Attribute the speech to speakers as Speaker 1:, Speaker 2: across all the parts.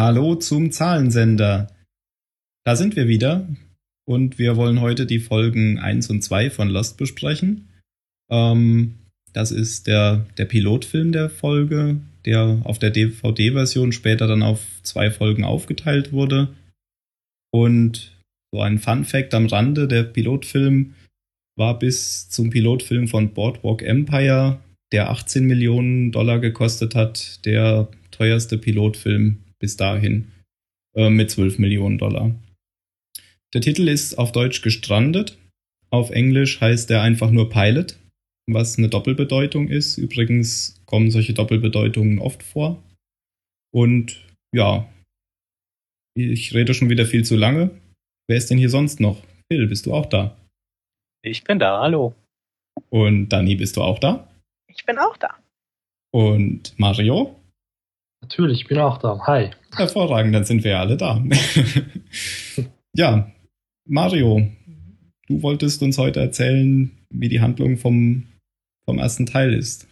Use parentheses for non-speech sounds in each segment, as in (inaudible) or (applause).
Speaker 1: Hallo zum Zahlensender. Da sind wir wieder und wir wollen heute die Folgen 1 und 2 von Lost besprechen. Ähm, das ist der, der Pilotfilm der Folge, der auf der DVD-Version später dann auf zwei Folgen aufgeteilt wurde. Und so ein Fun Fact am Rande, der Pilotfilm war bis zum Pilotfilm von Boardwalk Empire, der 18 Millionen Dollar gekostet hat, der teuerste Pilotfilm bis dahin äh, mit 12 Millionen Dollar. Der Titel ist auf Deutsch gestrandet. Auf Englisch heißt er einfach nur Pilot, was eine Doppelbedeutung ist. Übrigens kommen solche Doppelbedeutungen oft vor. Und ja, ich rede schon wieder viel zu lange. Wer ist denn hier sonst noch? Phil, bist du auch da?
Speaker 2: Ich bin da, hallo.
Speaker 1: Und Dani, bist du auch da?
Speaker 3: Ich bin auch da.
Speaker 1: Und Mario?
Speaker 4: Natürlich, ich bin auch da. Hi.
Speaker 1: Hervorragend, dann sind wir ja alle da. (laughs) ja, Mario, du wolltest uns heute erzählen, wie die Handlung vom, vom ersten Teil ist.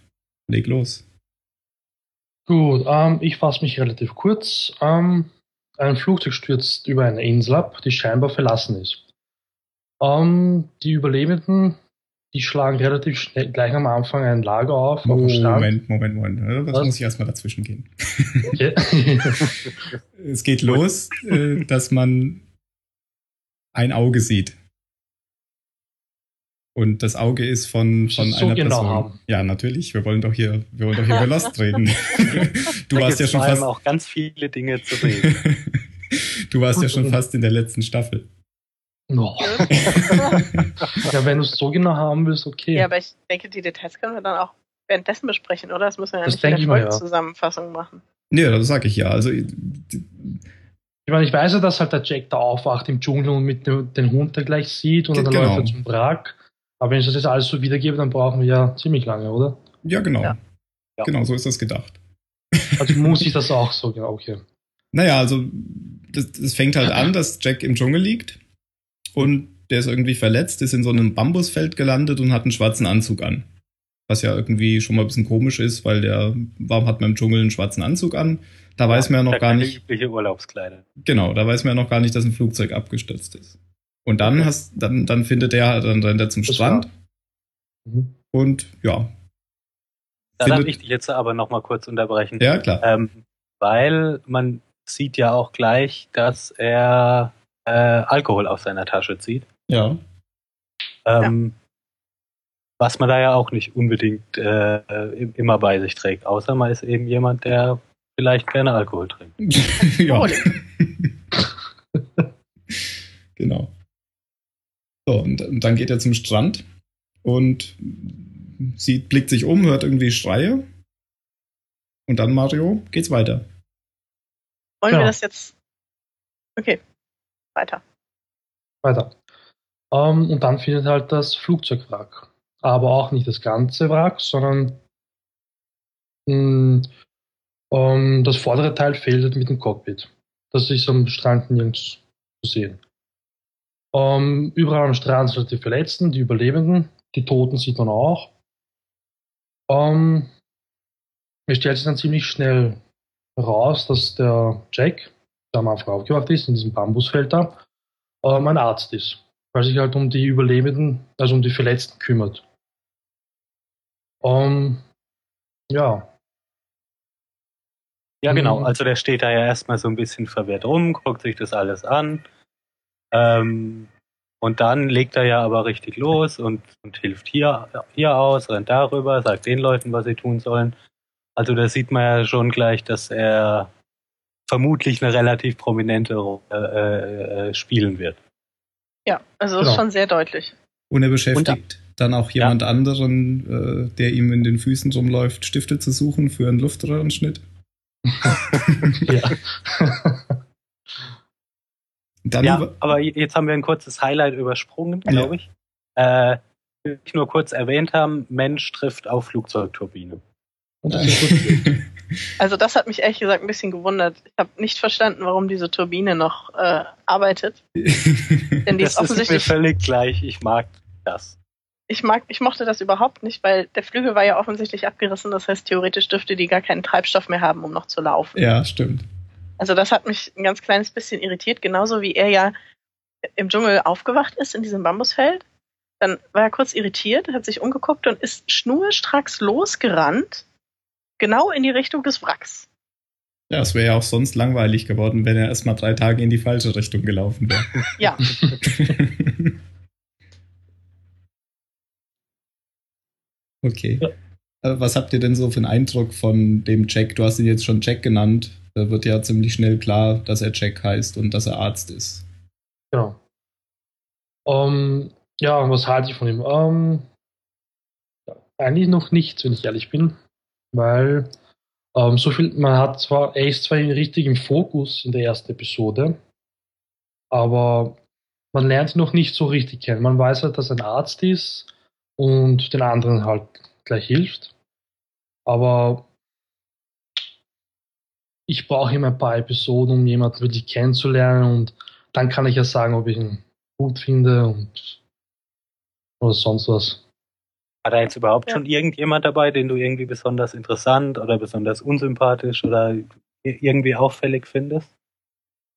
Speaker 1: Leg los.
Speaker 4: Gut, ähm, ich fasse mich relativ kurz. Ähm, ein Flugzeug stürzt über eine Insel ab, die scheinbar verlassen ist. Ähm, die Überlebenden, die schlagen relativ schnell gleich am Anfang ein Lager auf. auf
Speaker 1: dem Strand. Moment, Moment, Moment. Das Was? muss ich erstmal dazwischen gehen. Okay. (laughs) es geht los, äh, dass man ein Auge sieht. Und das Auge ist von, von so einer genau Person. Haben. Ja, natürlich. Wir wollen doch hier, wir wollen doch hier über Lost reden. (laughs)
Speaker 2: du da warst ja schon fast. auch ganz viele Dinge zu reden. (laughs)
Speaker 1: du warst ja schon fast in der letzten Staffel.
Speaker 4: No. (laughs) ja, wenn du es so genau haben willst, okay.
Speaker 3: Ja, aber ich denke, die Details können wir dann auch währenddessen besprechen, oder? Das müssen wir ja das nicht in der Zusammenfassung machen.
Speaker 1: Ja, das sage ich ja. Also
Speaker 4: ich meine, ich weiß ja, dass halt der Jack da aufwacht im Dschungel und mit dem, den Hund da gleich sieht und dann genau. läuft er zum Wrack. Aber wenn ich das jetzt alles so wiedergebe, dann brauchen wir ja ziemlich lange, oder?
Speaker 1: Ja, genau. Ja. Genau, so ist das gedacht.
Speaker 4: Also (laughs) muss ich das auch so, ja, okay.
Speaker 1: Naja, also das, das fängt halt an, dass Jack im Dschungel liegt und der ist irgendwie verletzt, ist in so einem Bambusfeld gelandet und hat einen schwarzen Anzug an. Was ja irgendwie schon mal ein bisschen komisch ist, weil der, warum hat man im Dschungel einen schwarzen Anzug an? Da ja, weiß man ja noch gar nicht.
Speaker 2: übliche Urlaubskleider.
Speaker 1: Genau, da weiß man ja noch gar nicht, dass ein Flugzeug abgestürzt ist. Und dann hast, dann, dann findet er, dann rennt er zum das Strand. Mhm. Und ja.
Speaker 2: Da darf ich dich jetzt aber noch mal kurz unterbrechen.
Speaker 1: Ja, klar.
Speaker 2: Ähm, weil man sieht ja auch gleich, dass er äh, Alkohol aus seiner Tasche zieht.
Speaker 1: Ja.
Speaker 2: Ähm, ja. Was man da ja auch nicht unbedingt äh, immer bei sich trägt, außer man ist eben jemand, der vielleicht gerne Alkohol trinkt. (laughs) ja. (laughs)
Speaker 1: genau. So, und, und, dann geht er zum Strand und sieht, blickt sich um, hört irgendwie Schreie. Und dann, Mario, geht's weiter.
Speaker 3: Wollen ja. wir das jetzt? Okay, weiter.
Speaker 4: Weiter. Um, ähm, und dann findet halt das Flugzeugwrack. Aber auch nicht das ganze Wrack, sondern mh, um, das vordere Teil fehlt mit dem Cockpit. Das ist am Strand nirgends zu sehen. Um, überall am Strand sind die Verletzten, die Überlebenden, die Toten sieht man auch. Um, es stellt sich dann ziemlich schnell heraus, dass der Jack, am Anfang aufgewacht ist, in diesem Bambusfeld da, ähm, ein Arzt ist, weil sich halt um die Überlebenden, also um die Verletzten kümmert. Um, ja,
Speaker 2: ja, genau. Mhm. Also der steht da ja erstmal so ein bisschen verwirrt rum, guckt sich das alles an. Ähm, und dann legt er ja aber richtig los und, und hilft hier, hier aus, rennt darüber, sagt den Leuten, was sie tun sollen. Also da sieht man ja schon gleich, dass er vermutlich eine relativ prominente Rolle äh, äh, spielen wird.
Speaker 3: Ja, also genau. ist schon sehr deutlich.
Speaker 1: Und er beschäftigt und, dann auch jemand ja. anderen, äh, der ihm in den Füßen rumläuft, Stifte zu suchen für einen Luftröhrenschnitt. (laughs)
Speaker 2: ja. ja, aber jetzt haben wir ein kurzes Highlight übersprungen, glaube ich. Äh, ich nur kurz erwähnt haben, Mensch trifft auf Flugzeugturbine. (laughs)
Speaker 3: also das hat mich ehrlich gesagt ein bisschen gewundert. Ich habe nicht verstanden, warum diese Turbine noch äh, arbeitet. (laughs)
Speaker 2: Denn die das ist offensichtlich ist mir völlig gleich. Ich mag das
Speaker 3: ich mag, ich mochte das überhaupt nicht, weil der Flügel war ja offensichtlich abgerissen. Das heißt, theoretisch dürfte die gar keinen Treibstoff mehr haben, um noch zu laufen.
Speaker 1: Ja, stimmt.
Speaker 3: Also das hat mich ein ganz kleines bisschen irritiert, genauso wie er ja im Dschungel aufgewacht ist in diesem Bambusfeld. Dann war er kurz irritiert, hat sich umgeguckt und ist schnurstracks losgerannt, genau in die Richtung des Wracks.
Speaker 1: Ja, es wäre ja auch sonst langweilig geworden, wenn er erst mal drei Tage in die falsche Richtung gelaufen wäre. (laughs)
Speaker 3: Ja. (laughs)
Speaker 1: okay. Ja. Äh, was habt ihr denn so für einen Eindruck von dem Jack? Du hast ihn jetzt schon Jack genannt. Da wird ja ziemlich schnell klar, dass er Jack heißt und dass er Arzt ist.
Speaker 4: Genau. Um, ja, was halte ich von ihm? Um, eigentlich noch nichts, wenn ich ehrlich bin. Weil um, so viel, man hat zwar, er ist zwar richtig im Fokus in der ersten Episode, aber man lernt ihn noch nicht so richtig kennen. Man weiß halt, dass er ein Arzt ist und den anderen halt gleich hilft. Aber ich brauche immer ein paar Episoden, um jemanden wirklich kennenzulernen und dann kann ich ja sagen, ob ich ihn gut finde und oder sonst was.
Speaker 2: Hat da jetzt überhaupt ja. schon irgendjemand dabei, den du irgendwie besonders interessant oder besonders unsympathisch oder irgendwie auffällig findest?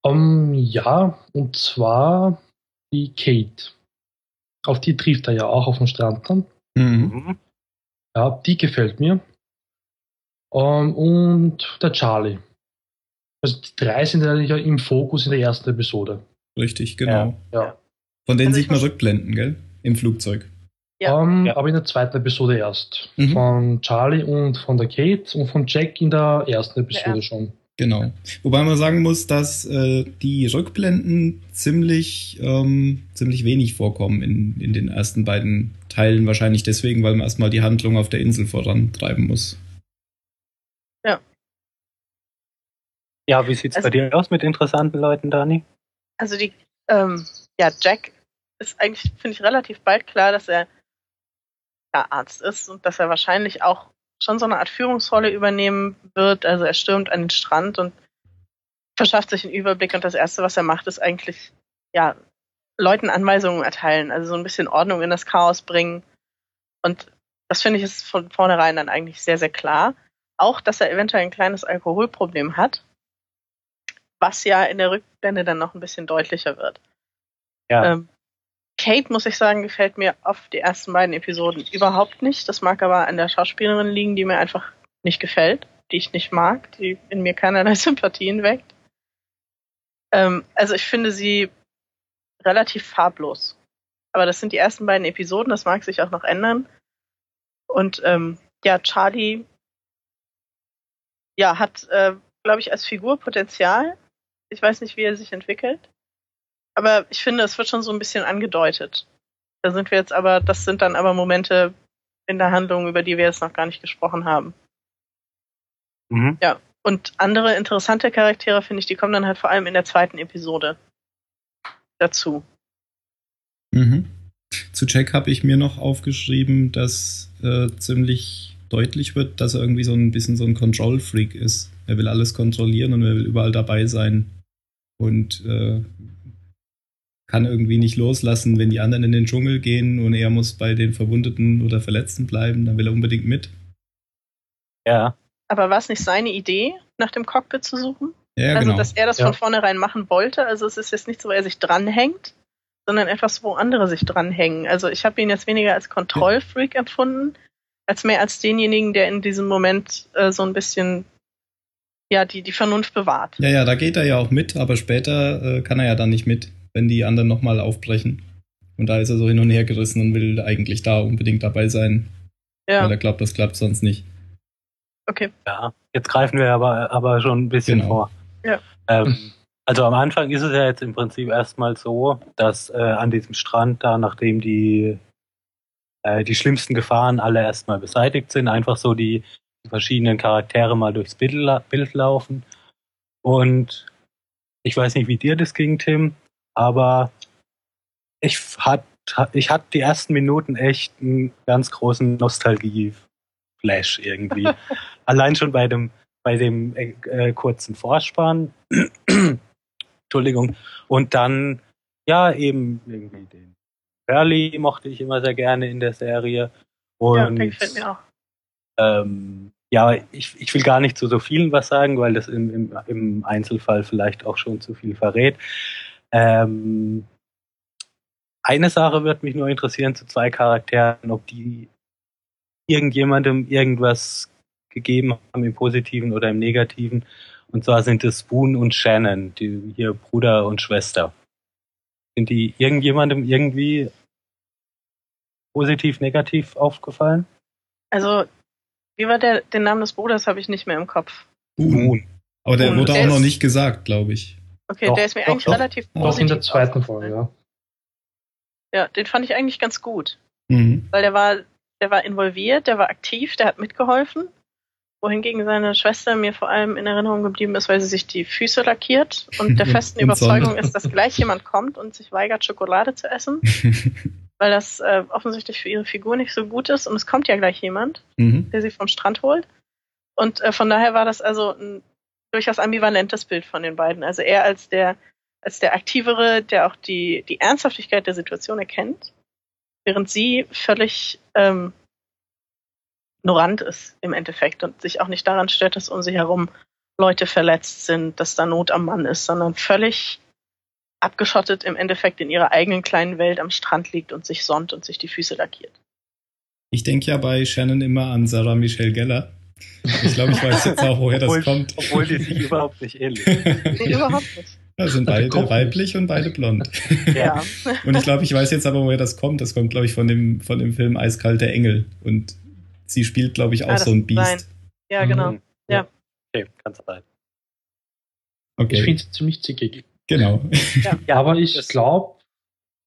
Speaker 4: Um, ja, und zwar die Kate. Auf die trifft er ja auch auf dem Strand dann. Mhm. Ja, die gefällt mir. Um, und der Charlie. Also die drei sind ja im Fokus in der ersten Episode.
Speaker 1: Richtig, genau. Ja. ja. Von denen also sieht man Rückblenden, gell? Im Flugzeug.
Speaker 4: Ja. Um, ja. Aber in der zweiten Episode erst. Mhm. Von Charlie und von der Kate und von Jack in der ersten Episode ja. schon.
Speaker 1: Genau. Wobei man sagen muss, dass äh, die Rückblenden ziemlich, ähm, ziemlich wenig vorkommen in, in den ersten beiden Teilen. Wahrscheinlich deswegen, weil man erstmal die Handlung auf der Insel vorantreiben muss.
Speaker 3: Ja.
Speaker 2: Ja, wie sieht's also, bei dir aus mit interessanten Leuten, Dani?
Speaker 3: Also die, ähm, ja, Jack ist eigentlich, finde ich, relativ bald klar, dass er Arzt ist und dass er wahrscheinlich auch schon so eine Art Führungsrolle übernehmen wird. Also er stürmt an den Strand und verschafft sich einen Überblick und das Erste, was er macht, ist eigentlich, ja, Leuten Anweisungen erteilen, also so ein bisschen Ordnung in das Chaos bringen. Und das finde ich ist von vornherein dann eigentlich sehr, sehr klar. Auch, dass er eventuell ein kleines Alkoholproblem hat, was ja in der Rückblende dann noch ein bisschen deutlicher wird. Ja. Ähm, Kate, muss ich sagen, gefällt mir auf die ersten beiden Episoden überhaupt nicht. Das mag aber an der Schauspielerin liegen, die mir einfach nicht gefällt, die ich nicht mag, die in mir keinerlei (laughs) Sympathien weckt. Ähm, also ich finde sie relativ farblos. Aber das sind die ersten beiden Episoden, das mag sich auch noch ändern. Und ähm, ja, Charlie ja, hat, äh, glaube ich, als Figur Potenzial. Ich weiß nicht, wie er sich entwickelt. Aber ich finde, es wird schon so ein bisschen angedeutet. Da sind wir jetzt aber, das sind dann aber Momente in der Handlung, über die wir jetzt noch gar nicht gesprochen haben. Mhm. Ja. Und andere interessante Charaktere, finde ich, die kommen dann halt vor allem in der zweiten Episode dazu.
Speaker 1: Mhm. Zu Jack habe ich mir noch aufgeschrieben, dass äh, ziemlich deutlich wird, dass er irgendwie so ein bisschen so ein Control-Freak ist. Er will alles kontrollieren und er will überall dabei sein. Und äh, kann irgendwie nicht loslassen, wenn die anderen in den Dschungel gehen und er muss bei den Verwundeten oder Verletzten bleiben, dann will er unbedingt mit.
Speaker 2: Ja.
Speaker 3: Aber war es nicht seine Idee, nach dem Cockpit zu suchen?
Speaker 1: Ja,
Speaker 3: also,
Speaker 1: genau.
Speaker 3: dass er das
Speaker 1: ja.
Speaker 3: von vornherein machen wollte. Also, es ist jetzt nicht so, wo er sich dranhängt, sondern etwas, wo andere sich dranhängen. Also, ich habe ihn jetzt weniger als Kontrollfreak ja. empfunden, als mehr als denjenigen, der in diesem Moment äh, so ein bisschen ja, die, die Vernunft bewahrt.
Speaker 1: Ja, ja, da geht er ja auch mit, aber später äh, kann er ja dann nicht mit wenn die anderen nochmal aufbrechen. Und da ist er so hin und her gerissen und will eigentlich da unbedingt dabei sein. Ja. Weil er glaubt, das klappt sonst nicht.
Speaker 3: Okay.
Speaker 2: Ja, jetzt greifen wir aber, aber schon ein bisschen genau. vor.
Speaker 3: Ja.
Speaker 2: Ähm, (laughs) also am Anfang ist es ja jetzt im Prinzip erstmal so, dass äh, an diesem Strand da, nachdem die, äh, die schlimmsten Gefahren alle erstmal beseitigt sind, einfach so die verschiedenen Charaktere mal durchs Bild, Bild laufen. Und ich weiß nicht, wie dir das ging, Tim, aber ich hat, ich hatte die ersten Minuten echt einen ganz großen Nostalgie-Flash irgendwie. (laughs) Allein schon bei dem, bei dem äh, äh kurzen Vorspann. (clears throat) Entschuldigung. Und dann, ja, eben irgendwie den Burley mochte ich immer sehr gerne in der Serie. Und, ja, gefällt mir auch. Ähm, ja, ich, ich will gar nicht zu so vielen was sagen, weil das im, im, im Einzelfall vielleicht auch schon zu viel verrät. Ähm, eine Sache wird mich nur interessieren zu zwei Charakteren, ob die irgendjemandem irgendwas gegeben haben, im Positiven oder im Negativen. Und zwar sind es Spoon und Shannon, die hier Bruder und Schwester. Sind die irgendjemandem irgendwie positiv, negativ aufgefallen?
Speaker 3: Also, wie war der, den Namen des Bruders habe ich nicht mehr im Kopf.
Speaker 1: Boone. Aber der
Speaker 3: Boone.
Speaker 1: wurde auch noch nicht gesagt, glaube ich.
Speaker 3: Okay,
Speaker 2: Doch,
Speaker 3: der ist mir
Speaker 2: doch,
Speaker 3: eigentlich
Speaker 2: doch.
Speaker 3: relativ
Speaker 1: Doch,
Speaker 3: positiv.
Speaker 4: Auch in der zweiten. Folge, ja.
Speaker 3: Ja, den fand ich eigentlich ganz gut.
Speaker 1: Mhm.
Speaker 3: weil der war, der war involviert, der war aktiv, der hat mitgeholfen. Wohingegen seine Schwester mir vor allem in Erinnerung geblieben ist, weil sie sich die Füße lackiert und der (laughs) festen Überzeugung ist, dass gleich jemand kommt und sich weigert, Schokolade zu essen, (laughs) weil das äh, offensichtlich für ihre Figur nicht so gut ist und es kommt ja gleich jemand,
Speaker 1: mhm.
Speaker 3: der sie vom Strand holt. Und äh, von daher war das also ein durchaus ambivalentes Bild von den beiden. Also er als der, als der Aktivere, der auch die, die Ernsthaftigkeit der Situation erkennt, während sie völlig ähm, ignorant ist im Endeffekt und sich auch nicht daran stört, dass um sie herum Leute verletzt sind, dass da Not am Mann ist, sondern völlig abgeschottet im Endeffekt in ihrer eigenen kleinen Welt am Strand liegt und sich sonnt und sich die Füße lackiert.
Speaker 1: Ich denke ja bei Shannon immer an Sarah Michelle Gellar. Ich glaube, ich weiß jetzt auch, woher das
Speaker 2: obwohl,
Speaker 1: kommt.
Speaker 2: Obwohl die sich überhaupt nicht ähnlich.
Speaker 3: Nee, überhaupt nicht.
Speaker 1: Ja, sind
Speaker 4: Die
Speaker 1: beide weiblich und beide blond.
Speaker 3: Ja.
Speaker 1: Und ich glaube, ich weiß jetzt aber, woher das kommt. Das kommt, glaube ich, von dem, von dem Film Eiskalte Engel. Und sie spielt, glaube ich, auch
Speaker 3: Ah, das
Speaker 1: so ein
Speaker 3: kann sein.
Speaker 1: Biest.
Speaker 3: Ja, genau.
Speaker 2: Mhm.
Speaker 3: Ja.
Speaker 2: Okay, kann sein.
Speaker 4: Ich
Speaker 1: Okay,
Speaker 4: finde sie ziemlich zickig.
Speaker 1: genau.
Speaker 3: Ja.
Speaker 4: Aber ich
Speaker 2: das-
Speaker 4: glaube,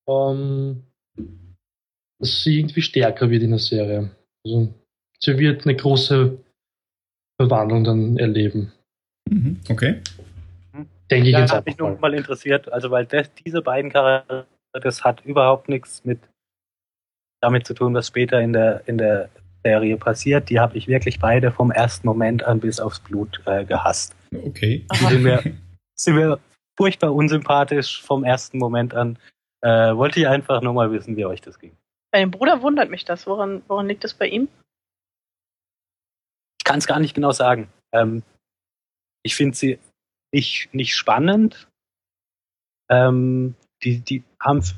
Speaker 4: ähm, dass sie irgendwie stärker wird in der Serie. Also, sie wird eine große Verwandlung dann erleben.
Speaker 1: Mhm, Okay.
Speaker 4: Denke ich
Speaker 2: Ja,
Speaker 4: jetzt
Speaker 2: hat mich nur
Speaker 4: mal.
Speaker 2: interessiert, also weil das, diese beiden Charaktere, das hat überhaupt nichts mit damit zu tun, was später in der in der Serie passiert. Die habe ich wirklich beide vom ersten Moment an bis aufs Blut äh, gehasst.
Speaker 1: Okay.
Speaker 2: Die sind mir, sind mir furchtbar unsympathisch vom ersten Moment an. Äh, wollte ich einfach nur mal wissen, wie euch das ging.
Speaker 3: Bei dem Bruder wundert mich das. Woran, woran liegt es bei ihm?
Speaker 2: Kann es gar nicht genau sagen. Ähm, ich finde sie nicht, nicht spannend. Ähm, die, die haben für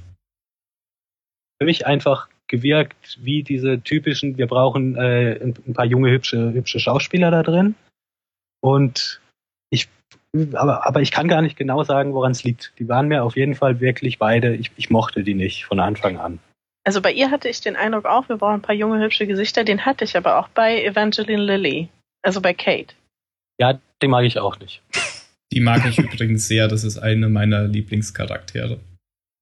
Speaker 2: mich einfach gewirkt wie diese typischen, wir brauchen äh, ein, ein paar junge, hübsche, hübsche Schauspieler da drin. Und ich, aber, aber ich kann gar nicht genau sagen, woran es liegt. Die waren mir auf jeden Fall wirklich beide, ich, ich mochte die nicht von Anfang an.
Speaker 3: Also bei ihr hatte ich den Eindruck auch, wir brauchen ein paar junge, hübsche Gesichter. Den hatte ich aber auch bei Evangeline Lilly. Also bei Kate.
Speaker 2: Ja, den mag ich auch nicht.
Speaker 1: Die mag ich (laughs) übrigens sehr. Das ist eine meiner Lieblingscharaktere.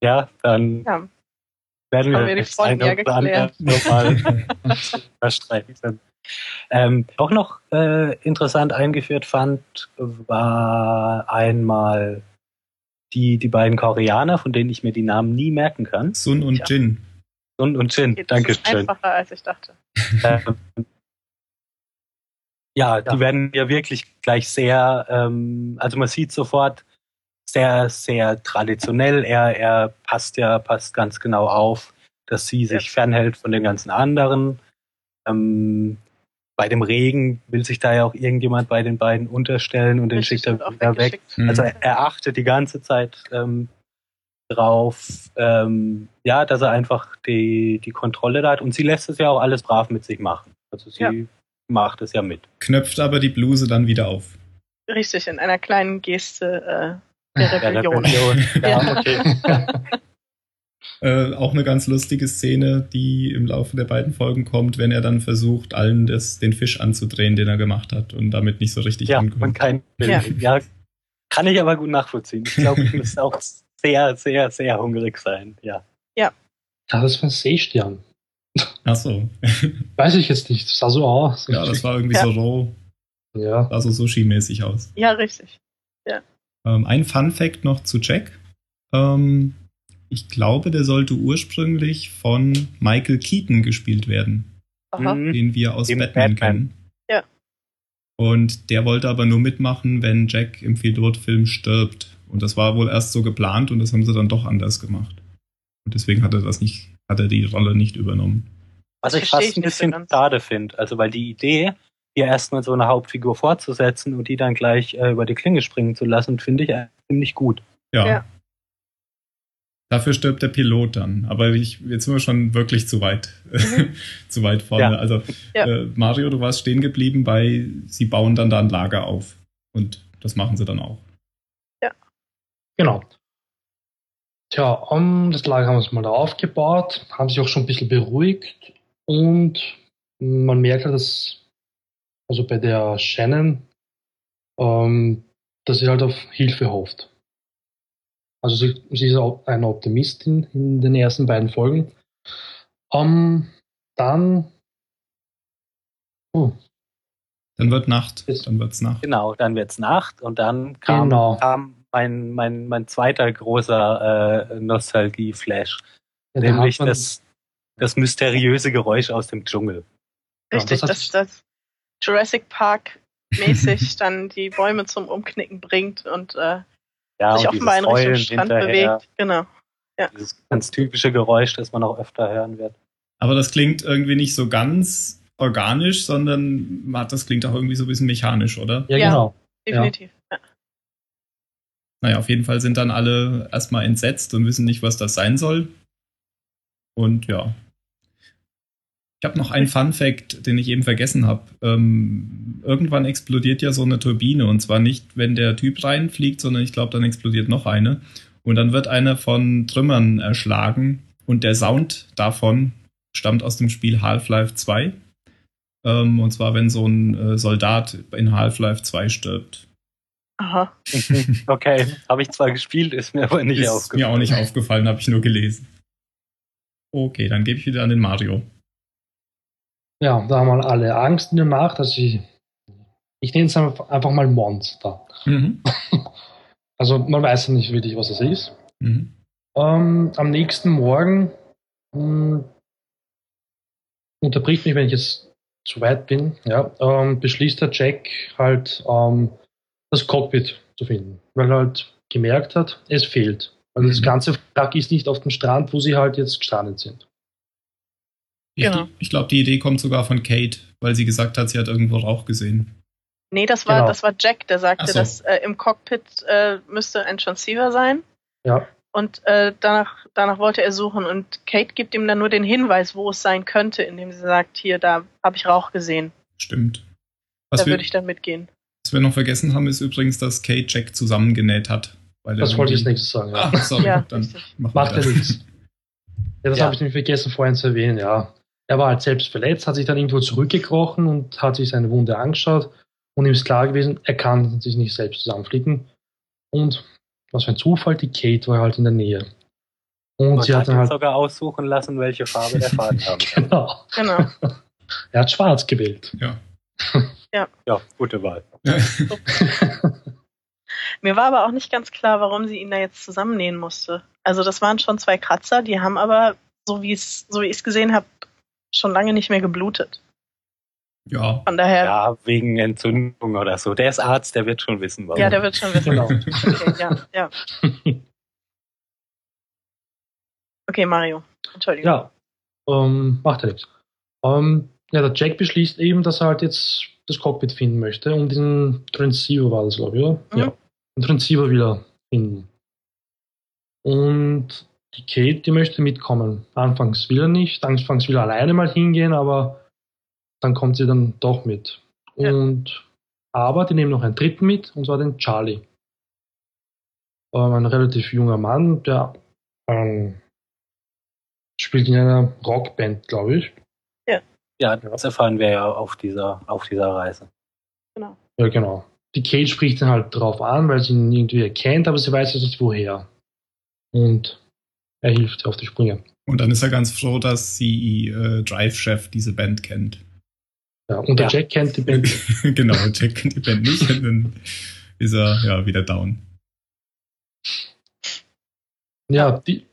Speaker 2: Ja, dann
Speaker 3: Ja.
Speaker 2: werden
Speaker 3: Haben
Speaker 2: wir
Speaker 3: wir die
Speaker 2: eine
Speaker 3: ja
Speaker 2: andere nochmal (laughs) verstreichen. Ähm, auch noch äh, interessant eingeführt fand, war einmal die, die beiden Koreaner, von denen ich mir die Namen nie merken kann.
Speaker 1: Sun und
Speaker 3: Ja.
Speaker 1: Jin.
Speaker 2: Und Jin,
Speaker 3: Das ist
Speaker 2: Dankeschön.
Speaker 3: einfacher, als ich dachte.
Speaker 2: Ähm, ja, die
Speaker 4: Ja.
Speaker 2: werden ja wirklich gleich sehr, ähm, also man sieht sofort sehr, sehr traditionell. Er, er passt ja, passt ganz genau auf, dass sie sich fernhält von den ganzen anderen. Ähm, bei dem Regen will sich da ja auch irgendjemand bei den beiden unterstellen und den schickt er
Speaker 3: und
Speaker 2: wieder weg.
Speaker 1: Mhm.
Speaker 2: Also er, er achtet die ganze Zeit ähm, drauf, ähm, ja, dass er einfach die, die Kontrolle da hat und sie lässt es ja auch alles brav mit sich machen. Also sie
Speaker 3: Ja.
Speaker 2: macht es ja mit.
Speaker 1: Knöpft aber die Bluse dann wieder auf.
Speaker 3: Richtig, in einer kleinen Geste äh, der
Speaker 2: Ja,
Speaker 3: Rebellion.
Speaker 2: Rebellion. (laughs) Ja,
Speaker 3: Ja.
Speaker 2: okay. (laughs)
Speaker 1: Äh, auch eine ganz lustige Szene, die im Laufe der beiden Folgen kommt, wenn er dann versucht, allen das, den Fisch anzudrehen, den er gemacht hat und damit nicht so richtig
Speaker 2: ja,
Speaker 1: ankommt.
Speaker 2: und kein.
Speaker 3: Ja.
Speaker 2: Ja. kann ich aber gut nachvollziehen. Ich glaube, ich müsste auch (laughs) sehr, sehr, sehr hungrig sein. Ja.
Speaker 4: Ja, das war ein Seestern.
Speaker 1: Ach so. (laughs)
Speaker 4: Weiß ich jetzt nicht. Das sah so aus.
Speaker 1: ja, das war irgendwie
Speaker 3: Ja.
Speaker 1: so roh,
Speaker 4: Ja.
Speaker 1: sah so Sushi-mäßig aus.
Speaker 3: Ja, richtig.
Speaker 1: Ähm, ein Fun Fact noch zu Jack. Ähm, ich glaube, der sollte ursprünglich von Michael Keaton gespielt werden,
Speaker 3: Aha.
Speaker 2: Mhm.
Speaker 1: den wir aus
Speaker 2: Dem
Speaker 1: Batman,
Speaker 2: Batman.
Speaker 1: kennen.
Speaker 3: Ja.
Speaker 1: Und der wollte aber nur mitmachen, wenn Jack im Pilotfilm stirbt. Und das war wohl erst so geplant und das haben sie dann doch anders gemacht. Und deswegen hat er das nicht, hat er die Rolle nicht übernommen.
Speaker 2: Was ich fast ein bisschen
Speaker 3: ganz.
Speaker 2: schade finde. Also, weil die Idee hier erstmal so eine Hauptfigur fortzusetzen und die dann gleich äh, über die Klinge springen zu lassen, finde ich ziemlich gut.
Speaker 1: Ja.
Speaker 3: Ja.
Speaker 1: Dafür stirbt der Pilot dann. Aber ich, jetzt sind wir schon wirklich zu weit,
Speaker 3: Mhm. (laughs)
Speaker 1: zu weit vorne.
Speaker 2: Ja.
Speaker 1: Also
Speaker 3: Ja.
Speaker 1: äh, Mario, du warst stehen geblieben bei, sie bauen dann da ein Lager auf. Und das machen sie dann auch.
Speaker 4: Genau. Tja, um, das Lager haben wir uns mal da aufgebaut, haben sich auch schon ein bisschen beruhigt und man merkt halt, dass, also bei der Shannon, ähm, dass sie halt auf Hilfe hofft. Also sie, sie ist auch eine Optimistin in den ersten beiden Folgen. Ähm, dann, oh,
Speaker 1: Dann wird Nacht.
Speaker 4: Ist-
Speaker 1: Dann wird's Nacht.
Speaker 2: Genau, dann wird's Nacht und dann kam,
Speaker 4: Genau.
Speaker 2: kam mein, mein, mein zweiter großer äh, Nostalgie-Flash,
Speaker 4: ja, da
Speaker 2: nämlich
Speaker 4: man-
Speaker 2: das, das mysteriöse Geräusch aus dem Dschungel.
Speaker 4: Ja,
Speaker 3: Richtig,
Speaker 4: das hat-
Speaker 3: dass das Jurassic Park mäßig (laughs) dann die Bäume zum Umknicken bringt und äh,
Speaker 2: Ja,
Speaker 3: sich offenbar in Richtung Strand
Speaker 2: hinterher,
Speaker 3: bewegt. Genau.
Speaker 2: dieses ganz typische Geräusch, das man auch öfter hören wird.
Speaker 1: Aber das klingt irgendwie nicht so ganz organisch, sondern das klingt auch irgendwie so ein bisschen mechanisch, oder?
Speaker 4: Ja,
Speaker 3: Ja.
Speaker 4: genau.
Speaker 3: Definitiv. Ja.
Speaker 1: Naja, auf jeden Fall sind dann alle erstmal entsetzt und wissen nicht, was das sein soll. Und ja. Ich habe noch einen Fun Fact, den ich eben vergessen habe. Ähm, irgendwann explodiert ja so eine Turbine und zwar nicht, wenn der Typ reinfliegt, sondern ich glaube, dann explodiert noch eine. Und dann wird einer von Trümmern erschlagen und der Sound davon stammt aus dem Spiel Half-Life 2. Ähm, und zwar, wenn so ein äh, Soldat in Half-Life 2 stirbt.
Speaker 3: Aha. (laughs)
Speaker 2: Okay, habe ich zwar gespielt, ist mir aber nicht
Speaker 1: ist
Speaker 2: aufgefallen.
Speaker 1: mir auch nicht aufgefallen, habe ich nur gelesen. Okay, dann gebe ich wieder an den Mario.
Speaker 4: Ja, da haben wir alle Angst in der Nacht, dass sie, ich nenne es einfach einfach mal Monster.
Speaker 1: Mhm. (laughs)
Speaker 4: Also man weiß ja nicht wirklich, was es ist.
Speaker 1: Mhm.
Speaker 4: Ähm, am nächsten Morgen mh, unterbricht mich, wenn ich jetzt zu weit bin, ja, ähm, beschließt der Jack halt ähm, das Cockpit zu finden, weil er halt gemerkt hat, es fehlt. Also das
Speaker 1: Mhm.
Speaker 4: ganze Wrack ist nicht auf dem Strand, wo sie halt jetzt gestrandet sind.
Speaker 1: Ich,
Speaker 3: Genau.
Speaker 1: ich glaube, die Idee kommt sogar von Kate, weil sie gesagt hat, sie hat irgendwo Rauch gesehen.
Speaker 3: Nee, das war,
Speaker 4: Genau.
Speaker 3: das war Jack, der sagte,
Speaker 1: so.
Speaker 3: dass äh, im Cockpit äh, müsste ein Transceiver sein.
Speaker 4: Ja,
Speaker 3: Und äh, danach, danach wollte er suchen. Und Kate gibt ihm dann nur den Hinweis, wo es sein könnte, indem sie sagt, hier, da habe ich Rauch gesehen.
Speaker 1: Stimmt. Was
Speaker 3: da würde ich dann mitgehen.
Speaker 1: Was wir noch vergessen haben, ist übrigens, dass Kate Jack zusammengenäht hat. Weil
Speaker 4: das
Speaker 1: er
Speaker 4: wollte ich als nächstes sagen. Ja.
Speaker 1: Ah, sorry,
Speaker 3: Ja,
Speaker 1: dann
Speaker 4: Macht
Speaker 1: das.
Speaker 4: nichts. (laughs) Ja, das
Speaker 2: Ja.
Speaker 4: habe ich nämlich vergessen vorhin zu erwähnen, ja. Er war halt selbst verletzt, hat sich dann irgendwo zurückgekrochen und hat sich seine Wunde angeschaut und ihm ist klar gewesen, er kann sich nicht selbst zusammenflicken. Und was für ein Zufall, die Kate war halt in der Nähe. Und,
Speaker 2: Und
Speaker 4: sie
Speaker 2: hat
Speaker 4: hat dann halt,
Speaker 2: sogar aussuchen lassen, welche Farbe der Faden (laughs) haben.
Speaker 4: genau,
Speaker 3: Genau. (laughs)
Speaker 4: er hat schwarz gewählt.
Speaker 1: Ja. (laughs)
Speaker 2: Ja, gute Wahl. (laughs)
Speaker 3: Mir war aber auch nicht ganz klar, warum sie ihn da jetzt zusammennähen musste. Also das waren schon zwei Kratzer, die haben aber, so wie es, so wie ich es gesehen habe, schon lange nicht mehr geblutet.
Speaker 1: ja.
Speaker 3: Von daher, ja,
Speaker 2: Ja, wegen Entzündung oder so. Der ist Arzt, der wird schon wissen, warum.
Speaker 3: der wird schon wissen.
Speaker 4: Genau. (laughs)
Speaker 3: Okay, ja, ja. Okay, Mario. Entschuldigung.
Speaker 4: Ja, ähm, macht ja nichts. Ähm, ja, der Jack beschließt eben, dass er halt jetzt das Cockpit finden möchte, um diesen Transceiver war das, glaube ich, oder?
Speaker 3: Mhm.
Speaker 4: Ja, den Transceiver wieder finden. Und die Kate, die möchte mitkommen. Anfangs will er nicht, anfangs will er alleine mal hingehen, aber dann kommt sie dann doch mit.
Speaker 3: Ja.
Speaker 4: Und aber die nehmen noch einen dritten mit, und zwar den Charlie. Ähm, ein relativ junger Mann, der ähm, spielt in einer Rockband, glaube ich.
Speaker 2: Ja, das erfahren wir ja auf dieser, auf dieser Reise.
Speaker 3: Genau.
Speaker 4: Ja, genau. Die Kate spricht ihn halt drauf an, weil sie ihn irgendwie erkennt, aber sie weiß jetzt nicht woher. Und er hilft ihr auf die Sprünge.
Speaker 1: Und dann ist er ganz froh, dass sie äh, Drive-Chef diese Band kennt.
Speaker 4: Ja, und der
Speaker 2: Ja.
Speaker 4: Jack kennt die Band. (laughs)
Speaker 1: genau, Jack kennt die Band nicht und dann ist er ja wieder down.
Speaker 4: ja, die.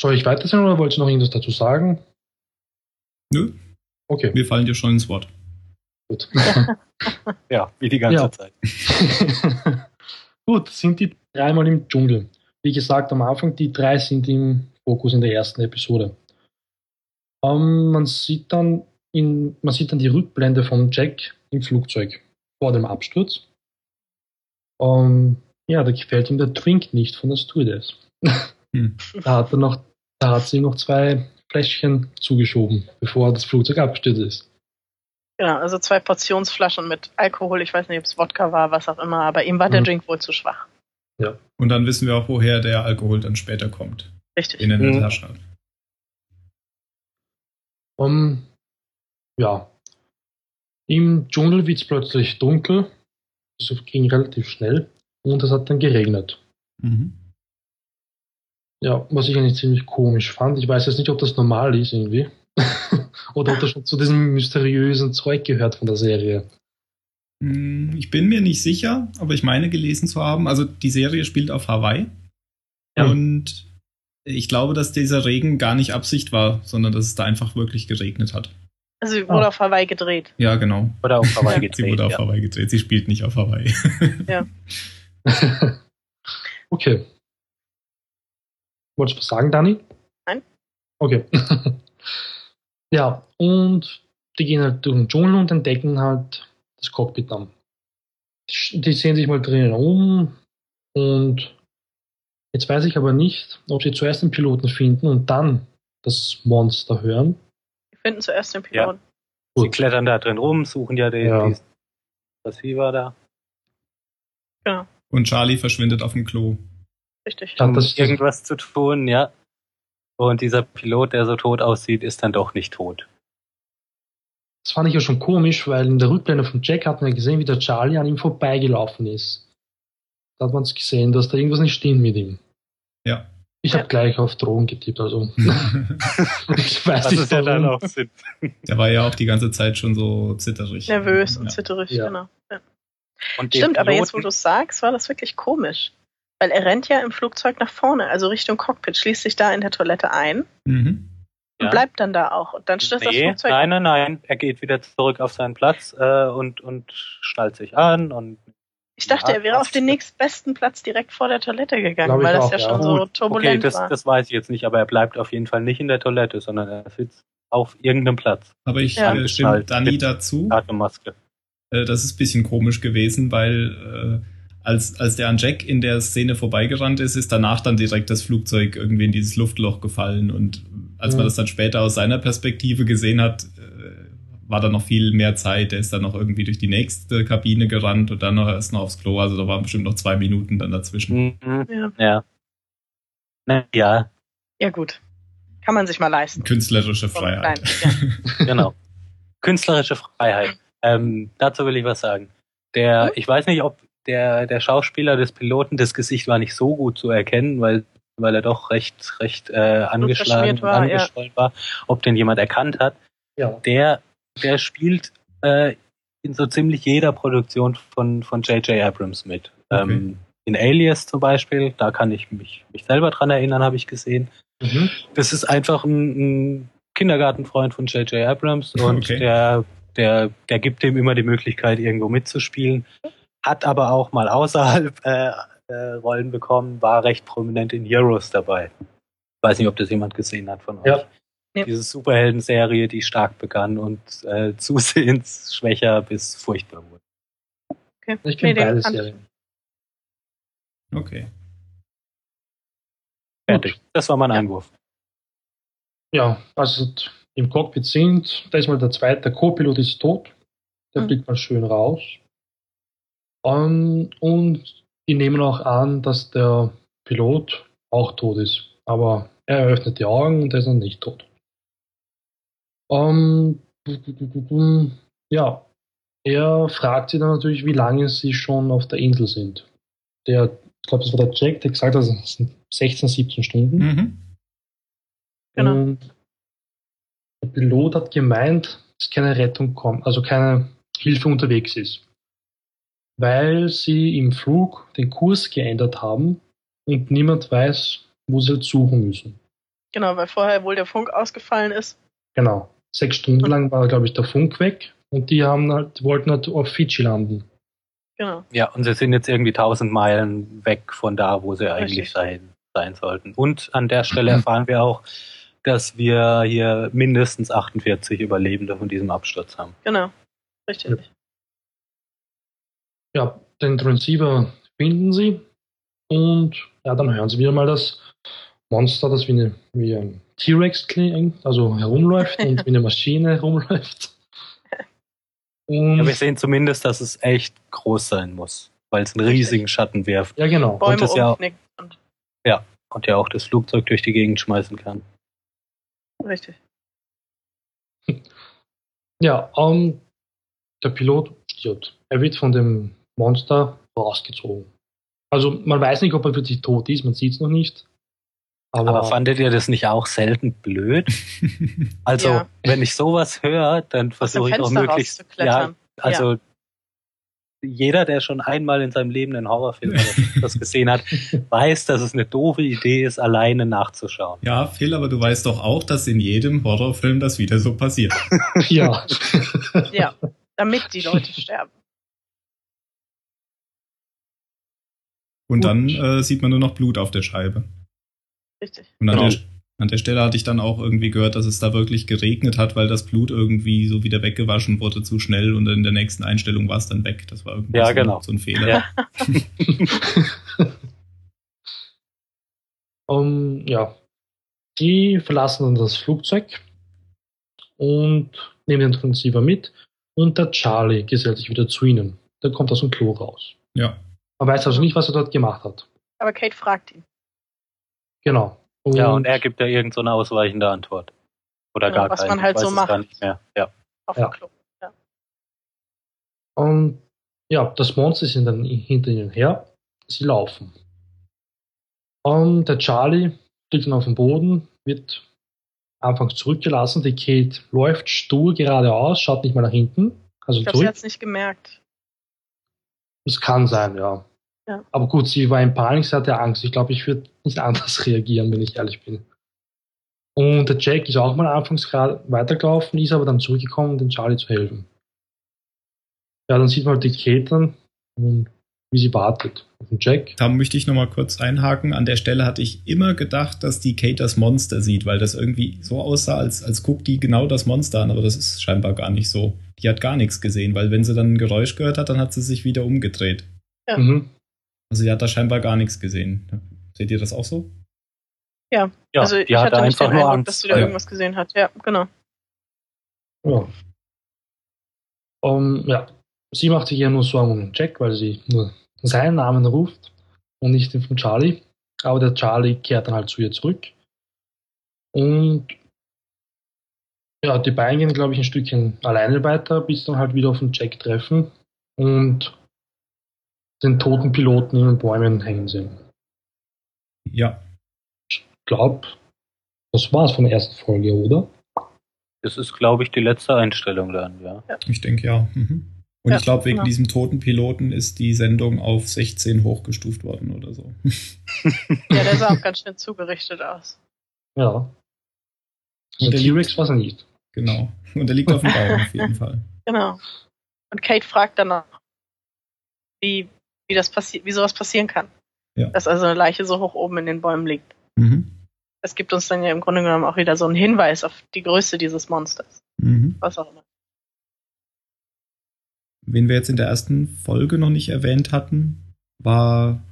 Speaker 4: Soll ich weiter sein oder wolltest du noch irgendwas dazu sagen?
Speaker 1: Nö,
Speaker 4: Okay,
Speaker 1: wir fallen dir schon ins Wort.
Speaker 4: gut. (laughs)
Speaker 2: Ja, wie die ganze
Speaker 4: Ja.
Speaker 2: Zeit. (laughs)
Speaker 4: Gut, sind die dreimal im Dschungel. Wie gesagt, am Anfang, die drei sind im Fokus in der ersten Episode. Ähm, man sieht dann in, man sieht dann die Rückblende von Jack im Flugzeug vor dem Absturz. Ähm, ja, da gefällt ihm der Drink nicht von der Stewardess. (laughs)
Speaker 1: Hm.
Speaker 4: Da hat er noch, da hat sie noch zwei Fläschchen zugeschoben, bevor das Flugzeug abgestürzt ist.
Speaker 3: Genau, also zwei Portionsflaschen mit Alkohol, ich weiß nicht, ob es Wodka war, was auch immer, aber ihm war der
Speaker 4: Mhm.
Speaker 3: Drink wohl zu schwach.
Speaker 1: Und dann wissen wir auch, woher der Alkohol dann später kommt.
Speaker 3: Richtig.
Speaker 1: In der
Speaker 2: Mhm.
Speaker 1: Tasche.
Speaker 4: Um, ja. Im Dschungel wird es plötzlich dunkel. Es ging relativ schnell und es hat dann geregnet.
Speaker 1: Mhm.
Speaker 4: Ja, was ich eigentlich ziemlich komisch fand. Ich weiß jetzt nicht, ob das normal ist irgendwie. (laughs) Oder ob das schon zu diesem mysteriösen Zeug gehört von der Serie.
Speaker 1: Hm, Ich bin mir nicht sicher, aber ich meine gelesen zu haben, also die Serie spielt auf Hawaii.
Speaker 4: Ja.
Speaker 1: Und ich glaube, dass dieser Regen gar nicht Absicht war, sondern dass es da einfach wirklich geregnet hat.
Speaker 3: Also sie wurde
Speaker 4: Ah.
Speaker 3: auf Hawaii gedreht.
Speaker 1: Ja, genau.
Speaker 2: Oder auf Hawaii (laughs)
Speaker 1: Sie
Speaker 2: gedreht.
Speaker 1: wurde auf
Speaker 2: ja.
Speaker 1: Hawaii gedreht. Sie spielt nicht auf Hawaii. (laughs)
Speaker 4: okay. Wolltest du was sagen, Dani?
Speaker 3: Nein.
Speaker 4: Okay. (laughs) ja, und die gehen halt durch den Dschungel und entdecken halt das Cockpit dann. Die die sehen sich mal drinnen um und jetzt weiß ich aber nicht, ob sie zuerst den Piloten finden und dann das Monster hören.
Speaker 3: Wir finden zuerst den Piloten.
Speaker 2: Sie klettern da drin rum, suchen ja den,
Speaker 4: Ja.
Speaker 2: diesen Receiver da.
Speaker 3: Genau,
Speaker 1: Und Charlie verschwindet auf dem Klo.
Speaker 3: Richtig.
Speaker 2: Um
Speaker 4: das-
Speaker 2: irgendwas zu tun, ja. Und dieser Pilot, der so tot aussieht, ist dann doch nicht tot.
Speaker 4: Das fand ich ja schon komisch, weil in der Rückblende von Jack hat man ja gesehen, wie der Charlie an ihm vorbeigelaufen ist. Da hat man es gesehen, dass da irgendwas nicht stimmt mit ihm.
Speaker 1: Ja.
Speaker 4: Ich
Speaker 3: Ja.
Speaker 4: habe gleich auf Drogen getippt, also (laughs) ich weiß
Speaker 2: Das
Speaker 4: nicht
Speaker 2: ist ja dann auch Sinn.
Speaker 1: Der war ja auch die ganze Zeit schon so zitterig.
Speaker 3: Nervös und
Speaker 1: ja.
Speaker 3: zitterig,
Speaker 4: Ja.
Speaker 3: genau. Ja.
Speaker 2: Und den
Speaker 3: Stimmt, aber jetzt, wo
Speaker 2: Piloten-
Speaker 3: du es sagst, war das wirklich komisch. Weil er rennt ja im Flugzeug nach vorne, also Richtung Cockpit, schließt sich da in der Toilette ein
Speaker 1: Mhm.
Speaker 3: und
Speaker 2: Ja.
Speaker 3: bleibt dann da auch. Und dann stürzt das
Speaker 2: Nee,
Speaker 3: Flugzeug
Speaker 2: nein, nein, nein. Er geht wieder zurück auf seinen Platz äh, und, und schnallt sich an und
Speaker 3: Ich dachte,
Speaker 2: Ja,
Speaker 3: er wäre auf den nächstbesten Platz direkt vor der Toilette gegangen, weil das
Speaker 4: auch,
Speaker 3: ja
Speaker 4: ja.
Speaker 3: schon so
Speaker 2: Gut, okay,
Speaker 3: turbulent
Speaker 2: das,
Speaker 3: war.
Speaker 2: das weiß ich jetzt nicht, aber er bleibt auf jeden Fall nicht in der Toilette, sondern er sitzt auf irgendeinem Platz.
Speaker 1: Aber ich
Speaker 3: Ja.
Speaker 1: äh, stimme. Dani dazu.
Speaker 2: Atemmaske.
Speaker 1: Äh, das ist ein bisschen komisch gewesen, weil äh, als, als der an Jack in der Szene vorbeigerannt ist, ist danach dann direkt das Flugzeug irgendwie in dieses Luftloch gefallen. Und als man
Speaker 4: Mhm.
Speaker 1: das dann später aus seiner Perspektive gesehen hat, äh, war da noch viel mehr Zeit. Der ist dann noch irgendwie durch die nächste Kabine gerannt und dann noch erst noch aufs Klo. Also da waren bestimmt noch zwei Minuten dann dazwischen.
Speaker 2: Mhm.
Speaker 3: ja.
Speaker 2: Ja. Ja,
Speaker 3: ja, gut. Kann man sich mal leisten.
Speaker 1: Künstlerische Freiheit.
Speaker 3: klein, (laughs)
Speaker 2: genau. Künstlerische Freiheit. Ähm, dazu will ich was sagen. Der, ich weiß nicht, ob der, der Schauspieler des Piloten, das Gesicht war nicht so gut zu erkennen, weil, weil er doch recht, recht äh, angeschlagen
Speaker 3: war,
Speaker 2: und
Speaker 3: ja.
Speaker 2: angeschwollen war, ob den jemand erkannt hat.
Speaker 4: Ja.
Speaker 2: Der, der spielt äh, in so ziemlich jeder Produktion von, von J.J. Abrams mit.
Speaker 1: Okay.
Speaker 2: Ähm, in Alias zum Beispiel, da kann ich mich, mich selber dran erinnern, habe ich gesehen.
Speaker 4: Mhm.
Speaker 2: Das ist einfach ein, ein Kindergartenfreund von J.J. Abrams und
Speaker 1: Okay.
Speaker 2: der, der, der gibt dem immer die Möglichkeit, irgendwo mitzuspielen. Hat aber auch mal außerhalb äh, äh, Rollen bekommen, war recht prominent in Heroes dabei. Weiß nicht, ob das jemand gesehen hat von euch.
Speaker 4: Ja.
Speaker 3: Ja.
Speaker 2: Diese Superhelden-Serie, die stark begann und äh, (laughs) zusehends schwächer bis furchtbar wurde.
Speaker 3: Okay.
Speaker 4: Ich kenne
Speaker 3: den
Speaker 4: beide
Speaker 3: ich.
Speaker 4: Serien.
Speaker 1: Okay.
Speaker 2: Fertig. Das war mein
Speaker 3: Ja.
Speaker 2: Einwurf.
Speaker 4: Ja, also im Cockpit sind, da ist mal der zweite, der Co-Pilot ist tot. Der
Speaker 3: Mhm.
Speaker 4: blickt mal schön raus. Ähm, und die nehmen auch an, dass der Pilot auch tot ist. Aber er eröffnet die Augen und er ist noch nicht tot. Ähm, ja, er fragt sie dann natürlich, wie lange sie schon auf der Insel sind. Der, ich glaube, das war der Jack, der gesagt hat, es sind 16, 17 Stunden.
Speaker 1: Mhm.
Speaker 3: Genau.
Speaker 4: Und der Pilot hat gemeint, dass keine Rettung kommt, also keine Hilfe unterwegs ist. Weil sie im Flug den Kurs geändert haben und niemand weiß, wo sie halt suchen müssen.
Speaker 3: Genau, weil vorher wohl der Funk ausgefallen ist.
Speaker 4: Genau. Sechs Stunden lang war, glaube ich, der Funk weg und die haben halt, die wollten halt auf Fidschi landen.
Speaker 3: Genau.
Speaker 2: Ja, und sie sind jetzt irgendwie 1000 Meilen weg von da, wo sie eigentlich sein, sein sollten. Und an der Stelle erfahren wir auch, dass wir hier mindestens 48 Überlebende von diesem Absturz haben.
Speaker 3: Genau. Richtig.
Speaker 4: Ja, den Transceiver finden sie und ja, dann hören sie wieder mal das Monster, das wie, eine, wie ein T-Rex klingt, also herumläuft und wie eine Maschine (laughs) herumläuft. Und,
Speaker 2: Ja, wir sehen zumindest, dass es echt groß sein muss, weil es einen riesigen Schatten wirft
Speaker 4: ja, genau.
Speaker 3: Bäume
Speaker 2: das ja-
Speaker 3: und
Speaker 2: und ja auch das Flugzeug durch die Gegend schmeißen kann.
Speaker 3: richtig. (laughs)
Speaker 4: Ja, ähm, der Pilot stirbt. Er wird von dem Monster rausgezogen. Also man weiß nicht, ob er wirklich tot ist, man sieht es noch nicht. Aber,
Speaker 2: Aber fandet ihr das nicht auch selten blöd? (laughs) Also,
Speaker 3: Ja.
Speaker 2: wenn ich sowas höre, dann versuche ich auch möglichst. Ja,
Speaker 3: rauszuklettern.
Speaker 2: also jeder, der schon einmal in seinem Leben einen Horrorfilm oder (laughs) das gesehen hat, weiß, dass es eine doofe Idee ist, alleine nachzuschauen.
Speaker 1: ja, Phil, aber du weißt doch auch, dass in jedem Horrorfilm das wieder so passiert. (laughs)
Speaker 4: ja.
Speaker 3: Ja, damit die Leute sterben.
Speaker 1: Und
Speaker 4: Gut.
Speaker 1: dann äh, sieht man nur noch Blut auf der Scheibe.
Speaker 3: Richtig.
Speaker 1: Und an,
Speaker 2: Genau.
Speaker 1: der, an der Stelle hatte ich dann auch irgendwie gehört, dass es da wirklich geregnet hat, weil das Blut irgendwie so wieder weggewaschen wurde zu schnell und in der nächsten Einstellung war es dann weg. Das war irgendwie
Speaker 2: Ja,
Speaker 1: so,
Speaker 2: genau.
Speaker 1: so ein Fehler.
Speaker 2: Ja. (laughs)
Speaker 4: um, ja. Die verlassen dann das Flugzeug und nehmen den Transceiver mit und der Charlie gesellt sich wieder zu ihnen. Der kommt aus dem Klo raus.
Speaker 1: Ja.
Speaker 4: Man weiß also nicht, was er dort gemacht hat.
Speaker 3: Aber Kate fragt ihn.
Speaker 4: Genau.
Speaker 2: Ja, und er gibt ja irgend so eine ausweichende Antwort. Oder
Speaker 3: Genau,
Speaker 2: gar
Speaker 3: was
Speaker 2: keine.
Speaker 3: man halt so macht.
Speaker 2: Gar nicht mehr. Ja.
Speaker 3: Auf
Speaker 4: Ja.
Speaker 3: dem Klo.
Speaker 4: Und ja, das Monster ist dann hinter ihnen her. Sie laufen. Und der Charlie liegt dann auf dem Boden, wird anfangs zurückgelassen. Die Kate läuft stur geradeaus, schaut nicht mal nach hinten. Also
Speaker 3: Ich glaube, sie hat es nicht gemerkt.
Speaker 4: Es kann sein, ja.
Speaker 3: Ja.
Speaker 4: Aber gut, sie war in Panik, sie hatte Angst. Ich glaube, ich würde nicht (laughs) anders reagieren, wenn ich ehrlich bin. Und der Jack ist auch mal anfangs gerade weitergelaufen, ist aber dann zurückgekommen, um dem Charlie zu helfen. Ja, dann sieht man halt die Kate dann, und wie sie wartet auf den Jack.
Speaker 1: Da möchte ich nochmal kurz einhaken. An der Stelle hatte ich immer gedacht, dass die Kate das Monster sieht, weil das irgendwie so aussah, als, als guckt die genau das Monster an, aber das ist scheinbar gar nicht so. Die hat gar nichts gesehen, weil wenn sie dann ein Geräusch gehört hat, dann hat sie sich wieder umgedreht.
Speaker 3: Ja.
Speaker 4: Mhm.
Speaker 1: Also sie hat da scheinbar gar nichts gesehen. Seht ihr das auch so?
Speaker 2: Ja,
Speaker 3: also ich
Speaker 2: die hatte
Speaker 3: hatte nicht
Speaker 2: einfach
Speaker 3: den
Speaker 2: nur
Speaker 3: Eindruck,
Speaker 2: Angst.
Speaker 3: dass sie da
Speaker 1: Ja.
Speaker 3: irgendwas gesehen hat. Ja, genau.
Speaker 4: Ja. Um, ja. Sie macht sich ja nur Sorgen um den Jack, weil sie nur seinen Namen ruft und nicht den von Charlie. Aber der Charlie kehrt dann halt zu ihr zurück. Und ja, die beiden gehen, glaube ich, ein Stückchen alleine weiter, bis dann halt wieder auf den Jack treffen und den toten Piloten in den Bäumen hängen sehen.
Speaker 1: Ja.
Speaker 4: Ich glaube, das war's von der ersten Folge, oder?
Speaker 2: das ist, glaube ich, die letzte Einstellung dann, ja.
Speaker 1: Ich denke ja. Mhm. Und
Speaker 3: Ja,
Speaker 1: ich glaube, wegen
Speaker 3: genau.
Speaker 1: diesem toten Piloten ist die Sendung auf 16 hochgestuft worden oder so. (laughs)
Speaker 3: Ja, der sah auch ganz schön zugerichtet aus.
Speaker 4: Ja.
Speaker 1: Und
Speaker 4: Der
Speaker 1: der
Speaker 4: T-Rex war es nicht.
Speaker 1: Genau. (laughs) Und er liegt auf dem Baum auf jeden Fall.
Speaker 3: Genau. Und Kate fragt danach, wie, wie das passiert, wie sowas passieren kann.
Speaker 1: Ja.
Speaker 3: Dass also eine Leiche so hoch oben in den Bäumen liegt.
Speaker 1: Mhm.
Speaker 3: Das gibt uns dann ja im Grunde genommen auch wieder so einen Hinweis auf die Größe dieses Monsters.
Speaker 1: Mhm.
Speaker 3: Was auch immer.
Speaker 1: Wen wir jetzt in der ersten Folge noch nicht erwähnt hatten, war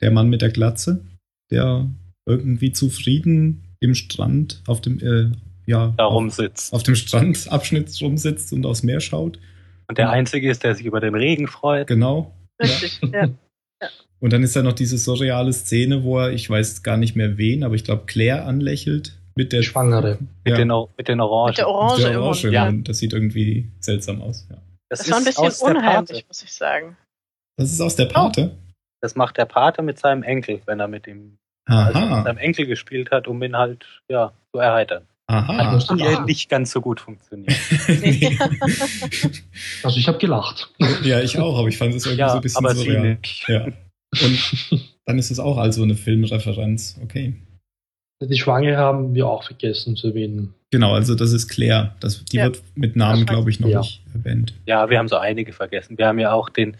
Speaker 1: der Mann mit der Glatze, der irgendwie zufrieden im Strand auf dem äh, ja
Speaker 2: Darum
Speaker 1: auf,
Speaker 2: sitzt.
Speaker 1: auf dem Strandabschnitt rumsitzt und aufs Meer schaut.
Speaker 2: Und der Einzige ist, der sich über den Regen freut.
Speaker 1: Genau.
Speaker 3: Richtig, (laughs) ja.
Speaker 1: Und dann ist da noch diese surreale Szene, wo er, ich weiß gar nicht mehr wen, aber ich glaube Claire anlächelt mit der
Speaker 4: Schwangere.
Speaker 2: Mit,
Speaker 1: Ja,
Speaker 2: den, Or- mit den Orangen.
Speaker 3: Mit der
Speaker 1: mit
Speaker 3: Orange
Speaker 1: der
Speaker 3: im
Speaker 1: Orange.
Speaker 2: Ja.
Speaker 1: Das sieht irgendwie seltsam aus. Ja.
Speaker 3: Das war ein bisschen
Speaker 2: aus der
Speaker 3: unheimlich, muss ich sagen.
Speaker 1: Das ist aus der Pate.
Speaker 2: Das macht der Pate mit seinem Enkel, wenn er mit ihm also mit seinem Enkel gespielt hat, um ihn halt ja, zu erheitern.
Speaker 1: Aha.
Speaker 2: Die
Speaker 4: Ah.
Speaker 2: nicht ganz so gut funktioniert. (laughs)
Speaker 1: nee. (laughs)
Speaker 4: Also ich habe gelacht.
Speaker 1: ja, ich auch, aber ich fand es irgendwie so
Speaker 2: ja,
Speaker 1: ein bisschen
Speaker 2: aber sie
Speaker 1: surreal.
Speaker 2: nicht.
Speaker 1: Ja. Und dann ist es auch also eine Filmreferenz. Okay.
Speaker 4: Die Schwangere haben wir auch vergessen zu erwähnen.
Speaker 1: Genau, also das ist Claire. Das, die
Speaker 3: Ja.
Speaker 1: wird mit Namen, glaube ich, noch
Speaker 4: Ja.
Speaker 1: nicht erwähnt.
Speaker 2: Ja, wir haben so einige vergessen. Wir haben ja auch den,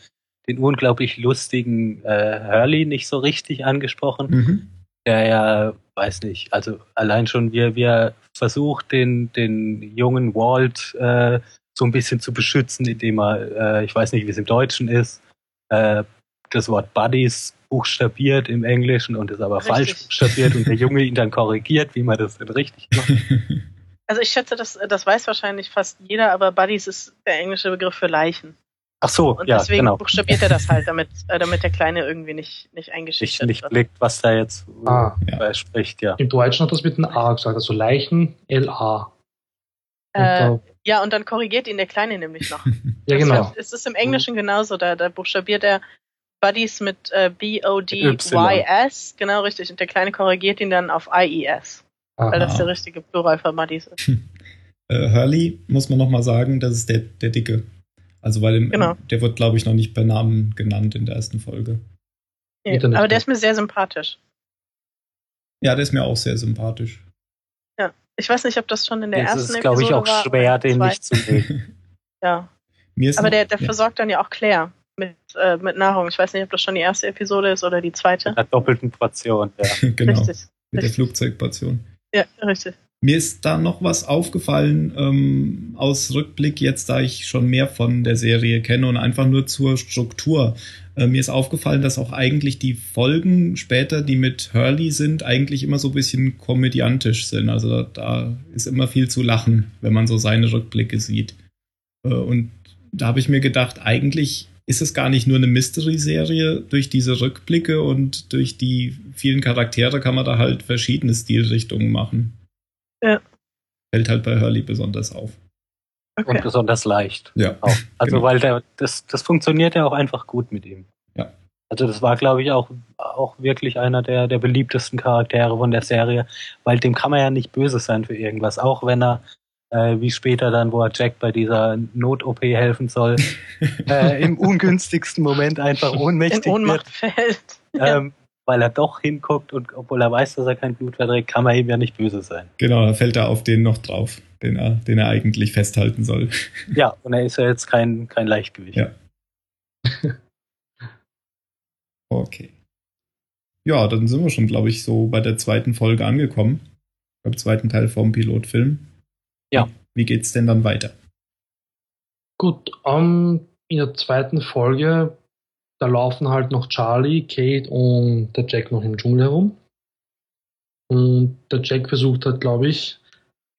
Speaker 2: den unglaublich lustigen äh, Hurley nicht so richtig angesprochen.
Speaker 1: Mhm.
Speaker 2: der ja, weiß nicht, also allein schon wie, wie er versucht, den, den jungen Walt äh, so ein bisschen zu beschützen, indem er, äh, ich weiß nicht, wie es im Deutschen ist, äh, das Wort Buddies buchstabiert im Englischen und es aber richtig. falsch buchstabiert und der Junge ihn dann korrigiert, wie man das denn richtig macht. (laughs)
Speaker 3: Also ich schätze, das, das weiß wahrscheinlich fast jeder, aber Buddies ist der englische Begriff für Leichen.
Speaker 2: Ach so,
Speaker 3: und
Speaker 2: ja,
Speaker 3: deswegen
Speaker 2: genau.
Speaker 3: buchstabiert er das halt, damit, (laughs) äh, damit der Kleine irgendwie nicht, nicht eingeschüchtert
Speaker 2: nicht, nicht blickt, was da jetzt
Speaker 4: Ah.
Speaker 2: äh, spricht, ja.
Speaker 4: Im Deutschen hat das mit einem A gesagt, also Leichen, L-A.
Speaker 3: Äh, ja, und dann korrigiert ihn der Kleine nämlich noch. (laughs)
Speaker 4: ja,
Speaker 3: Das
Speaker 4: genau.
Speaker 3: heißt, Es ist im Englischen genauso, da, da buchstabiert er Buddies mit äh, B-O-D-Y-S, genau richtig, und der Kleine korrigiert ihn dann auf I-E-S, weil das der richtige Plural für Buddies ist.
Speaker 1: Äh, Hurley, muss man nochmal sagen, das ist der, der Dicke. Also, weil im,
Speaker 3: Genau.
Speaker 1: der wird, glaube ich, noch nicht bei Namen genannt in der ersten Folge.
Speaker 3: Nee, aber der ist mir sehr sympathisch.
Speaker 1: Ja, der ist mir auch sehr sympathisch.
Speaker 3: Ich weiß nicht, ob das schon in der
Speaker 2: Es
Speaker 3: ersten
Speaker 2: ist, glaube ich,
Speaker 3: Episode
Speaker 2: auch
Speaker 3: war,
Speaker 2: schwer, den
Speaker 3: der
Speaker 2: nicht zu mögen. (laughs)
Speaker 3: Ja,
Speaker 1: Mir ist
Speaker 3: aber
Speaker 1: noch-
Speaker 3: der, der
Speaker 1: ja,
Speaker 3: versorgt dann ja auch Claire mit, äh, mit Nahrung. Ich weiß nicht, ob das schon die erste Episode ist oder die zweite.
Speaker 2: Mit einer doppelten Portion, ja. (laughs)
Speaker 1: genau,
Speaker 3: Richtig.
Speaker 1: mit der
Speaker 3: richtig.
Speaker 1: Flugzeugportion.
Speaker 3: Ja, richtig.
Speaker 1: Mir ist da noch was aufgefallen ähm, aus Rückblick, jetzt da ich schon mehr von der Serie kenne und einfach nur zur Struktur. Äh, mir ist aufgefallen, dass auch eigentlich die Folgen später, die mit Hurley sind, eigentlich immer so ein bisschen komödiantisch sind. Also da, da ist immer viel zu lachen, wenn man so seine Rückblicke sieht. Äh, und da habe ich mir gedacht, eigentlich ist es gar nicht nur eine Mystery-Serie. Durch diese Rückblicke und durch die vielen Charaktere kann man da halt verschiedene Stilrichtungen machen.
Speaker 3: Ja.
Speaker 1: Fällt halt bei Hurley besonders auf.
Speaker 2: Und
Speaker 3: Okay.
Speaker 2: besonders leicht.
Speaker 1: Ja.
Speaker 2: Auch. Also (laughs)
Speaker 1: Genau.
Speaker 2: weil der, das, das funktioniert ja auch einfach gut mit ihm.
Speaker 1: Ja.
Speaker 2: Also das war, glaube ich, auch, auch wirklich einer der, der beliebtesten Charaktere von der Serie, weil dem kann man ja nicht böse sein für irgendwas, auch wenn er, äh, wie später dann, wo er Jack bei dieser Not-OP helfen soll, (laughs) äh, im ungünstigsten Moment einfach ohnmächtig
Speaker 3: In Ohnmacht
Speaker 2: wird,
Speaker 3: fällt. Ja.
Speaker 2: ähm, weil er doch hinguckt und obwohl er weiß, dass er kein Blut verträgt, kann man ihm ja nicht böse sein.
Speaker 1: Genau, da fällt er auf den noch drauf, den er, den er eigentlich festhalten soll. (laughs)
Speaker 2: Ja, und er ist ja jetzt kein, kein Leichtgewicht.
Speaker 1: Ja. (laughs) Okay. Ja, dann sind wir schon, glaube ich, so bei der zweiten Folge angekommen. Beim zweiten Teil vom Pilotfilm.
Speaker 2: Ja.
Speaker 1: Wie, geht's denn dann weiter?
Speaker 4: Gut, ähm, in der zweiten Folge, da laufen halt noch Charlie, Kate und der Jack noch im Dschungel herum. Und der Jack versucht halt, glaube ich,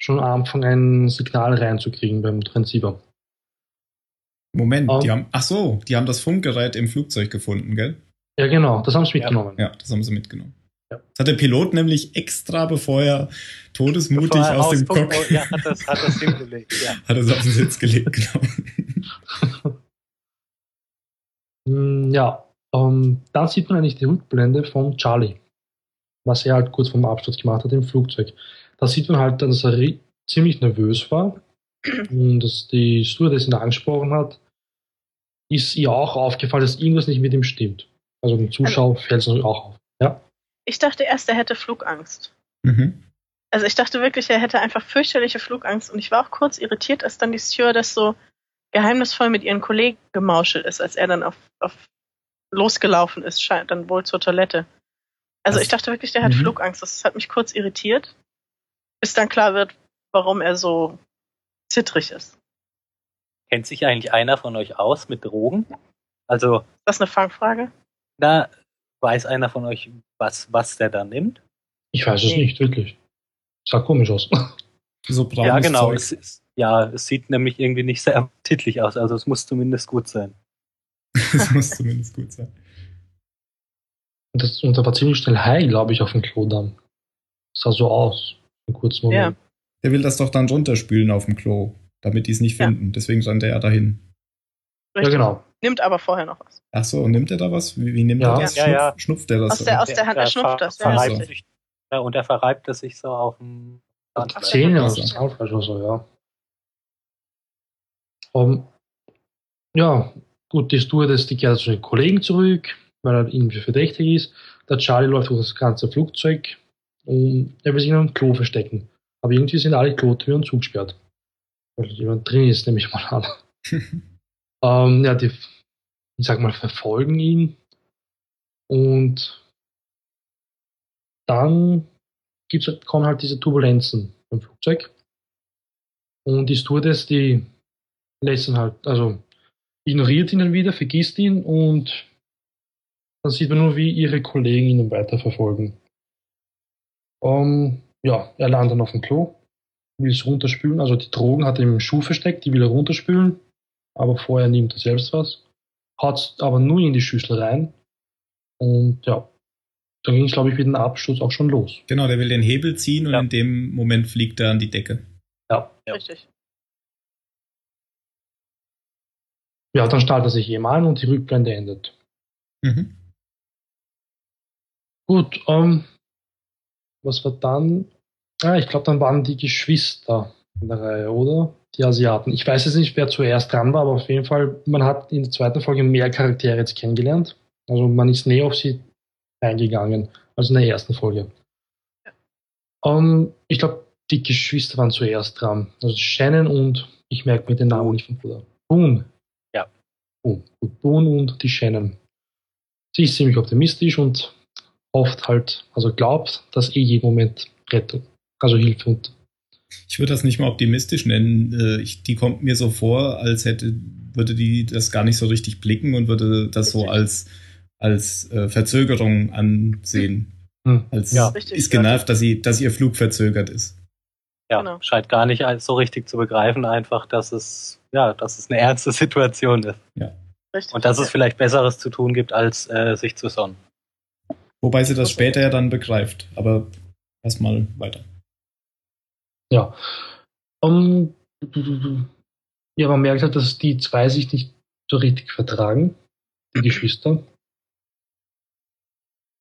Speaker 4: schon am Anfang ein Signal reinzukriegen beim Transceiver.
Speaker 1: Moment,
Speaker 4: Oh.
Speaker 1: die haben, ach so, die haben das Funkgerät im Flugzeug gefunden, gell?
Speaker 4: Ja, genau, das haben sie
Speaker 2: Ja.
Speaker 4: mitgenommen.
Speaker 1: Ja, das haben sie mitgenommen.
Speaker 4: Ja.
Speaker 1: Das hat der Pilot nämlich extra, bevor er todesmutig
Speaker 2: Bevor er
Speaker 1: aus dem
Speaker 2: rausguckt,
Speaker 1: Cock
Speaker 2: oh, ja, hat das, hat das (laughs) hingelegt, ja.
Speaker 1: hat es auf den Sitz gelegt, genau. (laughs)
Speaker 4: Mm, Ja, ähm, dann sieht man eigentlich die Rückblende von Charlie, was er halt kurz vorm Absturz gemacht hat im Flugzeug. Da sieht man halt, dass er ziemlich nervös war (clears throat) und dass die Stewardess ihn angesprochen hat, ist ihr auch aufgefallen, dass irgendwas nicht mit ihm stimmt. Also dem Zuschauer fällt es natürlich auch auf. Ja,
Speaker 3: Ich dachte erst, er hätte Flugangst.
Speaker 1: Mhm.
Speaker 3: Also ich dachte wirklich, er hätte einfach fürchterliche Flugangst und ich war auch kurz irritiert, als dann die Stewardess so geheimnisvoll mit ihren Kollegen gemauschelt ist, als er dann auf, auf losgelaufen ist, scheint dann wohl zur Toilette. Also
Speaker 1: Das-
Speaker 3: ich dachte wirklich, der hat
Speaker 1: Mhm.
Speaker 3: Flugangst. Das hat mich kurz irritiert, bis dann klar wird, warum er so zittrig ist.
Speaker 2: Kennt sich eigentlich einer von euch aus mit Drogen? Also,
Speaker 3: Ist das eine Fangfrage?
Speaker 2: da weiß einer von euch, was, was der da nimmt?
Speaker 4: ich weiß es
Speaker 3: Nee.
Speaker 4: nicht, wirklich. Sah komisch aus.
Speaker 1: So braunes
Speaker 2: ja, genau.
Speaker 1: Zeug.
Speaker 2: Es, ist, ja, es sieht nämlich irgendwie nicht sehr appetitlich aus. Also es muss zumindest gut sein. (laughs)
Speaker 1: das muss zumindest gut sein.
Speaker 4: Und, das, und er war ziemlich schnell high, glaube ich, auf dem Klo dann. Sah so aus. Einen kurzen
Speaker 3: Ja.
Speaker 4: Moment.
Speaker 1: Der will das doch dann runterspülen auf dem Klo, damit die es nicht
Speaker 3: Ja.
Speaker 1: finden. Deswegen stand er ja dahin.
Speaker 4: Ja,
Speaker 3: Richtig.
Speaker 4: genau.
Speaker 3: Nimmt aber vorher noch was.
Speaker 1: Ach so, und nimmt er da was? Wie, wie nimmt
Speaker 4: Ja.
Speaker 1: er das?
Speaker 2: Ja, ja.
Speaker 1: Schnupf, Schnupft er das?
Speaker 3: Aus der- aus der Hand, er schnupft das, ja,
Speaker 2: verreibt
Speaker 1: so.
Speaker 2: sich, ja, und er verreibt es sich so auf dem.
Speaker 4: Zähne
Speaker 1: Ja.
Speaker 4: oder so, ja. Um, ja, gut, die Stewardess, die kehrt zu den Kollegen zurück, weil er irgendwie verdächtig ist. Der Charlie läuft durch das ganze Flugzeug und er will sich in einem Klo verstecken. Aber irgendwie sind alle Klotüren zugesperrt. Weil jemand drin ist, nehme ich mal an. (laughs) Ähm, ja, die, ich sag mal, verfolgen ihn und dann gibt's, halt- kommen halt diese Turbulenzen beim Flugzeug. Und die Stewardess, die lässt ihn halt, also ignoriert ihn dann wieder, vergisst ihn und dann sieht man nur, wie ihre Kollegen ihn weiterverfolgen. Ähm, ja, er landet dann auf dem Klo, will es runterspülen, also die Drogen hat er im Schuh versteckt, die will er runterspülen, aber vorher nimmt er selbst was, hat aber nur in die Schüssel rein und ja, dann ging es, glaube ich, mit dem Absturz auch schon los.
Speaker 1: Genau, der will den Hebel ziehen und
Speaker 2: Ja.
Speaker 1: in dem Moment fliegt er an die Decke.
Speaker 4: Ja.
Speaker 2: Ja.
Speaker 3: Richtig.
Speaker 4: Ja, dann startet er sich an und die Rückblende endet.
Speaker 1: Mhm.
Speaker 4: Gut, ähm, was war dann? Ah, ich glaube, dann waren die Geschwister in der Reihe, oder? Die Asiaten. Ich weiß jetzt nicht, wer zuerst dran war, aber auf jeden Fall, man hat in der zweiten Folge mehr Charaktere jetzt kennengelernt. Also man ist näher auf sie eingegangen als in der ersten Folge. Ähm, ich glaube, die Geschwister waren zuerst dran. Also Shannon und ich merke mir den Namen nicht vom Bruder. Boone.
Speaker 2: Ja.
Speaker 4: Boone. Gut, Boone und die Shannon. Sie ist ziemlich optimistisch und hofft halt, also glaubt, dass eh jeden Moment rettet. Also Hilfe und
Speaker 1: Ich würde das nicht mal optimistisch nennen. Äh, Ich, die kommt mir so vor, als hätte, würde die das gar nicht so richtig blicken und würde das so als, als äh, Verzögerung ansehen.
Speaker 4: Hm.
Speaker 1: Als
Speaker 2: Ja.
Speaker 3: Richtig,
Speaker 1: ist genervt, dass, sie, dass ihr Flug verzögert ist.
Speaker 2: Ja,
Speaker 3: Genau.
Speaker 2: scheint gar nicht so richtig zu begreifen, einfach, dass es, ja, dass es eine ernste (laughs) Situation ist.
Speaker 3: Richtig.
Speaker 2: Und dass es
Speaker 3: ja.
Speaker 2: vielleicht Besseres zu tun gibt, als äh, sich zu sonnen.
Speaker 1: Wobei sie das später ja dann begreift. Aber erstmal weiter.
Speaker 4: Ja. Um, ja, man merkt halt, dass die zwei sich nicht so richtig vertragen, die Geschwister.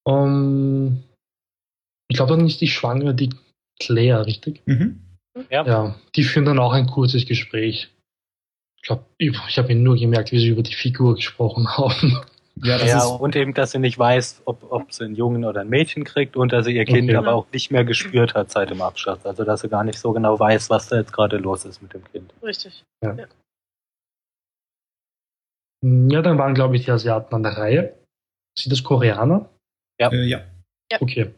Speaker 4: Um, ich glaube, dann ist die Schwangere die Claire, richtig?
Speaker 1: Mhm.
Speaker 2: Ja.
Speaker 4: Ja, die führen dann auch ein kurzes Gespräch. Ich glaube, ich, habe nur gemerkt, wie sie über die Figur gesprochen haben.
Speaker 1: Ja, das
Speaker 2: ja,
Speaker 1: ist,
Speaker 2: und eben, dass sie nicht weiß, ob, ob sie einen Jungen oder ein Mädchen kriegt und dass sie ihr Kind
Speaker 4: Okay.
Speaker 2: aber auch nicht mehr gespürt hat seit dem Absturz. Also, dass sie gar nicht so genau weiß, was da jetzt gerade los ist mit dem Kind.
Speaker 3: Richtig.
Speaker 4: Ja, dann waren, glaube ich, die Asiaten an der Reihe. Sind das Koreaner?
Speaker 1: äh, ja,
Speaker 4: Okay.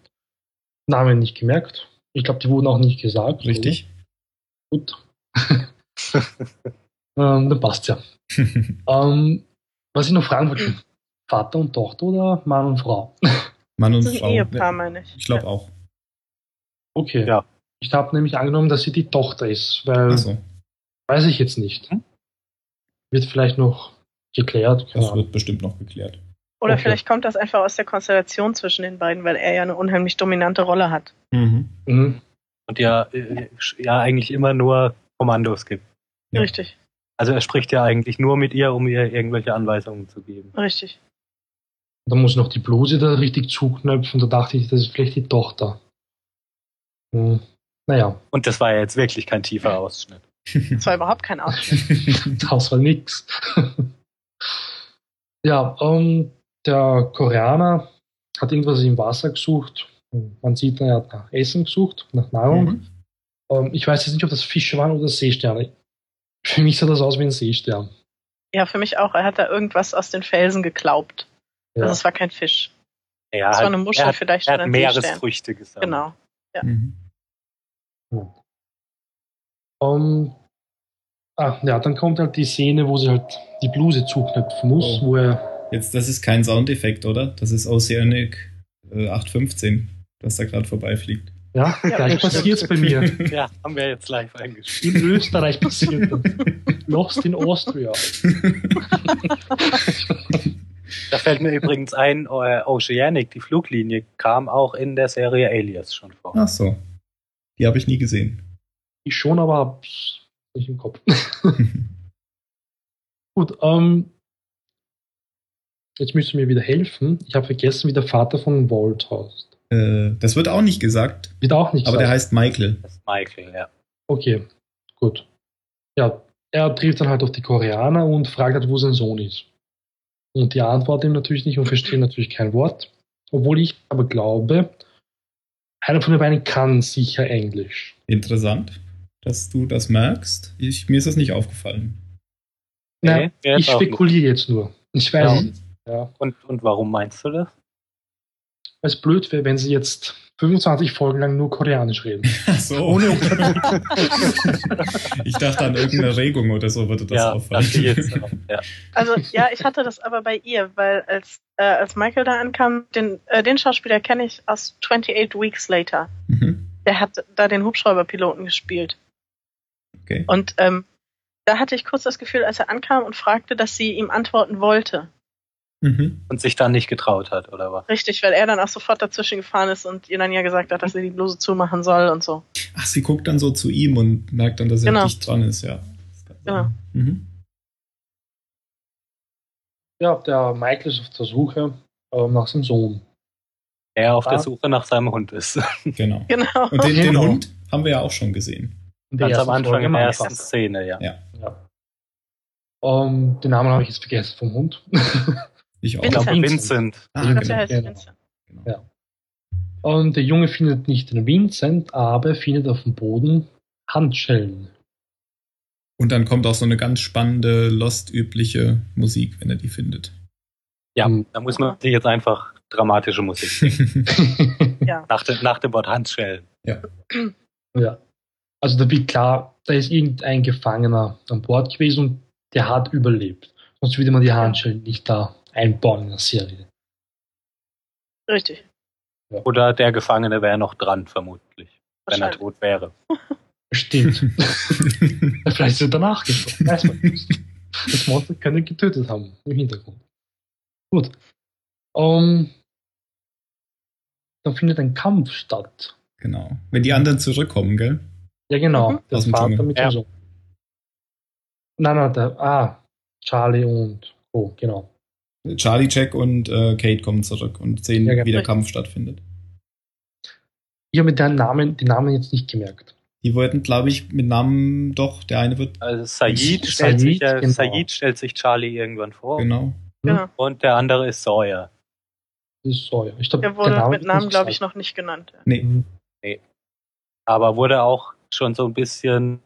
Speaker 4: Namen nicht gemerkt. Ich glaube, die wurden auch nicht gesagt.
Speaker 1: richtig.
Speaker 4: Oder? Gut. (laughs) ähm, dann passt ja. (laughs) Ähm, was ich noch fragen wollte, Vater und Tochter oder Mann und Frau? (laughs)
Speaker 1: Mann und
Speaker 3: Das ist ein
Speaker 1: Frau.
Speaker 3: Ehepaar, meine ich.
Speaker 1: Ich glaube auch.
Speaker 4: Okay.
Speaker 2: Ja.
Speaker 4: Ich habe nämlich angenommen, dass sie die Tochter ist, weil
Speaker 1: Achso,
Speaker 4: weiß ich jetzt nicht.
Speaker 2: Hm?
Speaker 4: Wird vielleicht noch geklärt. Keine
Speaker 1: das
Speaker 4: Ahnung.
Speaker 1: wird bestimmt noch geklärt.
Speaker 3: Oder
Speaker 4: Okay.
Speaker 3: vielleicht kommt das einfach aus der Konstellation zwischen den beiden, weil er ja eine unheimlich dominante Rolle hat.
Speaker 1: Mhm.
Speaker 4: Mhm.
Speaker 2: Und ja, äh, ja eigentlich immer nur Kommandos gibt.
Speaker 1: Ja.
Speaker 3: Richtig,
Speaker 2: Also er spricht ja eigentlich nur mit ihr, um ihr irgendwelche Anweisungen zu geben.
Speaker 3: richtig.
Speaker 4: Da muss noch die Bluse da richtig zuknöpfen. Da dachte ich, das ist vielleicht die Tochter. Hm. Naja,
Speaker 2: Und das war ja jetzt wirklich kein tiefer Ausschnitt. (laughs)
Speaker 3: Das war überhaupt kein Ausschnitt. (laughs)
Speaker 4: das war nix. (laughs) ja, ähm, der Koreaner hat irgendwas im Wasser gesucht. Man sieht, er hat nach Essen gesucht, nach Nahrung.
Speaker 1: Mhm.
Speaker 4: Ähm, ich weiß jetzt nicht, ob das Fische waren oder Seesterne. Für mich sah das aus wie ein Seestern.
Speaker 3: Ja, für mich auch. Er hat da irgendwas aus den Felsen geklaubt.
Speaker 4: Ja.
Speaker 3: Also es war kein Fisch.
Speaker 2: Ja,
Speaker 3: Es war eine Muschel,
Speaker 2: er hat,
Speaker 3: vielleicht
Speaker 2: er
Speaker 3: schon
Speaker 2: hat. Meeresfrüchte gesagt.
Speaker 3: Genau.
Speaker 1: Mhm.
Speaker 4: Ähm, ah, ja, dann kommt halt die Szene, wo sie halt die Bluse zuknöpfen muss,
Speaker 1: Oh.
Speaker 4: wo er.
Speaker 1: Jetzt, das ist kein Soundeffekt, oder? Das ist Oceanic äh, 815, das da gerade vorbeifliegt.
Speaker 4: Ja,
Speaker 3: Ja,
Speaker 4: gleich
Speaker 3: stimmt.
Speaker 4: passiert's bei mir. (laughs)
Speaker 2: Ja, haben wir jetzt live eingespielt.
Speaker 4: In Österreich passiert das. Lost in Austria. (laughs)
Speaker 2: Da fällt mir übrigens ein, äh, Oceanic, die Fluglinie, kam auch in der Serie Alias schon vor.
Speaker 1: Ach so. Die habe ich nie gesehen.
Speaker 4: Ich schon, aber hab's nicht im Kopf. (laughs) Gut, ähm, jetzt müsst ihr mir wieder helfen. Ich habe vergessen, wie der Vater von Walt heißt.
Speaker 1: Äh, das wird auch nicht gesagt,
Speaker 4: Wird auch nicht
Speaker 1: aber der
Speaker 4: gesagt.
Speaker 1: heißt Michael.
Speaker 2: Das ist Michael, ja.
Speaker 4: Okay, gut. Ja, er trifft dann halt auf die Koreaner und fragt halt, wo sein Sohn ist. Und die antworten ihm natürlich nicht und verstehen natürlich kein Wort. Obwohl ich aber glaube, einer von den beiden kann sicher Englisch.
Speaker 1: Interessant, dass du das merkst. Ich, mir ist das nicht aufgefallen.
Speaker 2: Nee,
Speaker 4: ich spekuliere jetzt nur. Ich weiß
Speaker 2: Ja.
Speaker 4: nicht. Ja.
Speaker 2: Und, und warum meinst du das?
Speaker 4: Weil es blöd wäre, wenn sie jetzt 25 Folgen lang nur Koreanisch reden. (laughs)
Speaker 1: Ach so.
Speaker 4: Ohne (laughs)
Speaker 1: ich dachte an irgendeine Regung oder so würde das
Speaker 2: ja,
Speaker 1: auffallen. (laughs)
Speaker 2: ja.
Speaker 3: Also ja, ich hatte das aber bei ihr, weil als, äh, als Michael da ankam, den, äh, den Schauspieler kenne ich aus 28 Weeks Later.
Speaker 1: Mhm.
Speaker 3: Der hat da den Hubschrauberpiloten gespielt.
Speaker 1: Okay.
Speaker 3: Und ähm, da hatte ich kurz das Gefühl, als er ankam und fragte, dass sie ihm antworten wollte.
Speaker 1: Mhm.
Speaker 2: Und sich dann nicht getraut hat, oder was?
Speaker 3: Richtig, weil er dann auch sofort dazwischen gefahren ist und ihr dann ja gesagt hat, dass sie die Bluse zumachen soll und so.
Speaker 1: Ach, sie guckt dann so zu ihm und merkt dann, dass er
Speaker 3: Genau.
Speaker 1: dicht dran ist, ja.
Speaker 3: Genau.
Speaker 1: Mhm.
Speaker 4: Ja, der Michael ist auf der Suche ähm, nach seinem Sohn.
Speaker 2: Er auf
Speaker 4: Ah.
Speaker 2: der Suche nach seinem Hund ist. (laughs)
Speaker 1: Genau.
Speaker 3: Genau.
Speaker 1: Und den, den
Speaker 4: Genau.
Speaker 1: Hund haben wir ja auch schon gesehen.
Speaker 4: In der
Speaker 2: Ganz am
Speaker 4: ersten
Speaker 2: Anfang in der ersten. Szene, ja.
Speaker 1: Ja.
Speaker 4: Ja. Ähm, den Namen habe ich jetzt vergessen vom Hund. (laughs)
Speaker 1: Ich auch.
Speaker 2: Ich glaube,
Speaker 3: Vincent.
Speaker 2: Vincent.
Speaker 1: Ah,
Speaker 3: Ich glaube,
Speaker 1: genau.
Speaker 3: heißt
Speaker 4: genau.
Speaker 3: Vincent.
Speaker 1: genau.
Speaker 4: Und der Junge findet nicht den Vincent, aber er findet auf dem Boden Handschellen.
Speaker 1: Und dann kommt auch so eine ganz spannende, Lost-übliche Musik, wenn er die findet.
Speaker 2: Ja,
Speaker 4: Hm.
Speaker 2: da muss man sich jetzt einfach dramatische Musik. (laughs)
Speaker 3: Ja.
Speaker 2: nach, dem, nach dem Wort Handschellen.
Speaker 4: ja. (clears throat) Also da wird klar, da ist irgendein Gefangener an Bord gewesen und der hat überlebt. Sonst würde man die Handschellen nicht da einbauen in der Serie.
Speaker 3: Richtig.
Speaker 2: Oder der Gefangene wäre noch dran, vermutlich. Wenn er tot wäre.
Speaker 4: Stimmt. (laughs) Vielleicht ist er danach gestorben. Weiß man nicht. Das Monster könnte getötet haben im Hintergrund. Gut. Ähm, dann findet ein Kampf statt.
Speaker 1: genau. Wenn die anderen zurückkommen, gell?
Speaker 4: Ja, genau.
Speaker 3: Mhm.
Speaker 4: Der
Speaker 1: Aus dem
Speaker 4: Vater
Speaker 1: Dschungel.
Speaker 4: mit
Speaker 2: Ja.
Speaker 4: Sohn. Nein, nein, der, ah, Charlie und Co. Genau.
Speaker 1: Charlie, Jack und äh, Kate kommen zurück und sehen,
Speaker 4: Ja, genau.
Speaker 1: wie der. Kampf stattfindet.
Speaker 4: Ich habe mir den Namen, den Namen jetzt nicht gemerkt.
Speaker 1: Die wollten, glaube ich, mit Namen doch, der eine wird,
Speaker 2: Also Said, stellt, sich, ja,
Speaker 4: genau.
Speaker 2: Said stellt sich Charlie irgendwann vor.
Speaker 1: genau.
Speaker 3: Genau.
Speaker 2: Und der andere ist Sawyer.
Speaker 4: Ist Sawyer. Ich glaub,
Speaker 3: Der wurde
Speaker 4: der Name
Speaker 3: mit Namen, glaube ich, noch nicht genannt.
Speaker 1: Nee,
Speaker 4: Mhm.
Speaker 2: Aber wurde auch schon so ein bisschen.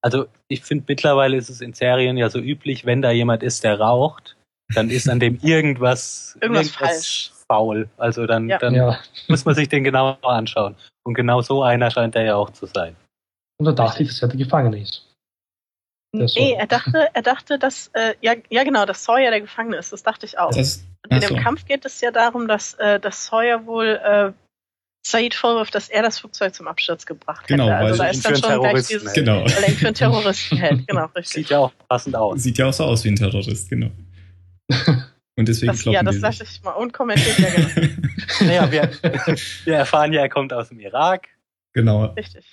Speaker 2: Also, ich finde, mittlerweile ist es in Serien ja so üblich, wenn da jemand ist, der raucht, dann ist an dem irgendwas,
Speaker 3: Irgendwas falsch.
Speaker 2: faul. Also, dann,
Speaker 3: Ja.
Speaker 2: dann
Speaker 4: Ja.
Speaker 2: muss man sich den genauer anschauen. Und genau so einer scheint er ja auch zu sein.
Speaker 4: Und da dachte ich, dass er der Gefangene ist. Der
Speaker 3: Nee,
Speaker 4: Sawyer.
Speaker 3: er dachte, er dachte, dass, äh, ja, ja genau, dass Sawyer der Gefangene ist. Das dachte ich auch.
Speaker 1: das,
Speaker 3: Und in dem
Speaker 1: so.
Speaker 3: Kampf geht es ja darum, dass, äh, dass Sawyer wohl äh, Said vorwirft, dass er das Flugzeug zum Absturz gebracht
Speaker 1: Genau,
Speaker 3: hätte. Also
Speaker 1: weil
Speaker 3: da ist dann schon gleich dieses.
Speaker 1: Genau.
Speaker 3: weil er ihn für einen Terroristen (laughs) hält. Genau, richtig.
Speaker 2: Sieht ja auch passend aus.
Speaker 1: Sieht ja auch so aus wie ein Terrorist, genau. (laughs) Und deswegen
Speaker 3: Das, ja, das lasse ich mal unkommentiert. Ja, genau. (laughs)
Speaker 2: Naja, wir, wir erfahren ja, er kommt aus dem Irak.
Speaker 1: genau.
Speaker 3: Richtig.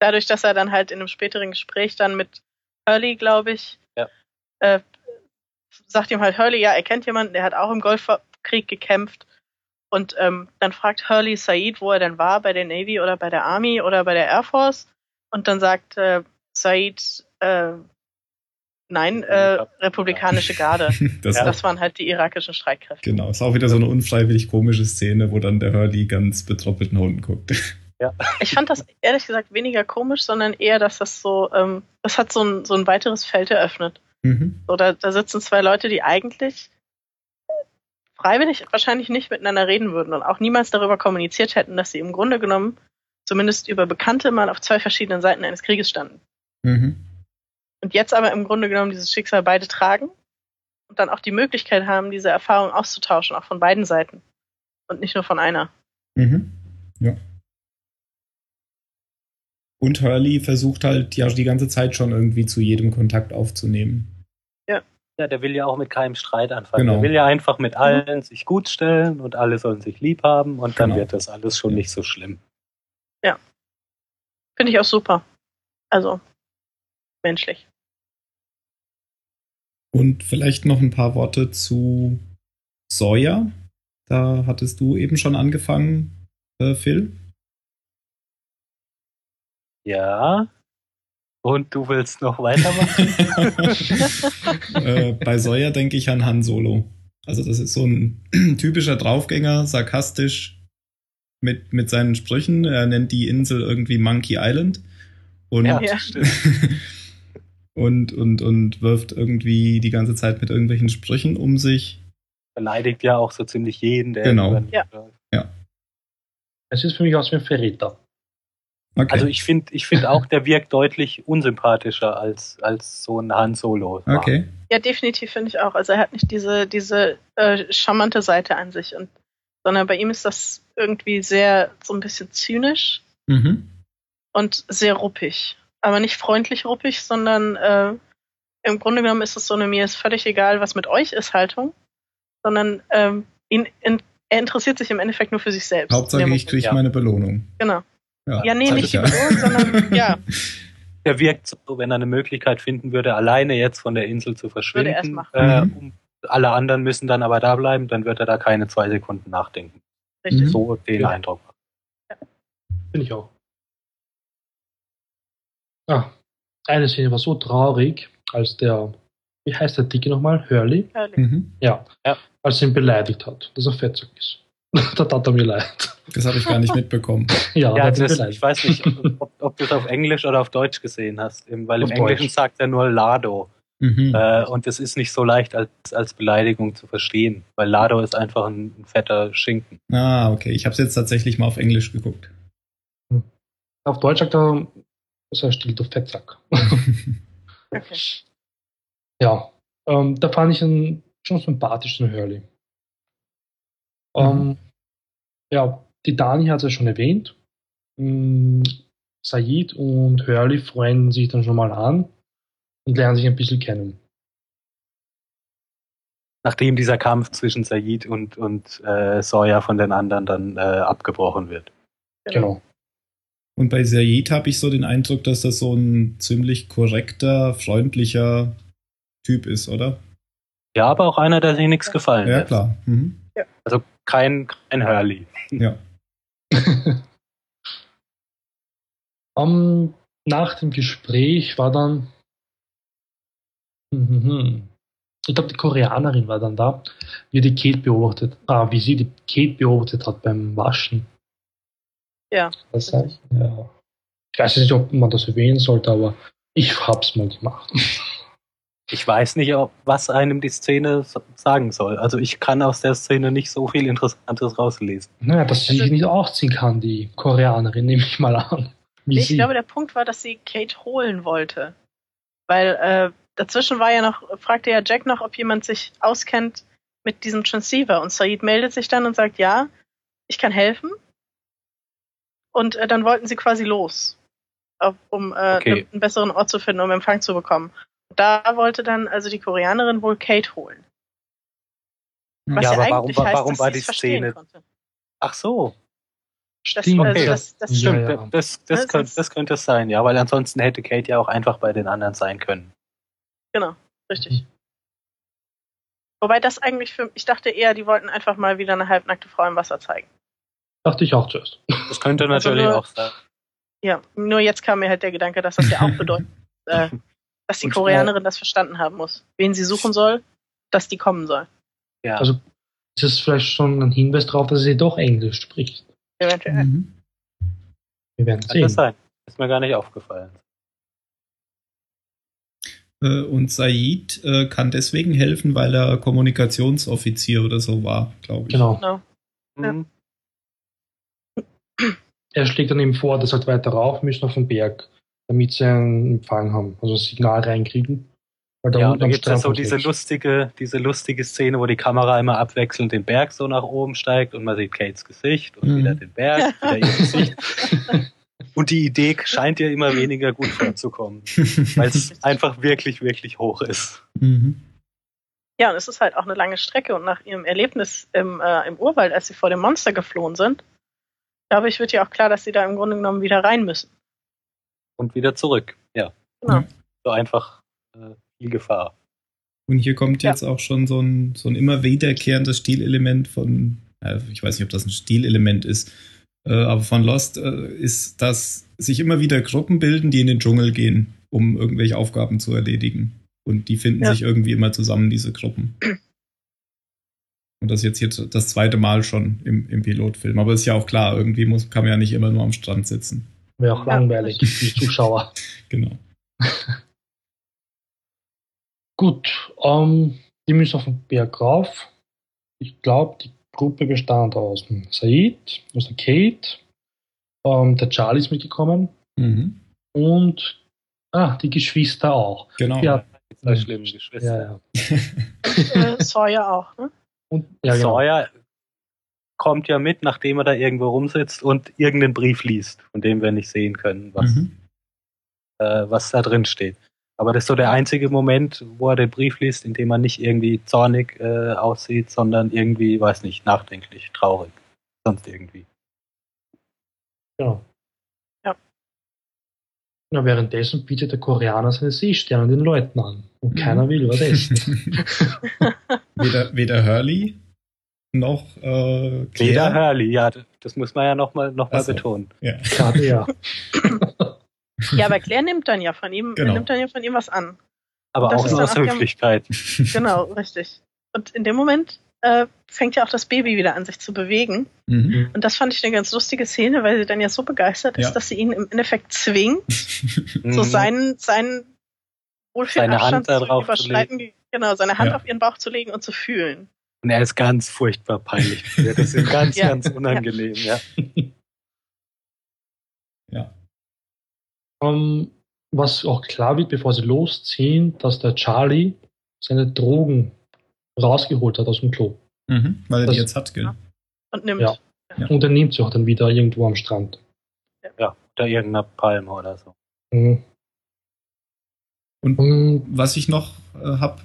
Speaker 3: Dadurch, dass er dann halt in einem späteren Gespräch dann mit Hurley, glaube ich,
Speaker 2: Ja.
Speaker 3: äh, sagt ihm halt Hurley, ja, er kennt jemanden, der hat auch im Golfkrieg gekämpft. Und ähm, dann fragt Hurley Said, wo er denn war, bei der Navy oder bei der Army oder bei der Air Force. Und dann sagt äh, Said, äh, nein, äh, republikanische Garde. (laughs)
Speaker 1: Das
Speaker 2: Ja.
Speaker 3: Das waren halt die irakischen Streitkräfte.
Speaker 1: genau. Ist auch wieder so eine unfreiwillig komische Szene, wo dann der Hurley ganz betroppelt nach unten guckt. (laughs)
Speaker 3: Ich fand das ehrlich gesagt weniger komisch, sondern eher, dass das so, ähm, das hat so ein, so ein weiteres Feld eröffnet.
Speaker 1: Mhm.
Speaker 3: So, da, da sitzen zwei Leute, die eigentlich freiwillig wahrscheinlich nicht miteinander reden würden und auch niemals darüber kommuniziert hätten, dass sie im Grunde genommen zumindest über Bekannte mal auf zwei verschiedenen Seiten eines Krieges standen.
Speaker 1: Mhm.
Speaker 3: Und jetzt aber im Grunde genommen dieses Schicksal beide tragen und dann auch die Möglichkeit haben, diese Erfahrung auszutauschen, auch von beiden Seiten. Und nicht nur von einer.
Speaker 1: Mhm. Ja. Und Hurley versucht halt ja die ganze Zeit schon irgendwie zu jedem Kontakt aufzunehmen.
Speaker 2: Ja, der will ja auch mit keinem Streit anfangen.
Speaker 1: Genau.
Speaker 2: Der will ja einfach mit allen sich gut stellen und alle sollen sich lieb haben und dann
Speaker 1: Genau.
Speaker 2: wird das alles schon
Speaker 1: Ja.
Speaker 2: nicht so schlimm.
Speaker 3: Finde ich auch super. Also, menschlich.
Speaker 1: Und vielleicht noch ein paar Worte zu Sawyer. Da hattest du eben schon angefangen, äh, Phil.
Speaker 2: Ja. Und du willst noch weitermachen? (laughs) (laughs)
Speaker 1: äh, bei Sawyer denke ich an Han Solo. Also das ist so ein (clears throat) typischer Draufgänger, sarkastisch mit, mit seinen Sprüchen. Er nennt die Insel irgendwie Monkey Island. Und,
Speaker 2: ja,
Speaker 3: Ja.
Speaker 2: stimmt. (laughs)
Speaker 1: und, und, und wirft irgendwie die ganze Zeit mit irgendwelchen Sprüchen um sich.
Speaker 2: beleidigt ja auch so ziemlich jeden, der
Speaker 1: Genau.
Speaker 2: über-
Speaker 3: Ja.
Speaker 4: Es ist für mich aus wie ein Verräter.
Speaker 1: Okay.
Speaker 2: Also ich finde ich find auch, der wirkt deutlich unsympathischer als, als so ein Han Solo. war.
Speaker 1: okay.
Speaker 3: Ja, definitiv finde ich auch. Also er hat nicht diese, diese äh, charmante Seite an sich, und, sondern bei ihm ist das irgendwie sehr so ein bisschen zynisch
Speaker 1: Mhm.
Speaker 3: und sehr ruppig. Aber nicht freundlich ruppig, sondern äh, im Grunde genommen ist es so eine mir ist völlig egal, was mit euch ist Haltung, sondern ähm, ihn, in, er interessiert sich im Endeffekt nur für sich selbst.
Speaker 1: Hauptsache, ich kriege
Speaker 2: Ja.
Speaker 1: meine Belohnung.
Speaker 3: Genau.
Speaker 1: Ja,
Speaker 3: Ja, nee, nicht
Speaker 1: ich
Speaker 3: die Belohnung, sondern (laughs) ja,
Speaker 2: Der wirkt so, wenn er eine Möglichkeit finden würde, alleine jetzt von der Insel zu
Speaker 3: Würde
Speaker 2: verschwinden.
Speaker 3: er es machen.
Speaker 2: Äh,
Speaker 1: Mhm.
Speaker 2: um, alle anderen müssen dann aber da bleiben, dann wird er da keine zwei Sekunden nachdenken.
Speaker 3: richtig.
Speaker 2: So den
Speaker 4: Ja.
Speaker 2: Eindruck.
Speaker 4: Finde ich auch. Ah, eine Szene war so traurig, als der, wie heißt der Dicke nochmal? Hurley?
Speaker 3: Herrlich.
Speaker 1: Mhm.
Speaker 4: Ja.
Speaker 2: Ja.
Speaker 4: Als er ihn beleidigt hat, dass er fetzig ist. (laughs) da tat er mir leid.
Speaker 1: Das habe ich gar nicht mitbekommen. (laughs)
Speaker 4: Ja,
Speaker 2: Ja, das, ich weiß nicht, ob, ob du es auf Englisch oder auf Deutsch gesehen hast, Im- weil im
Speaker 4: Auf
Speaker 2: Englischen
Speaker 4: Deutsch.
Speaker 2: sagt er nur Lado.
Speaker 1: Mhm.
Speaker 2: Äh, und das ist nicht so leicht als, als Beleidigung zu verstehen, weil Lado ist einfach ein, ein fetter Schinken.
Speaker 1: Ah, okay. Ich habe es jetzt tatsächlich mal auf Englisch geguckt.
Speaker 4: Auf Deutsch sagt er, er still, du Fettsack.
Speaker 3: Okay.
Speaker 4: Ja, ähm, da fand ich ihn schon sympathisch, den Hurley. Ähm, ja, die Dani hat es ja schon erwähnt. Mm, Said und Hurley freuen sich dann schon mal an und lernen sich ein bisschen kennen.
Speaker 2: Nachdem dieser Kampf zwischen Said und, und äh, Sawyer von den anderen dann äh, abgebrochen wird.
Speaker 4: Genau.
Speaker 1: Und bei Sayid habe ich so den Eindruck, dass das so ein ziemlich korrekter, freundlicher Typ ist, oder?
Speaker 2: Ja, aber auch einer, der sich nichts gefallen
Speaker 1: Ja,
Speaker 2: lässt.
Speaker 1: klar. Mhm.
Speaker 2: Also kein, kein Hurley.
Speaker 1: Ja. (laughs)
Speaker 4: Ähm, nach dem Gespräch war dann. Mhm. Ich glaube, die Koreanerin war dann da, wie die Kate beobachtet, ah, wie sie die Kate beobachtet hat beim Waschen.
Speaker 3: Ja,
Speaker 4: Das
Speaker 3: richtig.
Speaker 4: ja. Ich weiß nicht, ob man das erwähnen sollte, aber ich hab's mal gemacht.
Speaker 2: Ich weiß nicht, ob, was einem die Szene sagen soll. Also ich kann aus der Szene nicht so viel Interessantes rauslesen.
Speaker 4: Naja, dass sie
Speaker 3: Also-
Speaker 4: sich nicht ausziehen kann, die Koreanerin, nehme ich mal an. Wie
Speaker 3: ich
Speaker 4: sie.
Speaker 3: glaube, der Punkt war, dass sie Kate holen wollte. Weil äh, dazwischen war ja noch, fragte ja Jack noch, ob jemand sich auskennt mit diesem Transceiver. Und Said meldet sich dann und sagt, ja, ich kann helfen. Und äh, dann wollten sie quasi los, auf, um äh,
Speaker 2: Okay.
Speaker 3: einen, einen besseren Ort zu finden, um Empfang zu bekommen. Da wollte dann also die Koreanerin wohl Kate holen. Was
Speaker 2: Ja,
Speaker 3: ja,
Speaker 2: aber warum
Speaker 3: heißt,
Speaker 2: warum war die Szene-. Ach so,
Speaker 3: Das,
Speaker 4: Stimmt,
Speaker 3: also das, das
Speaker 4: Ja,
Speaker 3: stimmt.
Speaker 4: ja.
Speaker 2: das, das,
Speaker 3: Ne,
Speaker 2: könnte, das könnte es sein, ja, weil ansonsten hätte Kate ja auch einfach bei den anderen sein können.
Speaker 3: Genau, richtig. Wobei das eigentlich für ich dachte eher, die wollten einfach mal wieder eine halbnackte Frau im Wasser zeigen.
Speaker 4: Dachte ich auch zuerst.
Speaker 2: Das könnte
Speaker 3: Also
Speaker 2: natürlich
Speaker 3: nur-
Speaker 2: auch sein.
Speaker 3: Ja, nur jetzt kam mir halt der Gedanke, dass das ja auch bedeutet, (laughs) äh, dass die
Speaker 2: Und, äh,
Speaker 3: Koreanerin das verstanden haben muss. Wen sie suchen soll, dass die kommen soll.
Speaker 2: Ja.
Speaker 4: Also ist es vielleicht schon ein Hinweis darauf, dass sie doch Englisch spricht.
Speaker 3: Eventuell.
Speaker 1: Mhm.
Speaker 4: Wir werden
Speaker 2: Kann das
Speaker 4: sehen.
Speaker 2: sein? Ist mir gar nicht aufgefallen.
Speaker 1: Äh, Und Said äh, kann deswegen helfen, weil er Kommunikationsoffizier oder so war, glaube ich.
Speaker 4: Genau.
Speaker 3: Genau.
Speaker 2: Mhm.
Speaker 4: Er schlägt dann eben vor, dass halt weiter rauf müssen auf den Berg, damit sie einen Empfang haben, also ein Signal reinkriegen. Weil da
Speaker 2: Ja, und
Speaker 4: unten
Speaker 2: da
Speaker 4: am
Speaker 2: gibt es ja so diese lustige, diese lustige Szene, wo die Kamera immer abwechselnd den Berg so nach oben steigt und man sieht Kates Gesicht und
Speaker 1: Mhm.
Speaker 2: wieder den Berg, (laughs) wieder ihr Gesicht. Und die Idee scheint ihr immer weniger gut vorzukommen, (laughs) weil es einfach wirklich, wirklich hoch ist.
Speaker 1: mhm.
Speaker 3: Ja, und es ist halt auch eine lange Strecke und nach ihrem Erlebnis im, äh, im Urwald, als sie vor dem Monster geflohen sind, glaube ich, wird ja auch klar, dass sie da im Grunde genommen wieder rein müssen.
Speaker 2: Und wieder zurück. Ja.
Speaker 3: Genau.
Speaker 1: Ja.
Speaker 2: So einfach äh, viel Gefahr.
Speaker 1: Und hier kommt
Speaker 3: Ja.
Speaker 1: jetzt auch schon so ein, so ein immer wiederkehrendes Stilelement von, äh, ich weiß nicht, ob das ein Stilelement ist, äh, aber von Lost äh, ist, dass sich immer wieder Gruppen bilden, die in den Dschungel gehen, um irgendwelche Aufgaben zu erledigen. Und die finden
Speaker 3: Ja.
Speaker 1: sich irgendwie immer zusammen, diese Gruppen. Und das jetzt hier das zweite Mal schon im, im Pilotfilm. Aber ist ja auch klar, irgendwie muss, kann man ja nicht immer nur am Strand sitzen.
Speaker 4: Wäre auch
Speaker 3: Ja,
Speaker 4: langweilig
Speaker 3: das
Speaker 4: für die (laughs) Zuschauer.
Speaker 1: Genau. (laughs)
Speaker 4: Gut, ähm, die müssen auf den Berg rauf. ich glaube, die Gruppe bestand aus dem Said, aus der Kate, ähm, der Charlie ist mitgekommen
Speaker 1: Mhm.
Speaker 4: und ah, die Geschwister auch.
Speaker 1: Genau.
Speaker 4: Ja,
Speaker 2: Zwei schlimme Geschwister.
Speaker 4: ja, ja.
Speaker 3: Äh, Sawyer auch, ne?
Speaker 4: Und, ja, genau.
Speaker 2: Sawyer kommt ja mit, nachdem er da irgendwo rumsitzt und irgendeinen Brief liest, von dem wir nicht sehen können, was,
Speaker 1: Mhm.
Speaker 2: äh, was da drin steht. Aber das ist so der einzige Moment, wo er den Brief liest, in dem er nicht irgendwie zornig äh, aussieht, sondern irgendwie, weiß nicht, nachdenklich, traurig. Sonst irgendwie.
Speaker 4: genau.
Speaker 3: Ja.
Speaker 4: Na, währenddessen bietet der Koreaner seine Seesterne den Leuten an. Und
Speaker 1: Mhm.
Speaker 4: keiner will was essen. (laughs)
Speaker 1: weder, weder Hurley noch äh,
Speaker 2: Weder
Speaker 1: Claire.
Speaker 2: Hurley, ja, das muss man ja nochmal noch mal
Speaker 1: so.
Speaker 2: betonen.
Speaker 1: Ja.
Speaker 4: Gerade ja. (laughs)
Speaker 3: Ja, aber Claire nimmt dann ja von ihm,
Speaker 1: Genau.
Speaker 3: nimmt dann ja von ihm was an.
Speaker 2: Aber
Speaker 3: Das
Speaker 2: auch
Speaker 3: ist
Speaker 2: nur aus Höflichkeit.
Speaker 3: Genau, richtig. Und in dem Moment äh, fängt ja auch das Baby wieder an, sich zu bewegen.
Speaker 1: Mhm.
Speaker 3: Und das fand ich eine ganz lustige Szene, weil sie dann ja so begeistert ist,
Speaker 1: Ja.
Speaker 3: dass sie ihn im Endeffekt zwingt, (laughs) so
Speaker 2: Mhm.
Speaker 3: seinen, seinen
Speaker 2: Seine
Speaker 3: Wohlfühlabstand
Speaker 2: Hand da
Speaker 3: zu
Speaker 2: drauf zu
Speaker 3: überschreiten, genau, seine Hand
Speaker 1: Ja.
Speaker 3: auf ihren Bauch zu legen und zu fühlen.
Speaker 2: Und er ist ganz furchtbar peinlich. Das ist ihm (laughs) ganz,
Speaker 3: Ja.
Speaker 2: ganz unangenehm, ja. (laughs)
Speaker 1: ja.
Speaker 4: Ähm, was auch klar wird, bevor sie losziehen, dass der Charlie seine Drogen rausgeholt hat aus dem Klo.
Speaker 1: Mhm. Weil er die
Speaker 4: Das-
Speaker 1: jetzt hat, gell?
Speaker 3: Und nimmt.
Speaker 4: Ja.
Speaker 1: Ja.
Speaker 4: Und er nimmt sie auch dann wieder irgendwo am Strand.
Speaker 2: Ja, oder irgendeiner Palme oder so.
Speaker 4: Mhm.
Speaker 1: Und
Speaker 4: Und
Speaker 1: was ich noch äh, habe,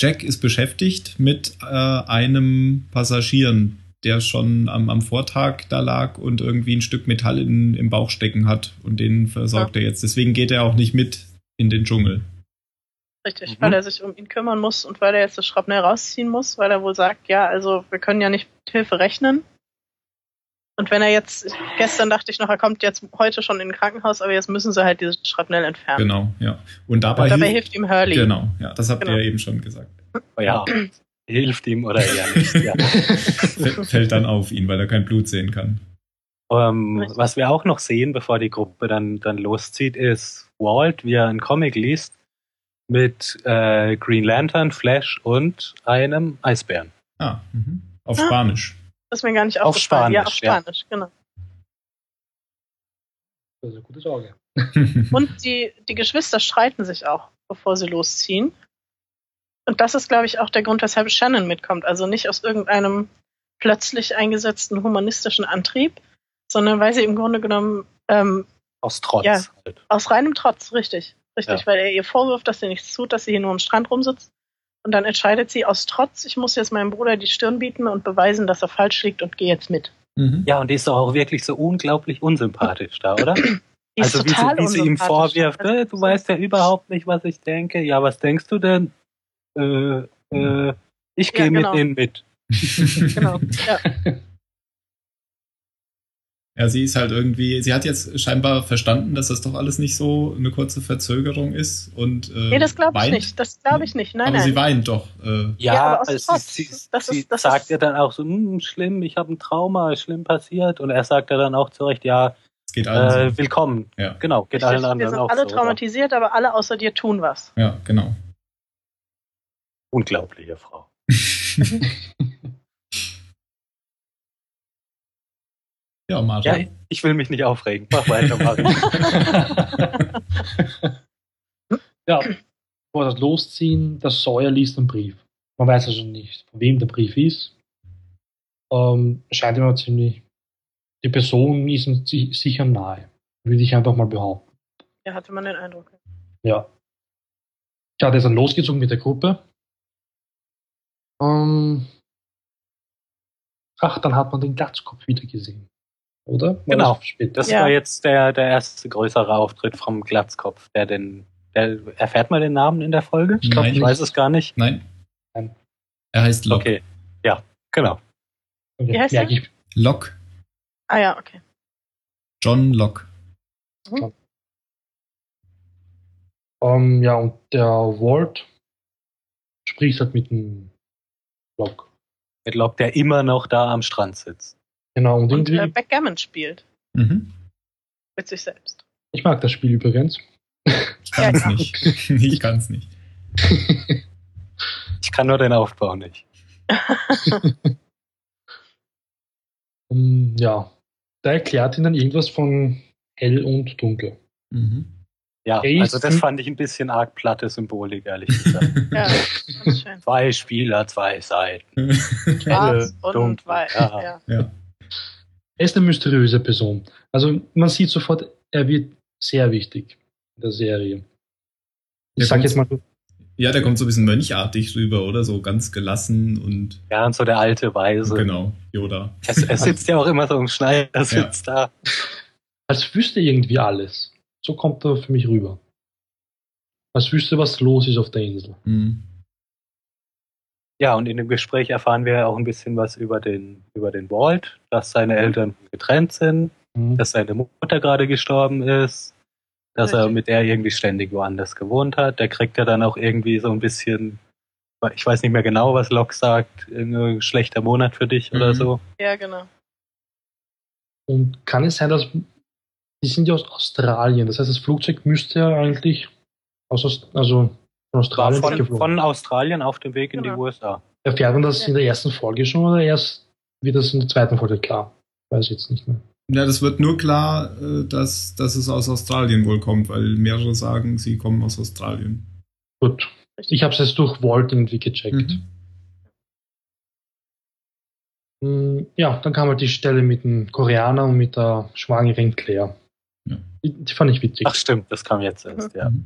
Speaker 1: Jack ist beschäftigt mit äh, einem Passagieren, der schon am, am Vortag da lag und irgendwie ein Stück Metall in, im Bauch stecken hat und den versorgt er jetzt. Deswegen geht er auch nicht mit in den Dschungel.
Speaker 3: Richtig,
Speaker 2: Mhm.
Speaker 3: weil er sich um ihn kümmern muss und weil er jetzt das Schrapnell rausziehen muss, weil er wohl sagt, ja, also wir können ja nicht mit Hilfe rechnen. Und wenn er jetzt, gestern dachte ich noch, er kommt jetzt heute schon in ein Krankenhaus, aber jetzt müssen sie halt dieses Schrapnell entfernen.
Speaker 1: Genau, ja. Und dabei,
Speaker 3: Und dabei
Speaker 1: hilft,
Speaker 3: hilft ihm Hurley.
Speaker 1: Genau, ja, das habt
Speaker 3: Genau.
Speaker 1: ihr ja eben schon gesagt.
Speaker 2: Oh ja, (clears throat) hilft ihm oder eher nicht. (laughs) Ja.
Speaker 1: Fällt dann auf ihn, weil er kein Blut sehen kann.
Speaker 2: Ähm,
Speaker 3: Richtig.
Speaker 2: was wir auch noch sehen, bevor die Gruppe dann, dann loszieht, ist Walt, wie er einen Comic liest, mit äh, Green Lantern, Flash und einem Eisbären.
Speaker 1: Ah, mhm. auf
Speaker 3: Ah.
Speaker 1: Spanisch.
Speaker 3: Das ist mir gar nicht
Speaker 2: Auf
Speaker 3: aufgefallen. ja, auf
Speaker 2: Spanisch, ja.
Speaker 3: Spanisch, genau.
Speaker 4: das ist eine gute Sorge. (laughs)
Speaker 3: Und die, die Geschwister streiten sich auch, bevor sie losziehen. Und das ist, glaube ich, auch der Grund, weshalb Shannon mitkommt. Also nicht aus irgendeinem plötzlich eingesetzten humanistischen Antrieb, sondern weil sie im Grunde genommen ähm,
Speaker 2: Aus Trotz.
Speaker 3: Ja.
Speaker 2: Halt.
Speaker 3: aus reinem Trotz, richtig. Richtig,
Speaker 2: Ja.
Speaker 3: weil er ihr vorwirft, dass sie nichts tut, dass sie hier nur am Strand rumsitzt. Und dann entscheidet sie aus Trotz, ich muss jetzt meinem Bruder die Stirn bieten und beweisen, dass er falsch liegt und gehe jetzt mit.
Speaker 1: Mhm.
Speaker 2: Ja, und die ist doch auch wirklich so unglaublich unsympathisch da, oder?
Speaker 3: Die
Speaker 2: also wie sie, wie sie ihm vorwirft, äh, du weißt ja überhaupt nicht, was ich denke. Ja, was denkst du denn? Äh, äh, ich
Speaker 3: Ja,
Speaker 2: gehe
Speaker 3: genau.
Speaker 2: mit denen mit. (laughs)
Speaker 3: Genau. Ja. (laughs)
Speaker 1: Ja, sie ist halt irgendwie, sie hat jetzt scheinbar verstanden, dass das doch alles nicht so eine kurze Verzögerung ist und äh,
Speaker 3: Nee, das glaube ich nicht. Das glaube ich nicht. Nein,
Speaker 1: aber
Speaker 3: nein.
Speaker 1: sie weint doch. Äh,
Speaker 2: Ja,
Speaker 3: Ja, aber aus
Speaker 2: also sie, sie,
Speaker 3: Das
Speaker 2: sie
Speaker 3: ist- das
Speaker 2: sagt
Speaker 3: ist-
Speaker 2: ja dann auch so, hm, schlimm, ich habe ein Trauma, ist schlimm passiert. Und er sagt ja dann auch zurecht, ja,
Speaker 1: es geht allen
Speaker 2: äh, willkommen.
Speaker 1: so. Ja,
Speaker 2: Genau, geht
Speaker 3: Richtig,
Speaker 2: allen
Speaker 3: wir
Speaker 2: anderen
Speaker 3: sind
Speaker 2: auch
Speaker 3: alle
Speaker 2: so.
Speaker 3: traumatisiert, aber alle außer dir tun was.
Speaker 1: ja, genau.
Speaker 2: Unglaubliche Frau. (laughs)
Speaker 1: ja, Martin.
Speaker 2: Ja, ich will mich nicht aufregen. Mach weiter, Mario. (laughs)
Speaker 4: ja, vor das Losziehen, der Sawyer liest einen Brief. Man weiß also nicht, von wem der Brief ist. Ähm, scheint immer ziemlich. Die Person ist ihm si- sicher nahe. Würde ich einfach mal behaupten.
Speaker 3: Ja, hatte man den Eindruck.
Speaker 4: Ja. Ja, der ist dann losgezogen mit der Gruppe. Ähm, ach, dann hat man den Glatzkopf wieder gesehen. Oder? War
Speaker 2: Genau.
Speaker 4: das Später?
Speaker 2: Das
Speaker 3: Ja.
Speaker 2: war jetzt der, der erste größere Auftritt vom Glatzkopf, der den, der, erfährt man den Namen in der Folge?
Speaker 1: Ich glaub
Speaker 2: ich weiß es gar nicht.
Speaker 1: Nein.
Speaker 4: Nein.
Speaker 1: Er heißt Locke.
Speaker 2: Okay. Ja, genau.
Speaker 4: Okay,
Speaker 3: Wie heißt
Speaker 4: merke
Speaker 3: er?
Speaker 4: ich.
Speaker 1: Locke.
Speaker 3: Ah ja, okay.
Speaker 1: John Locke.
Speaker 4: Ähm, ja, und der Walt spricht halt mit dem Block.
Speaker 2: Mit Locke, der immer noch da am Strand sitzt.
Speaker 4: Genau, und
Speaker 3: Und
Speaker 4: irgendwie,
Speaker 3: äh, Backgammon spielt
Speaker 1: Mhm.
Speaker 3: mit sich selbst.
Speaker 4: ich mag das Spiel übrigens.
Speaker 1: Ich kann's
Speaker 3: Ja, ja.
Speaker 1: nicht. (laughs) ich kann's nicht. (laughs)
Speaker 2: Ich kann nur den Aufbau nicht.
Speaker 4: Um, (laughs) ja, da erklärt ihnen irgendwas von hell und dunkel.
Speaker 1: Mhm.
Speaker 2: Ja,
Speaker 4: Ace
Speaker 2: also das
Speaker 4: und-
Speaker 2: fand ich ein bisschen arg platte Symbolik, ehrlich gesagt.
Speaker 3: Ja, ganz schön.
Speaker 2: zwei Spieler, zwei Seiten.
Speaker 3: Schwarz und
Speaker 2: dunkel,
Speaker 3: weiß.
Speaker 2: ja.
Speaker 3: Ja.
Speaker 1: ja.
Speaker 4: Er ist eine mysteriöse Person. Also man sieht sofort, er wird sehr wichtig in der Serie. Ich
Speaker 1: Der
Speaker 4: sag jetzt mal,
Speaker 1: ja, der kommt so ein bisschen mönchartig rüber, oder? So ganz gelassen und
Speaker 2: Ja, und so der alte Weise.
Speaker 1: genau, Yoda.
Speaker 2: Es sitzt ja auch immer so im Schneider, sitzt da.
Speaker 4: als wüsste er irgendwie alles. So kommt er für mich rüber. Als wüsste, was los ist auf der Insel.
Speaker 1: Mhm.
Speaker 2: Ja, und in dem Gespräch erfahren wir auch ein bisschen was über den, über den Walt, dass seine Eltern getrennt sind,
Speaker 4: Mhm.
Speaker 2: dass seine Mutter gerade gestorben ist, dass er
Speaker 3: Richtig.
Speaker 2: mit der irgendwie ständig woanders gewohnt hat. Der kriegt ja dann auch irgendwie so ein bisschen, ich weiß nicht mehr genau, was Locke sagt, irgendwie schlechter Monat für dich oder
Speaker 1: Mhm.
Speaker 2: so.
Speaker 3: ja, genau.
Speaker 4: Und kann es sein, dass die sind ja aus Australien. Das heißt, das Flugzeug müsste ja eigentlich aus, also von Australien
Speaker 2: von, von Australien auf dem Weg in die
Speaker 3: Genau.
Speaker 2: USA.
Speaker 4: Erfährt man das in der ersten Folge schon oder erst wird das in der zweiten Folge klar? Weiß ich jetzt nicht mehr.
Speaker 1: Ja, das wird nur klar, äh, dass, dass es aus Australien wohl kommt, weil mehrere sagen, sie kommen aus Australien.
Speaker 4: Gut. Ich habe es jetzt durch Walt irgendwie gecheckt.
Speaker 1: Mhm.
Speaker 4: Mm, Ja, dann kam halt die Stelle mit dem Koreaner und mit der schwangeren Claire.
Speaker 1: Ja.
Speaker 4: Die, die fand ich witzig.
Speaker 2: Ach stimmt, das kam jetzt erst, ja.
Speaker 1: Mhm.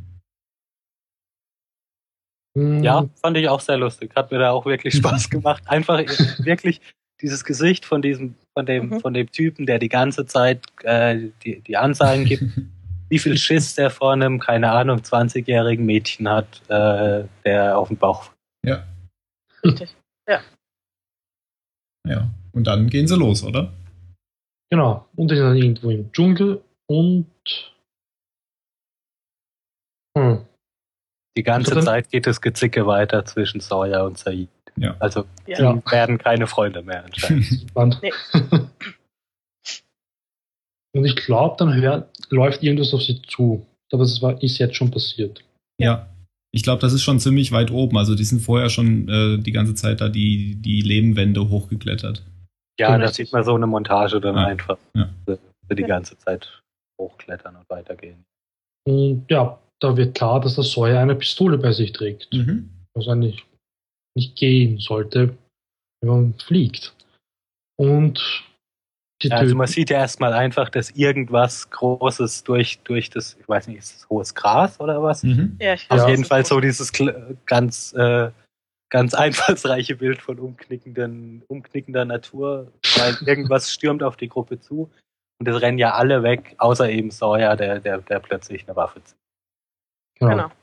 Speaker 4: Mm,
Speaker 2: Ja, fand ich auch sehr lustig. Hat mir da auch wirklich Spaß (laughs) gemacht. Einfach wirklich dieses Gesicht von diesem, von dem,
Speaker 3: Mhm.
Speaker 2: von dem Typen, der die ganze Zeit äh, die, die Ansagen gibt, (laughs) wie viel Schiss der vor einem, keine Ahnung, 20-jährigen Mädchen hat, äh, der auf dem Bauch.
Speaker 1: Ja,
Speaker 3: Richtig. (laughs)
Speaker 1: ja. Und dann gehen sie los, oder?
Speaker 4: Genau. Und die sind dann irgendwo im Dschungel und. Hm.
Speaker 2: Die ganze Zeit geht das Gezicke weiter zwischen Sawyer und Said.
Speaker 1: Ja.
Speaker 2: Also
Speaker 3: Ja.
Speaker 2: die werden keine Freunde mehr anscheinend. (laughs)
Speaker 3: Nee. (laughs)
Speaker 4: und ich glaube, dann hört, läuft irgendwas auf sie zu. Aber das war, ist jetzt schon passiert.
Speaker 1: Ja. Ich glaube, das ist schon ziemlich weit oben. Also die sind vorher schon äh, die ganze Zeit da die, die Lehmwände hochgeklettert.
Speaker 2: Ja,
Speaker 4: Genau.
Speaker 2: da sieht man so eine Montage dann
Speaker 1: Ja.
Speaker 2: einfach.
Speaker 1: Ja.
Speaker 2: Für für die
Speaker 3: Ja.
Speaker 2: ganze Zeit hochklettern und weitergehen.
Speaker 4: Und ja, da wird klar, dass der Sawyer eine Pistole bei sich trägt.
Speaker 1: Mhm.
Speaker 4: was eigentlich nicht gehen sollte, wenn man fliegt. Und die
Speaker 2: Ja, also man sieht ja erstmal einfach, dass irgendwas Großes durch, durch das, ich weiß nicht, ist das hohes Gras oder was?
Speaker 1: Mhm.
Speaker 3: Ja, ich
Speaker 2: Auf
Speaker 4: Ja.
Speaker 2: jeden Fall so dieses ganz, äh, ganz (laughs) einfallsreiche Bild von umknickenden, umknickender Natur, weil irgendwas stürmt auf die Gruppe zu und es rennen ja alle weg, außer eben Sawyer, der, der, der plötzlich eine Waffe zieht.
Speaker 4: Genau.
Speaker 3: Genau.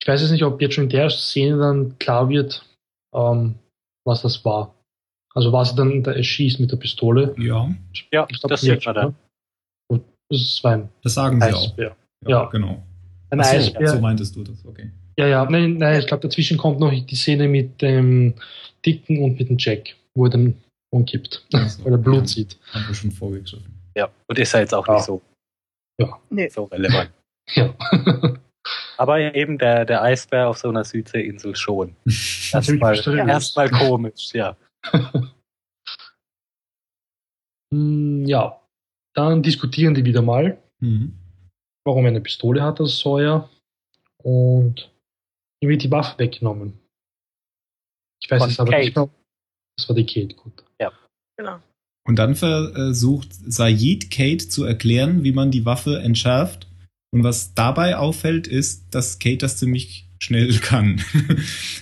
Speaker 4: Ich weiß jetzt nicht, ob jetzt schon in der Szene dann klar wird, ähm, was das war. Also was er dann da erschießt mit der Pistole.
Speaker 1: Ja,
Speaker 2: Ja,
Speaker 4: Ich glaub,
Speaker 2: das sieht man
Speaker 4: schon,
Speaker 2: dann.
Speaker 4: das ist ein
Speaker 1: das sagen sie auch.
Speaker 4: Eisbär.
Speaker 1: Ja,
Speaker 4: Ja.
Speaker 1: genau.
Speaker 4: Ein
Speaker 1: Ach so,
Speaker 4: Eisbär.
Speaker 1: so meintest du das, okay.
Speaker 4: Ja, ja, nein, nein, ich glaube, dazwischen kommt noch die Szene mit dem Dicken und mit dem Jack, wo er dann umkippt,
Speaker 1: Ach (laughs) so,
Speaker 4: weil er Blut
Speaker 1: ja.
Speaker 4: sieht.
Speaker 1: Haben wir schon vorgegriffen.
Speaker 2: Ja, und ist ja jetzt auch
Speaker 4: Ja.
Speaker 2: nicht so,
Speaker 3: Nee.
Speaker 2: so relevant.
Speaker 4: Ja. (laughs)
Speaker 2: Aber eben der, der Eisbär auf so einer Südseeinsel schon. (laughs) Erstmal erstmal komisch, ja. (laughs)
Speaker 4: Hm, ja, dann diskutieren die wieder mal,
Speaker 1: Mhm.
Speaker 4: warum er eine Pistole hat, das Sawyer. Und ihm wird die Waffe weggenommen. Ich weiß
Speaker 2: Von
Speaker 4: es aber
Speaker 2: Kate.
Speaker 4: nicht mehr. Das war die Kate, gut.
Speaker 3: Genau.
Speaker 1: Und dann versucht Said Kate zu erklären, wie man die Waffe entschärft. Und was dabei auffällt, ist, dass Kate das ziemlich schnell (laughs) kann.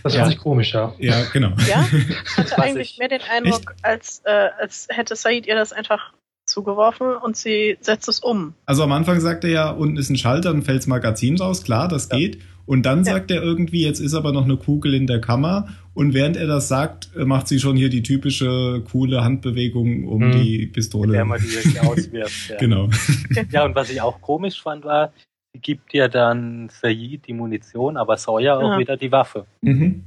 Speaker 4: Das
Speaker 2: Ja.
Speaker 4: fand ich komisch, ja.
Speaker 1: ja, genau.
Speaker 3: Ja? Ich (laughs) hatte eigentlich
Speaker 2: ich-
Speaker 3: mehr den Eindruck, als, äh, als hätte Said ihr das einfach zugeworfen und sie setzt es um.
Speaker 1: Also am Anfang sagt er ja, unten ist ein Schalter, dann fällt das Magazin raus, klar, das
Speaker 2: Ja.
Speaker 1: geht. Und dann
Speaker 3: Ja.
Speaker 1: sagt er irgendwie, jetzt ist aber noch eine Kugel in der Kammer. Und während er das sagt, äh, macht sie schon hier die typische coole Handbewegung um
Speaker 4: Mhm.
Speaker 1: die Pistole.
Speaker 2: Der man die auswirft. (laughs) Ja.
Speaker 1: Genau. (laughs)
Speaker 2: ja, und was ich auch komisch fand, war, sie gibt ja dann Said die Munition, aber Sawyer auch
Speaker 3: Ja.
Speaker 2: wieder die Waffe.
Speaker 1: Mhm.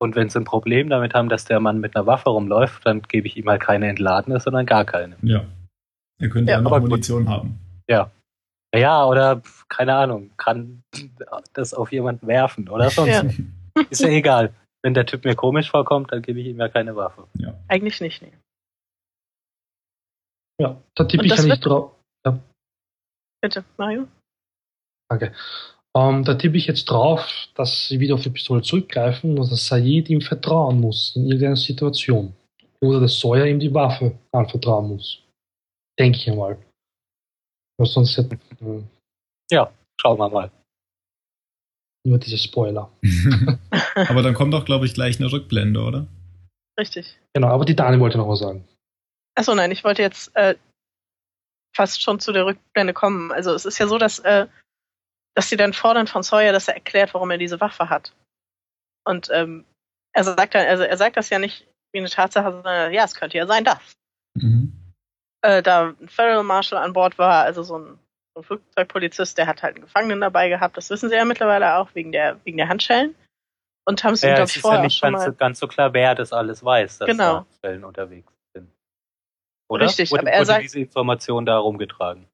Speaker 2: Und wenn sie ein Problem damit haben, dass der Mann mit einer Waffe rumläuft, dann gebe ich ihm halt keine entladene, sondern gar keine.
Speaker 1: Ja. Er könnte ja,
Speaker 3: Ja,
Speaker 1: noch
Speaker 2: aber gut.
Speaker 1: Munition haben.
Speaker 2: Ja, oder pf, keine Ahnung, kann das auf jemanden werfen oder (laughs) sonst.
Speaker 3: Ja.
Speaker 2: Ist ja egal. Wenn der Typ mir komisch vorkommt, dann gebe ich ihm ja keine Waffe.
Speaker 1: Ja.
Speaker 3: Eigentlich nicht, nee.
Speaker 4: Ja, da tippe ich ja nicht drauf.
Speaker 3: Bitte, Mario?
Speaker 4: Danke. Ähm, da tippe ich jetzt drauf, dass sie wieder auf die Pistole zurückgreifen und dass Said ihm vertrauen muss in irgendeiner Situation. Oder dass Sawyer ihm die Waffe anvertrauen muss. Denke ich einmal. Weil sonst hätte äh,
Speaker 2: Schauen wir mal.
Speaker 4: Nur diese Spoiler. (laughs) (laughs)
Speaker 1: Aber dann kommt doch, glaube ich, gleich eine Rückblende, oder?
Speaker 3: Richtig.
Speaker 4: Genau, aber die Dani wollte noch was sagen.
Speaker 3: Achso, nein, ich wollte jetzt äh, fast schon zu der Rückblende kommen. Also es ist ja so, dass, äh, dass sie dann fordern von Sawyer, dass er erklärt, warum er diese Waffe hat. Und ähm, er sagt dann, also er sagt das ja nicht wie eine Tatsache, sondern ja, es könnte ja sein, dass.
Speaker 1: Mhm.
Speaker 3: Äh, da ein Federal Marshal an Bord war, also so ein, so ein Flugzeugpolizist, der hat halt einen Gefangenen dabei gehabt, das wissen sie ja mittlerweile auch, wegen der, wegen der Handschellen. Und haben es ihm,
Speaker 2: Ja,
Speaker 3: glaube
Speaker 2: es
Speaker 3: ich,
Speaker 2: ist
Speaker 3: vorher
Speaker 2: ja
Speaker 3: auch
Speaker 2: nicht
Speaker 3: schon
Speaker 2: ganz, so-
Speaker 3: mal.
Speaker 2: ganz so klar, wer das alles weiß, dass
Speaker 3: Genau.
Speaker 2: da Stellen unterwegs sind. Oder?
Speaker 3: Richtig,
Speaker 2: wurde,
Speaker 3: aber er
Speaker 2: wurde
Speaker 3: sagt-
Speaker 2: diese Information da rumgetragen.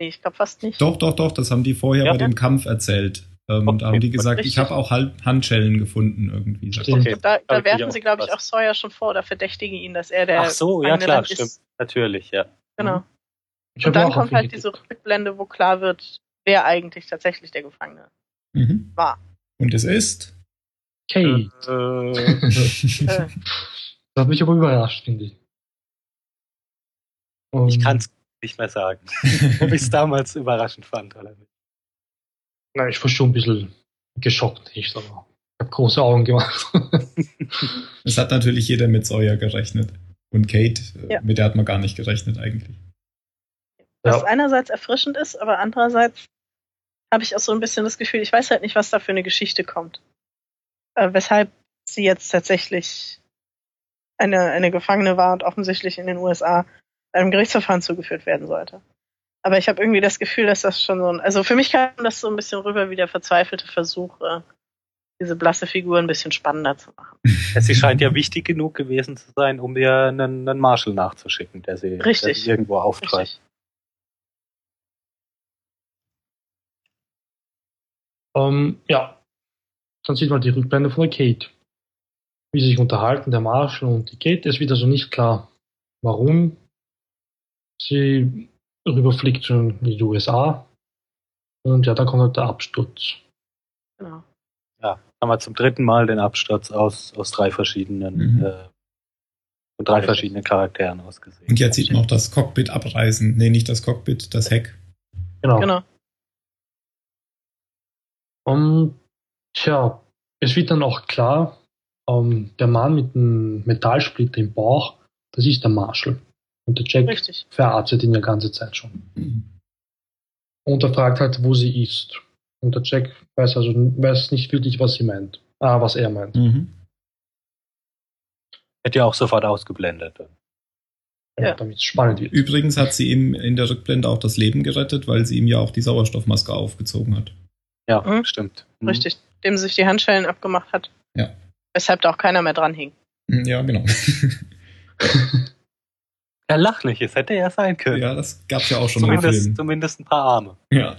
Speaker 3: Nee, ich glaube fast nicht.
Speaker 1: Doch, doch, doch, das haben die vorher
Speaker 2: Ja.
Speaker 1: bei dem Kampf erzählt. Ähm,
Speaker 2: Okay,
Speaker 1: da haben die gesagt,
Speaker 3: richtig.
Speaker 1: ich habe auch Halb- Handschellen gefunden irgendwie.
Speaker 2: Okay.
Speaker 3: Da, da werfen sie, glaube ich, auch. Sawyer schon vor oder verdächtigen ihn, dass er der
Speaker 2: Ach so, ja klar,
Speaker 3: dann
Speaker 2: stimmt.
Speaker 3: ist.
Speaker 2: Natürlich, ja.
Speaker 3: Genau.
Speaker 4: Ich
Speaker 3: Und dann kommt halt diese. Rückblende, wo klar wird, wer eigentlich tatsächlich der Gefangene
Speaker 1: Mhm.
Speaker 3: war.
Speaker 1: Und es ist.
Speaker 4: Kate.
Speaker 2: Äh,
Speaker 3: Äh, (laughs)
Speaker 4: Das hat mich aber überrascht, finde ich.
Speaker 2: ich
Speaker 4: Ähm,
Speaker 2: kann es nicht mehr sagen, (laughs) ob ich es damals überraschend fand oder nicht.
Speaker 4: Nein, ich war schon ein bisschen geschockt, nicht, aber ich habe große Augen gemacht.
Speaker 1: Es hat natürlich jeder mit Sawyer gerechnet. Und Kate,
Speaker 3: Ja.
Speaker 1: mit der hat man gar nicht gerechnet eigentlich.
Speaker 3: Was
Speaker 4: Ja.
Speaker 3: einerseits erfrischend ist, aber andererseits habe ich auch so ein bisschen das Gefühl, ich weiß halt nicht, was da für eine Geschichte kommt. Äh, weshalb sie jetzt tatsächlich eine, eine Gefangene war und offensichtlich in den USA einem Gerichtsverfahren zugeführt werden sollte. Aber ich habe irgendwie das Gefühl, dass das schon so ein, also für mich kam das so ein bisschen rüber wie der verzweifelte Versuch, äh, diese blasse Figur ein bisschen spannender zu machen.
Speaker 2: Sie scheint ja wichtig genug gewesen zu sein, um ihr einen, einen Marshall nachzuschicken, der sie,
Speaker 3: Richtig.
Speaker 2: Der sie irgendwo auftreibt.
Speaker 3: Richtig.
Speaker 4: Ähm, ja, dann sieht man die Rückblende von der Kate. Wie sie sich unterhalten, der Marshall und die Kate. Es ist wieder so nicht klar, warum sie rüberfliegt schon in die USA. Und ja, dann kommt halt der Absturz.
Speaker 3: Genau.
Speaker 2: Ja, haben wir zum dritten Mal den Absturz aus, aus drei verschiedenen
Speaker 1: Mhm.
Speaker 2: äh, von drei verschiedenen Charakteren ausgesehen.
Speaker 1: Und jetzt sieht man auch das Cockpit abreißen. Nee, nicht das Cockpit, das Heck.
Speaker 4: Genau.
Speaker 3: Genau.
Speaker 4: Und tja, es wird dann auch klar, ähm, der Mann mit dem Metallsplitter im Bauch, das ist der Marshall. Und der Jack
Speaker 3: Richtig.
Speaker 4: verarztet ihn ja ganze Zeit schon. Und er fragt halt, wo sie ist. Und der Jack weiß also weiß nicht wirklich, was sie meint. Ah, was er meint.
Speaker 1: Mhm.
Speaker 2: Hätte ja auch sofort ausgeblendet.
Speaker 3: Ja.
Speaker 4: Damit es spannend wird.
Speaker 1: Übrigens hat sie ihm in der Rückblende auch das Leben gerettet, weil sie ihm ja auch die Sauerstoffmaske aufgezogen hat.
Speaker 2: Ja,
Speaker 3: Mhm.
Speaker 2: stimmt. Mhm.
Speaker 3: Richtig. Dem sie sich die Handschellen abgemacht hat.
Speaker 1: Ja.
Speaker 3: Weshalb da auch keiner mehr dran hing.
Speaker 1: Ja, genau. (laughs)
Speaker 2: Ja, lach nicht, es hätte ja sein können.
Speaker 1: ja, das gab's ja auch schon im
Speaker 2: zumindest,
Speaker 1: Film.
Speaker 2: zumindest ein paar Arme.
Speaker 1: Ja,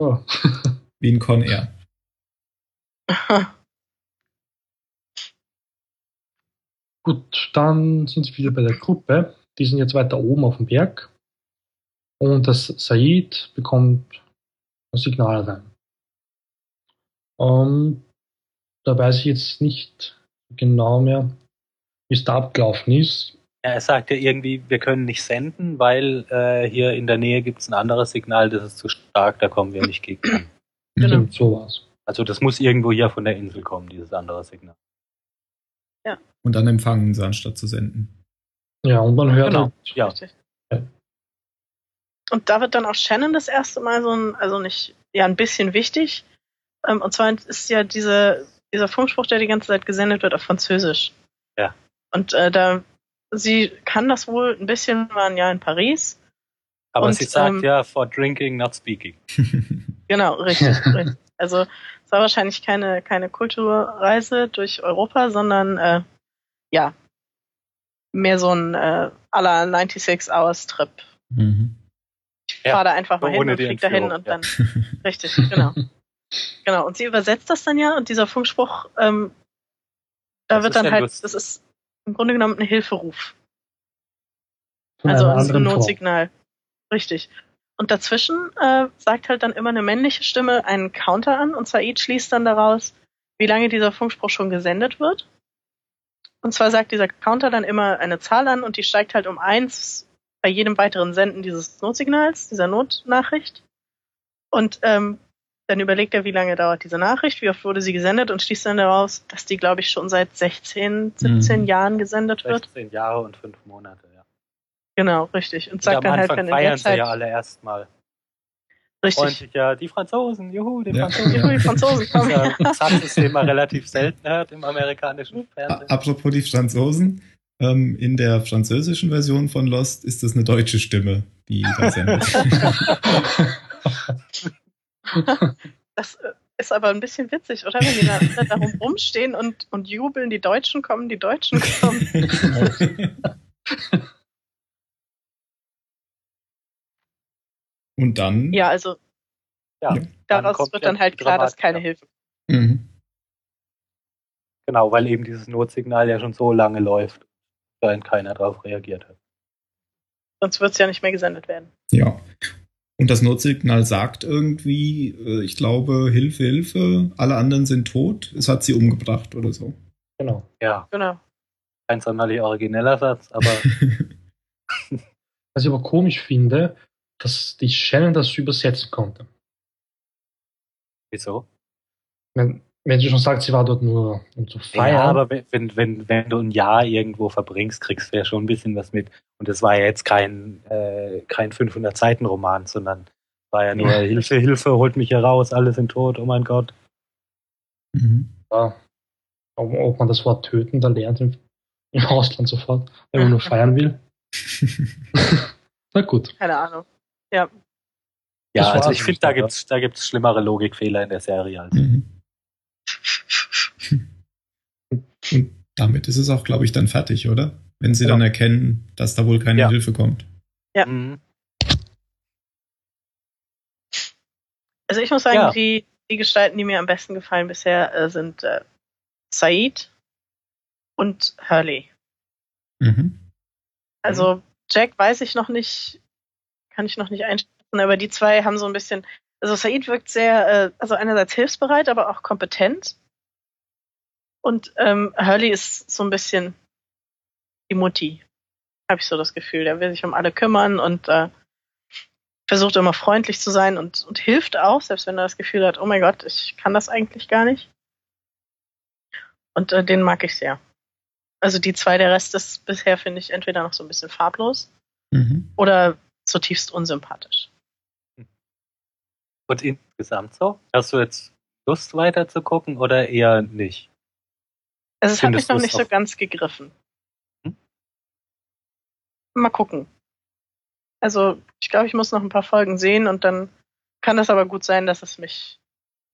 Speaker 4: Oh. (laughs)
Speaker 1: wie in Con Air. (laughs)
Speaker 4: Gut, dann sind sie wieder bei der Gruppe. Die sind jetzt weiter oben auf dem Berg. Und das Said bekommt ein Signal rein. Ähm, da weiß ich jetzt nicht genau mehr, wie es da abgelaufen ist.
Speaker 2: Ja, er sagt ja irgendwie, wir können nicht senden, weil äh, hier in der Nähe gibt es ein anderes Signal, das ist zu stark, da kommen wir nicht gegen.
Speaker 3: Genau.
Speaker 4: Stimmt, so war's.
Speaker 2: Also das muss irgendwo hier von der Insel kommen, dieses andere Signal.
Speaker 1: Und dann empfangen sie, anstatt zu senden.
Speaker 4: Ja, und man hört
Speaker 2: Genau.
Speaker 4: halt,
Speaker 2: Ja,
Speaker 3: Richtig.
Speaker 4: Ja.
Speaker 3: Und da wird dann auch Shannon das erste Mal so ein, also nicht, ja, ein bisschen wichtig. Ähm, und zwar ist ja diese, dieser Funkspruch, der die ganze Zeit gesendet wird, auf Französisch.
Speaker 2: Ja.
Speaker 3: Und äh, da, sie kann das wohl ein bisschen, waren ja in Paris.
Speaker 2: aber
Speaker 3: Und,
Speaker 2: sie sagt
Speaker 3: ähm,
Speaker 2: ja, for drinking, not speaking. (laughs) (laughs)
Speaker 3: Genau, richtig. richtig. Also es war wahrscheinlich keine, keine Kulturreise durch Europa, sondern äh, ja, mehr so ein äh, aller 96 Hours Trip.
Speaker 1: Mhm.
Speaker 3: Ich
Speaker 2: Ja,
Speaker 3: fahre da einfach mal hin
Speaker 2: ohne
Speaker 3: und
Speaker 2: die
Speaker 3: flieg da hin und
Speaker 2: ja.
Speaker 3: dann Richtig, genau. (laughs) genau. Und sie übersetzt das dann ja und dieser Funkspruch ähm, Da
Speaker 2: Das
Speaker 3: wird dann
Speaker 2: ja
Speaker 3: halt,
Speaker 2: lustig.
Speaker 3: das ist im Grunde genommen ein Hilferuf.
Speaker 4: Von
Speaker 3: also ein. Notsignal. Richtig. Und dazwischen äh, sagt halt dann immer eine männliche Stimme einen Counter an und Said schließt dann daraus, wie lange dieser Funkspruch schon gesendet wird. Und zwar sagt dieser Counter dann immer eine Zahl an und die steigt halt um eins bei jedem weiteren Senden dieses Notsignals, dieser Notnachricht. Und ähm, dann überlegt er, wie lange dauert diese Nachricht, wie oft wurde sie gesendet und schließt dann daraus, dass die, glaube ich, schon seit 16, 17
Speaker 1: Mhm.
Speaker 3: Jahren gesendet wird.
Speaker 2: 16 Jahre und 5 Monate, ja.
Speaker 3: Genau, richtig. Und sagt dann halt, wenn in der
Speaker 2: feiern sie
Speaker 3: Zeit.
Speaker 2: ja alle erstmal.
Speaker 3: Richtig.
Speaker 2: sich ja, die Franzosen, juhu, die
Speaker 1: Ja.
Speaker 2: Franzosen.
Speaker 3: Juhu, die Franzosen (laughs) kommen.
Speaker 2: Ja, ein Satz ist den man relativ selten hört im amerikanischen Fernsehen.
Speaker 1: Apropos die Franzosen, ähm, in der französischen Version von Lost ist das eine deutsche Stimme, die da sendet. (laughs) (laughs) (laughs)
Speaker 3: Das äh, ist aber ein bisschen witzig, oder? Wenn die da darum rumstehen und, und jubeln, die Deutschen kommen, die Deutschen kommen. (laughs)
Speaker 1: Und dann?
Speaker 3: Ja, also
Speaker 2: Ja, dann
Speaker 3: daraus wird dann halt klar, dass keine
Speaker 2: ja.
Speaker 3: Hilfe.
Speaker 1: Mhm.
Speaker 2: Genau, weil eben dieses Notsignal ja schon so lange läuft, da keiner drauf reagiert hat.
Speaker 3: Sonst wird es ja nicht mehr gesendet werden.
Speaker 1: Ja. Und das Notsignal sagt irgendwie, äh, ich glaube, Hilfe, Hilfe, alle anderen sind tot, es hat sie umgebracht oder so.
Speaker 4: Genau.
Speaker 2: Ja,
Speaker 3: Genau.
Speaker 2: kein sonderlich origineller Satz, aber (laughs)
Speaker 4: Was ich aber komisch finde, dass die Shannon das übersetzen konnte.
Speaker 2: wieso?
Speaker 4: Wenn sie schon sagt, sie war dort nur um zu feiern.
Speaker 2: Ja, aber wenn, wenn, wenn, du ein Jahr irgendwo verbringst, kriegst du ja schon ein bisschen was mit. Und es war ja jetzt kein, äh, kein 500-Seiten-Roman, sondern war ja nur
Speaker 4: Ja.
Speaker 2: Hilfe, Hilfe, holt mich hier raus, alle sind tot, oh mein Gott.
Speaker 1: Mhm.
Speaker 4: Ja. Ob, ob man das Wort töten da lernt im, im Ausland sofort, wenn man nur feiern will. (laughs) (laughs) Na gut.
Speaker 3: Keine Ahnung.
Speaker 2: Ja,
Speaker 4: Das
Speaker 2: also ich finde, da
Speaker 4: aber-
Speaker 2: gibt's da gibt's schlimmere Logikfehler in der Serie. Als
Speaker 1: Mhm. Und damit ist es auch, glaube ich, dann fertig, oder? Wenn sie dann
Speaker 4: Genau.
Speaker 1: erkennen, dass da wohl keine
Speaker 2: Ja.
Speaker 1: Hilfe kommt.
Speaker 3: Ja.
Speaker 2: Mhm.
Speaker 3: Also ich muss sagen,
Speaker 2: Ja.
Speaker 3: die, die Gestalten, die mir am besten gefallen bisher, äh, sind äh, Said und Hurley.
Speaker 1: Mhm.
Speaker 3: Also Jack weiß ich noch nicht, kann ich noch nicht einschätzen, aber die zwei haben so ein bisschen, also Said wirkt sehr, äh, also einerseits hilfsbereit, aber auch kompetent. Und ähm, Hurley ist so ein bisschen die Mutti, habe ich so das Gefühl. Der will sich um alle kümmern und äh, versucht immer freundlich zu sein und, und hilft auch, selbst wenn er das Gefühl hat, oh mein Gott, ich kann das eigentlich gar nicht. Und äh, den mag ich sehr. Also die zwei, der Rest ist bisher, finde ich, entweder noch so ein bisschen farblos
Speaker 1: Mhm.
Speaker 3: oder zutiefst unsympathisch.
Speaker 2: Und insgesamt so? Hast du jetzt Lust weiter zu gucken oder eher nicht?
Speaker 3: Also es hat mich noch nicht so ganz gegriffen.
Speaker 2: Hm?
Speaker 3: Mal gucken. Also ich glaube, ich muss noch ein paar Folgen sehen und dann kann es aber gut sein, dass es mich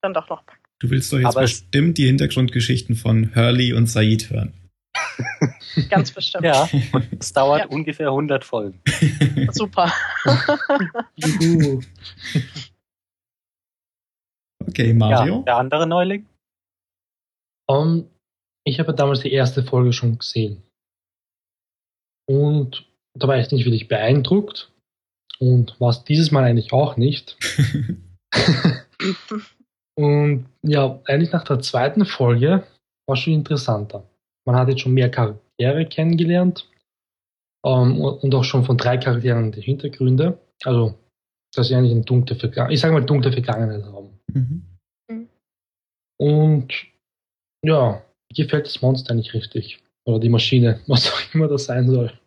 Speaker 3: dann doch noch packt.
Speaker 1: Du willst doch jetzt
Speaker 2: Aber es-
Speaker 1: bestimmt die Hintergrundgeschichten von Hurley und Said hören. (laughs)
Speaker 3: Ganz bestimmt.
Speaker 2: Ja, (laughs) und es dauert
Speaker 3: Ja.
Speaker 2: ungefähr 100 Folgen. (laughs)
Speaker 3: Super.
Speaker 4: Juhu.
Speaker 1: Okay,
Speaker 2: Ja,
Speaker 1: Mario.
Speaker 2: der andere Neuling?
Speaker 4: Ähm, ich habe damals die erste Folge schon gesehen. Und da war ich nicht wirklich beeindruckt. Und war es dieses Mal eigentlich auch nicht. (laughs) Und ja, eigentlich nach der zweiten Folge war schon interessanter. Man hat jetzt schon mehr Charaktere kennengelernt ähm, und auch schon von drei Charakteren die Hintergründe. Also, dass sie eigentlich eine dunkle Vergangenheit, ich sage mal dunkle Vergangenheit haben.
Speaker 1: Mhm.
Speaker 4: Und ja, gefällt das Monster eigentlich richtig. Oder die Maschine, (laughs) was auch immer das sein soll.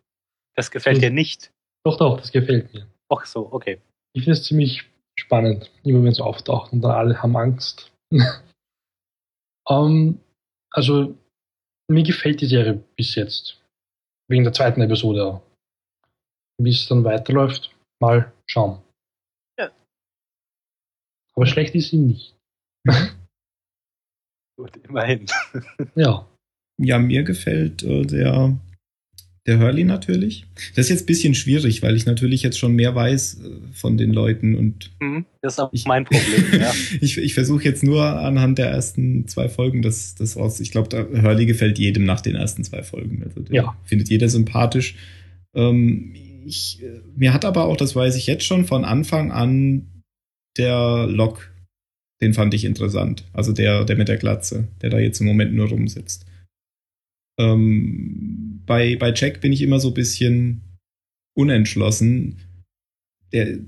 Speaker 2: Das gefällt dir nicht.
Speaker 4: Doch, doch, das gefällt mir.
Speaker 2: Ach so, okay.
Speaker 4: Ich finde es ziemlich spannend, immer wenn es auftaucht und dann alle haben Angst. (laughs) ähm, also, mir gefällt die Serie bis jetzt. Wegen der zweiten Episode auch. Wie es dann weiterläuft, mal schauen.
Speaker 3: Ja.
Speaker 4: Aber schlecht ist sie nicht.
Speaker 2: Gut, immerhin. (laughs)
Speaker 4: Ja.
Speaker 1: Ja, mir gefällt äh, der, der Hurley natürlich. Das ist jetzt ein bisschen schwierig, weil ich natürlich jetzt schon mehr weiß äh, von den Leuten und.
Speaker 2: Mhm, das ist auch ich, mein Problem, (laughs) ja.
Speaker 1: ich ich versuche jetzt nur anhand der ersten zwei Folgen das, das raus. Ich glaube, Hurley gefällt jedem nach den ersten zwei Folgen. Also ja. findet jeder sympathisch. Ähm, ich, äh, mir hat aber auch, das weiß ich jetzt schon, von Anfang an der Lok, den fand ich interessant. Also der, der mit der Glatze, der da jetzt im Moment nur rumsitzt. Ähm, bei, bei Jack bin ich immer so ein bisschen unentschlossen. Der,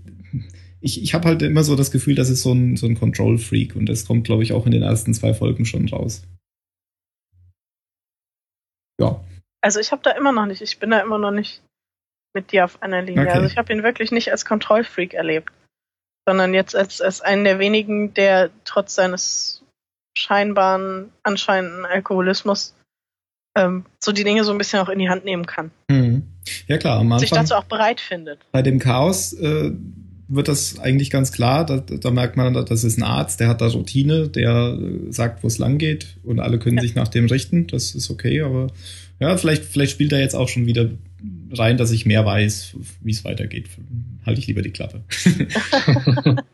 Speaker 1: ich ich habe halt immer so das Gefühl, das ist so ein, so ein Control-Freak und das kommt, glaube ich, auch in den ersten zwei Folgen schon raus.
Speaker 3: Ja. Also ich habe da immer noch nicht, ich bin da immer noch nicht mit dir auf einer Linie. Okay. Also ich habe ihn wirklich nicht als Kontrollfreak erlebt, sondern jetzt als, als einen der wenigen, der trotz seines scheinbaren, anscheinenden Alkoholismus ähm, so die Dinge so ein bisschen auch in die Hand nehmen kann.
Speaker 1: Mhm. Ja klar, am Anfang.
Speaker 3: Sich dazu auch bereit findet.
Speaker 1: Bei dem Chaos äh, wird das eigentlich ganz klar. Da, da, merkt man, das ist ein Arzt, der hat da Routine, der äh, sagt, wo es lang geht und alle können ja. sich nach dem richten. Das ist okay, aber ja, vielleicht, vielleicht spielt er jetzt auch schon wieder rein, dass ich mehr weiß, wie es weitergeht. Halte ich lieber die Klappe. (laughs)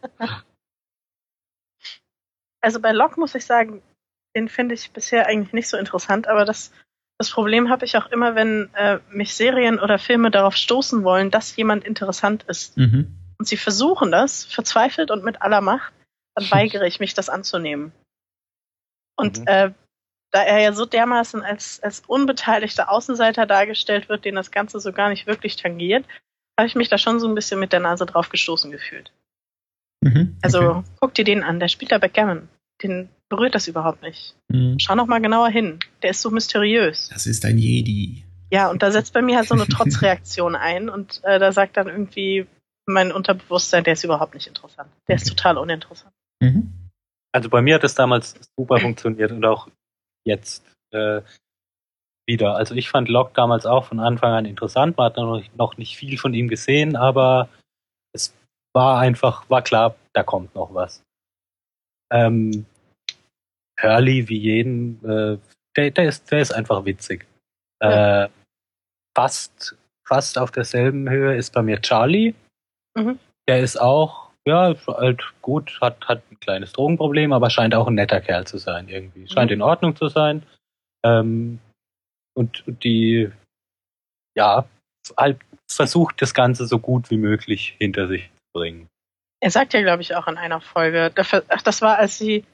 Speaker 3: also bei Locke muss ich sagen, den finde ich bisher eigentlich nicht so interessant, aber das, das Problem habe ich auch immer, wenn äh, mich Serien oder Filme darauf stoßen wollen, dass jemand interessant ist. Mhm. Und sie versuchen das, verzweifelt und mit aller Macht, dann (laughs) weigere ich mich, das anzunehmen. Und mhm. äh, da er ja so dermaßen als, als unbeteiligter Außenseiter dargestellt wird, den das Ganze so gar nicht wirklich tangiert, habe ich mich da schon so ein bisschen mit der Nase drauf gestoßen gefühlt. Mhm, also, okay. Also guck dir den an, der spielt da Backgammon. Den berührt das überhaupt nicht. Mhm. Schau noch mal genauer hin. Der ist so mysteriös.
Speaker 1: Das ist ein Jedi.
Speaker 3: Ja, und da setzt bei mir halt so eine Trotzreaktion (laughs) ein und äh, da sagt dann irgendwie mein Unterbewusstsein, der ist überhaupt nicht interessant. Der okay. ist total uninteressant. Mhm.
Speaker 2: Also bei mir hat es damals super funktioniert und auch jetzt äh, wieder. Also ich fand Locke damals auch von Anfang an interessant. Man hat noch, noch nicht viel von ihm gesehen, aber es war einfach, war klar, da kommt noch was. Ähm, Hurley wie jeden, äh, der, der, ist, der ist einfach witzig. Ja. Äh, fast, fast auf derselben Höhe ist bei mir Charlie. Mhm. Der ist auch ja, halt gut, hat, hat ein kleines Drogenproblem, aber scheint auch ein netter Kerl zu sein irgendwie. Scheint mhm. in Ordnung zu sein. Ähm, und die, ja, halt versucht das Ganze so gut wie möglich hinter sich zu bringen.
Speaker 3: Er sagt ja, glaube ich, auch in einer Folge, ach, das war, als sie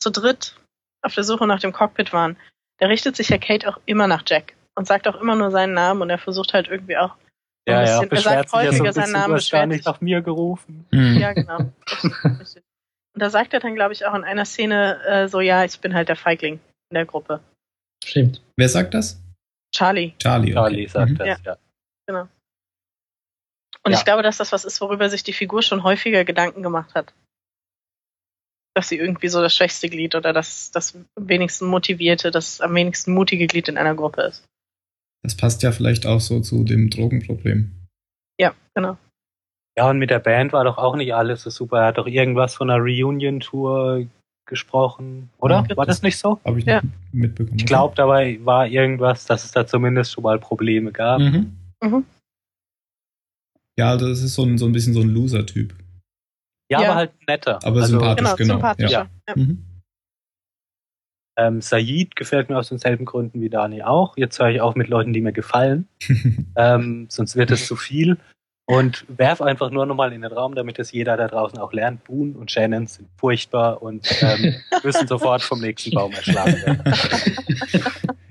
Speaker 3: zu dritt auf der Suche nach dem Cockpit waren. Da richtet sich ja Kate auch immer nach Jack und sagt auch immer nur seinen Namen und er versucht halt irgendwie auch
Speaker 2: ja, ja, er sagt häufiger so seinen Namen. Gar nicht nach mir gerufen.
Speaker 3: Mhm. Ja, genau. (laughs) Und da sagt er dann, glaube ich, auch in einer Szene äh, so, ja, ich bin halt der Feigling in der Gruppe.
Speaker 1: Stimmt. Wer sagt das?
Speaker 3: Charlie.
Speaker 1: Charlie,
Speaker 2: okay. Charlie sagt mhm. das, ja. ja.
Speaker 3: Genau. Und ja. ich glaube, dass das was ist, worüber sich die Figur schon häufiger Gedanken gemacht hat. Dass sie irgendwie so das schwächste Glied oder das, das am wenigsten motivierte, das am wenigsten mutige Glied in einer Gruppe ist.
Speaker 1: Das passt ja vielleicht auch so zu dem Drogenproblem.
Speaker 3: Ja, genau.
Speaker 2: Ja, und mit der Band war doch auch nicht alles so super. Er hat doch irgendwas von einer Reunion-Tour gesprochen, oder? Ja, war das nicht so?
Speaker 1: Habe ich ja. nicht mitbekommen.
Speaker 2: Ich glaube, dabei war irgendwas, dass es da zumindest schon mal Probleme gab. Mhm. Mhm.
Speaker 1: Ja, das ist so ein, so ein bisschen so ein Loser-Typ.
Speaker 2: Ja, ja, aber halt netter.
Speaker 1: Aber also, sympathisch, genau. genau. Sympathisch, ja. ja. Mhm.
Speaker 2: Ähm, Said gefällt mir aus denselben Gründen wie Dani auch. Jetzt höre ich auf mit Leuten, die mir gefallen. (laughs) ähm, sonst wird es zu viel. Und werf einfach nur nochmal in den Raum, damit es jeder da draußen auch lernt. Boone und Shannon sind furchtbar und ähm, (laughs) müssen sofort vom nächsten Baum erschlagen werden. (laughs)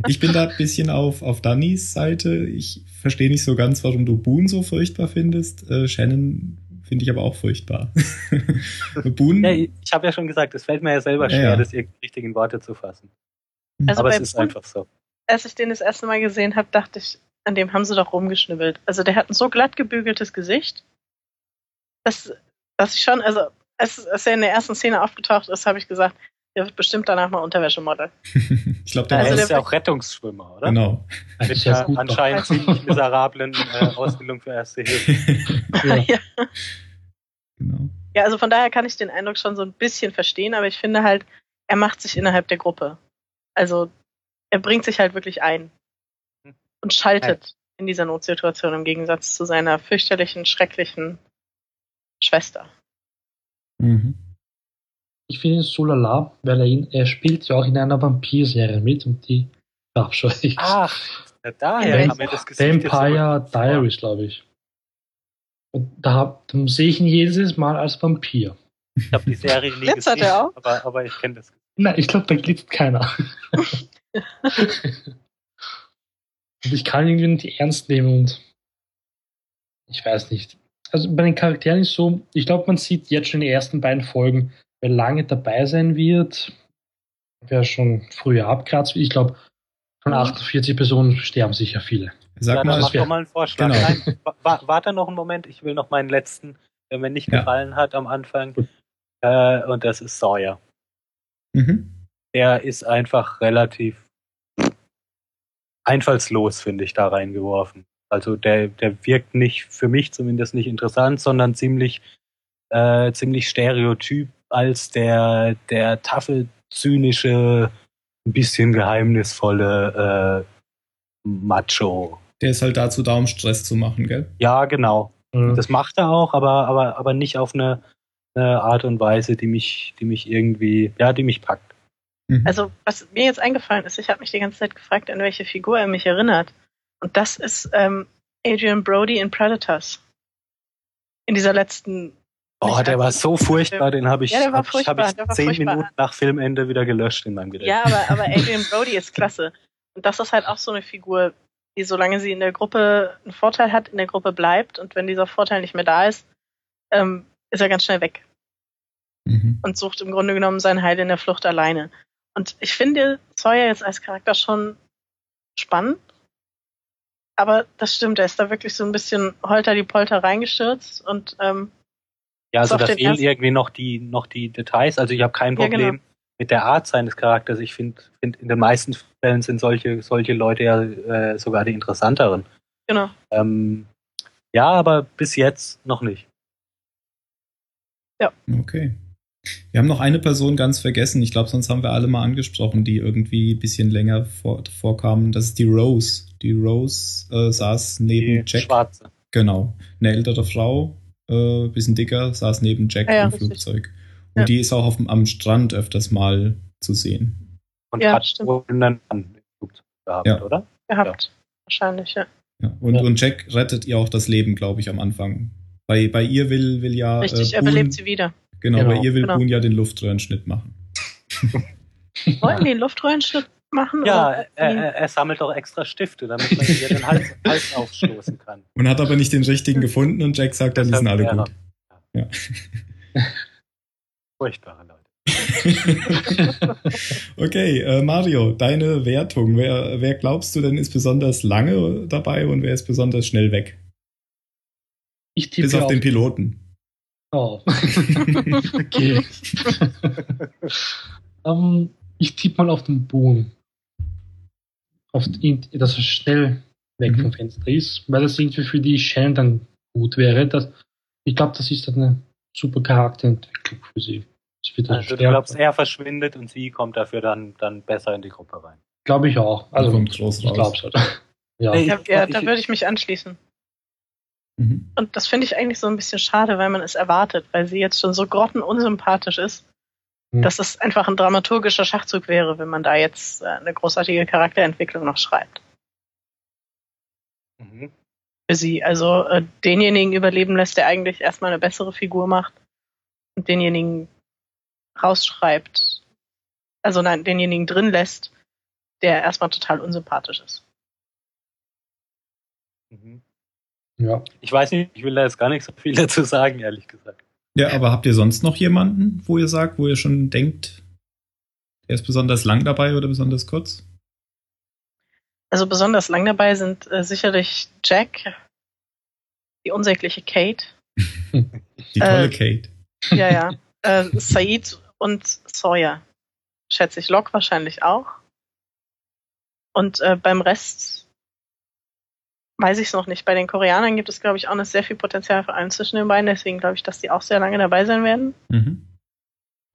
Speaker 1: Ich bin da ein bisschen auf, auf Dannys Seite. Ich verstehe nicht so ganz, warum du Boone so furchtbar findest. Äh, Shannon Finde ich aber auch furchtbar. (laughs)
Speaker 2: Boone. Ja, ich habe ja schon gesagt, es fällt mir ja selber schwer, ja, das irgendwie richtigen Worte zu fassen. Also aber es ist Boone, einfach so.
Speaker 3: Als ich den das erste Mal gesehen habe, dachte ich, an dem haben sie doch rumgeschnibbelt. Also der hat ein so glatt gebügeltes Gesicht, dass, dass ich schon, also als, als er in der ersten Szene aufgetaucht ist, habe ich gesagt, der wird bestimmt danach mal Unterwäschemodel. (laughs)
Speaker 1: ich glaube, der
Speaker 2: also ist ja auch Rettungsschwimmer, oder?
Speaker 1: Genau.
Speaker 2: Mit der anscheinend ziemlich miserablen äh, Ausbildung für Erste Hilfe. (laughs) ja. ja.
Speaker 3: Genau. Ja, also von daher kann ich den Eindruck schon so ein bisschen verstehen, aber ich finde halt, er macht sich innerhalb der Gruppe. Also er bringt sich halt wirklich ein und schaltet ja. in dieser Notsituation im Gegensatz zu seiner fürchterlichen, schrecklichen Schwester.
Speaker 1: Mhm.
Speaker 4: Ich finde ihn so lala, weil er, ihn, er spielt ja auch in einer Vampir-Serie mit und die verabscheue ich.
Speaker 2: Ach, ja, daher haben wir das Gesicht jetzt
Speaker 4: Vampire
Speaker 2: so-
Speaker 4: Diaries, glaube ich. Und da, da sehe ich ihn jedes Mal als Vampir.
Speaker 2: Ich habe die Serie nie
Speaker 3: Glitzert
Speaker 2: gesehen,
Speaker 3: er auch?
Speaker 2: aber, aber ich kenne das.
Speaker 4: Nein, ich glaube, da glitzt keiner. (laughs) und ich kann ihn irgendwie nicht ernst nehmen und ich weiß nicht. Also bei den Charakteren ist so, ich glaube, man sieht jetzt schon in den ersten beiden Folgen, wer lange dabei sein wird, wer schon früher abkratzt. Ich glaube, von 48 Personen sterben sicher viele.
Speaker 1: Sag
Speaker 2: ja,
Speaker 1: mal,
Speaker 2: dann mach doch mal einen Vorschlag.
Speaker 1: Genau.
Speaker 2: Nein, wa- wa warte noch einen Moment, ich will noch meinen letzten, der mir nicht
Speaker 1: Ja.
Speaker 2: gefallen hat am Anfang. Äh, und das ist Sawyer.
Speaker 1: mhm.
Speaker 2: Der ist einfach relativ einfallslos, finde ich, da reingeworfen. Also der, der wirkt nicht, für mich zumindest nicht interessant, sondern ziemlich, äh, ziemlich stereotyp als der, der taffe, zynische, ein bisschen geheimnisvolle äh, Macho.
Speaker 1: der ist halt dazu da, um Stress zu machen, gell?
Speaker 2: Ja, genau.
Speaker 4: Mhm.
Speaker 2: Das macht er auch, aber, aber, aber nicht auf eine, eine Art und Weise, die mich, die mich irgendwie, ja, die mich packt.
Speaker 1: Mhm.
Speaker 3: Also, was mir jetzt eingefallen ist, ich habe mich die ganze Zeit gefragt, an welche Figur er mich erinnert. Und das ist ähm, Adrian Brody in Predators. In dieser letzten.
Speaker 2: Oh, der war so furchtbar, den habe ich,
Speaker 3: Ja, der war
Speaker 2: hab ich,
Speaker 3: furchtbar,
Speaker 2: hab ich
Speaker 3: der war
Speaker 2: zehn
Speaker 3: furchtbar.
Speaker 2: Minuten nach Filmende wieder gelöscht in meinem Gedächtnis.
Speaker 3: Ja, aber, aber (laughs) Adrian Brody ist klasse. Und das ist halt auch so eine Figur, die, solange sie in der Gruppe einen Vorteil hat, in der Gruppe bleibt. Und wenn dieser Vorteil nicht mehr da ist, ähm, ist er ganz schnell weg.
Speaker 1: Mhm.
Speaker 3: und sucht im Grunde genommen sein Heil in der Flucht alleine. Und ich finde Sawyer jetzt als Charakter schon spannend. Aber das stimmt, er ist da wirklich so ein bisschen holter die Polter reingestürzt und ähm,
Speaker 2: Ja, also da fehlen
Speaker 3: ersten-
Speaker 2: irgendwie noch die, noch die Details. Also ich habe kein
Speaker 3: Ja,
Speaker 2: Problem
Speaker 3: genau.
Speaker 2: mit der Art seines Charakters. Ich finde, find, in den meisten Fällen sind solche, solche Leute ja äh, sogar die interessanteren.
Speaker 3: genau.
Speaker 2: Ähm, ja, aber bis jetzt noch nicht.
Speaker 1: Okay. Wir haben noch eine Person ganz vergessen. Ich glaube, sonst haben wir alle mal angesprochen, die irgendwie ein bisschen länger vor, vorkamen. Das ist die Rose. Die Rose äh, saß neben
Speaker 2: Die
Speaker 1: Jack.
Speaker 2: Schwarze.
Speaker 1: Genau. Eine ältere Frau, äh, bisschen dicker, saß neben Jack
Speaker 3: Ja, ja,
Speaker 1: im
Speaker 3: richtig.
Speaker 1: Flugzeug. Und
Speaker 3: Ja.
Speaker 1: die ist auch auf, dem- am Strand öfters mal zu sehen.
Speaker 2: Und
Speaker 3: Ja,
Speaker 2: hat wohl einen Mann im Flugzeug gehabt,
Speaker 1: Ja.
Speaker 2: oder?
Speaker 3: Gehabt. Wahrscheinlich, ja.
Speaker 1: Ja. Und,
Speaker 4: Ja.
Speaker 1: und Jack rettet ihr auch das Leben, glaube ich, am Anfang. Bei, bei ihr will, will ja.
Speaker 3: Richtig,
Speaker 1: äh,
Speaker 3: er
Speaker 1: Boone-
Speaker 3: belebt sie wieder.
Speaker 1: Genau,
Speaker 4: Genau.
Speaker 1: bei ihr will
Speaker 3: Genau.
Speaker 1: Boone ja den Luftröhrenschnitt machen.
Speaker 3: Wollten die einen Luftröhrenschnitt machen?
Speaker 2: Ja,
Speaker 3: oder?
Speaker 2: er, er, sammelt doch extra Stifte, damit man ihr den Hals, (laughs) Hals aufstoßen kann.
Speaker 1: Und hat aber nicht den richtigen gefunden und Jack sagt, dann die sind alle gut. Ja. (laughs)
Speaker 2: Furchtbare Leute. (laughs)
Speaker 1: okay, äh, Mario, deine Wertung. Wer, wer glaubst du denn ist besonders lange dabei und wer ist besonders schnell weg?
Speaker 4: Ich tippe
Speaker 1: Bis auf
Speaker 4: auf
Speaker 1: den Piloten.
Speaker 4: Oh. okay. ähm, ich tippe mal auf den Boon. Auf ihn, dass er schnell weg
Speaker 1: Mhm.
Speaker 4: vom Fenster ist, weil das irgendwie für die Shannon dann gut wäre. Dass, ich glaube, das ist dann eine super Charakterentwicklung für sie. Sie wird dann
Speaker 2: Also du glaubst, er verschwindet und sie kommt dafür dann, dann besser in die Gruppe rein.
Speaker 4: Glaube ich auch. Also,
Speaker 1: kommt groß
Speaker 4: ich glaube halt. (laughs) Ja.
Speaker 3: Ja, ja, da würde ich mich anschließen.
Speaker 1: Mhm.
Speaker 3: Und das finde ich eigentlich so ein bisschen schade, weil man es erwartet, weil sie jetzt schon so grottenunsympathisch ist. Dass es einfach ein dramaturgischer Schachzug wäre, wenn man da jetzt äh, eine großartige Charakterentwicklung noch schreibt.
Speaker 2: Mhm.
Speaker 3: Für sie. Also äh, denjenigen überleben lässt, der eigentlich erstmal eine bessere Figur macht und denjenigen rausschreibt. Also nein, denjenigen drin lässt, der erstmal total unsympathisch ist.
Speaker 2: Mhm.
Speaker 4: ja.
Speaker 2: Ich weiß nicht, ich will da jetzt gar nicht so viel dazu sagen, ehrlich gesagt.
Speaker 1: Ja, aber habt ihr sonst noch jemanden, wo ihr sagt, wo ihr schon denkt, der ist besonders lang dabei oder besonders kurz?
Speaker 3: Also besonders lang dabei sind äh, sicherlich Jack, die unsägliche Kate, (laughs)
Speaker 1: Die
Speaker 3: Äh,
Speaker 1: tolle Kate.
Speaker 3: ja, ja, (laughs) äh, Said und Sawyer. Schätze ich, Locke wahrscheinlich auch. Und äh, beim Rest weiß ich es noch nicht. Bei den Koreanern gibt es, glaube ich, auch noch sehr viel Potenzial für einen zwischen den beiden. Deswegen glaube ich, dass die auch sehr lange dabei sein werden.
Speaker 1: Mhm.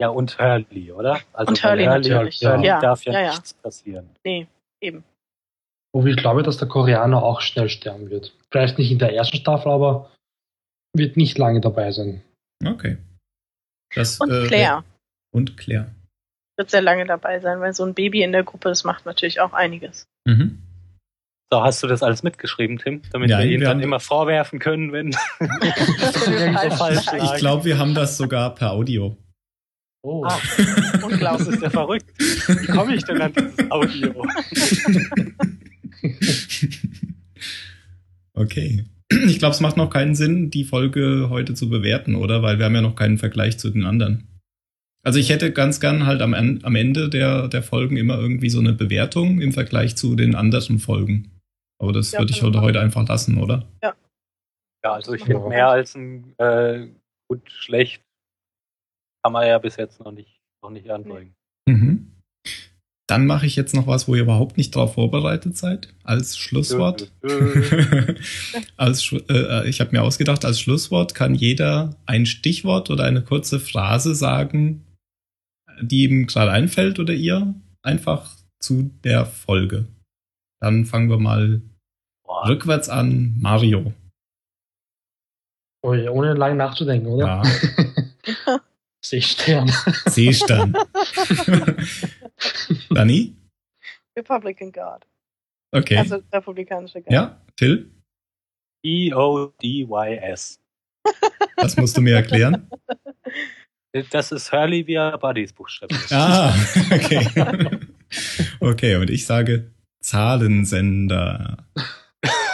Speaker 2: Ja, und Hurley, oder? Also
Speaker 3: Und
Speaker 2: bei
Speaker 3: Hurley natürlich.
Speaker 2: Hurley
Speaker 3: Ja,
Speaker 2: darf ja,
Speaker 3: ja, ja.
Speaker 2: nichts passieren.
Speaker 3: Nee, eben.
Speaker 4: Wo ich glaube, dass der Koreaner auch schnell sterben wird. Vielleicht nicht in der ersten Staffel, aber wird nicht lange dabei sein.
Speaker 1: Okay.
Speaker 3: Das, und äh, Claire.
Speaker 1: Und Claire.
Speaker 3: Wird sehr lange dabei sein, weil so ein Baby in der Gruppe, das macht natürlich auch einiges.
Speaker 2: Mhm. So, hast du das alles mitgeschrieben, Tim? Damit ja, wir ihm dann immer vorwerfen können, wenn (laughs)
Speaker 1: falsch Ich glaube, wir haben das sogar per Audio.
Speaker 2: Oh. Ah, unglaublich, ist der verrückt. Wie komme ich denn an dieses Audio? (laughs)
Speaker 1: okay. Ich glaube, es macht noch keinen Sinn, die Folge heute zu bewerten, oder? Weil wir haben ja noch keinen Vergleich zu den anderen. Also ich hätte ganz gern halt am, am Ende der, der Folgen immer irgendwie so eine Bewertung im Vergleich zu den anderen Folgen. Aber das ja, würde ich heute, heute einfach lassen, oder?
Speaker 3: Ja.
Speaker 2: Ja, also ich finde mehr als ein äh, gut schlecht kann man ja bis jetzt noch nicht, noch nicht anbringen.
Speaker 1: Mhm. Dann mache ich jetzt noch was, wo ihr überhaupt nicht darauf vorbereitet seid, als Schlusswort. (laughs) als, äh, ich habe mir ausgedacht, als Schlusswort kann jeder ein Stichwort oder eine kurze Phrase sagen, die ihm gerade einfällt oder ihr, einfach zu der Folge. Dann fangen wir mal. Rückwärts an. Mario.
Speaker 4: Oh ja, ohne lang nachzudenken, oder? Ja. (laughs) Seestern. (laughs)
Speaker 1: Seestern. (laughs) Dani?
Speaker 3: Republican Guard.
Speaker 1: Okay.
Speaker 3: Also republikanische Guard.
Speaker 1: Ja, Phil?
Speaker 2: E-O-D-Y-S.
Speaker 1: Das musst du mir erklären.
Speaker 2: Das ist Hurley via Buddies Buchstaben.
Speaker 1: Ah, okay. Okay, und ich sage Zahlensender.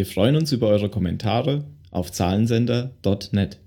Speaker 1: Wir freuen uns über eure Kommentare auf zahlensender.net.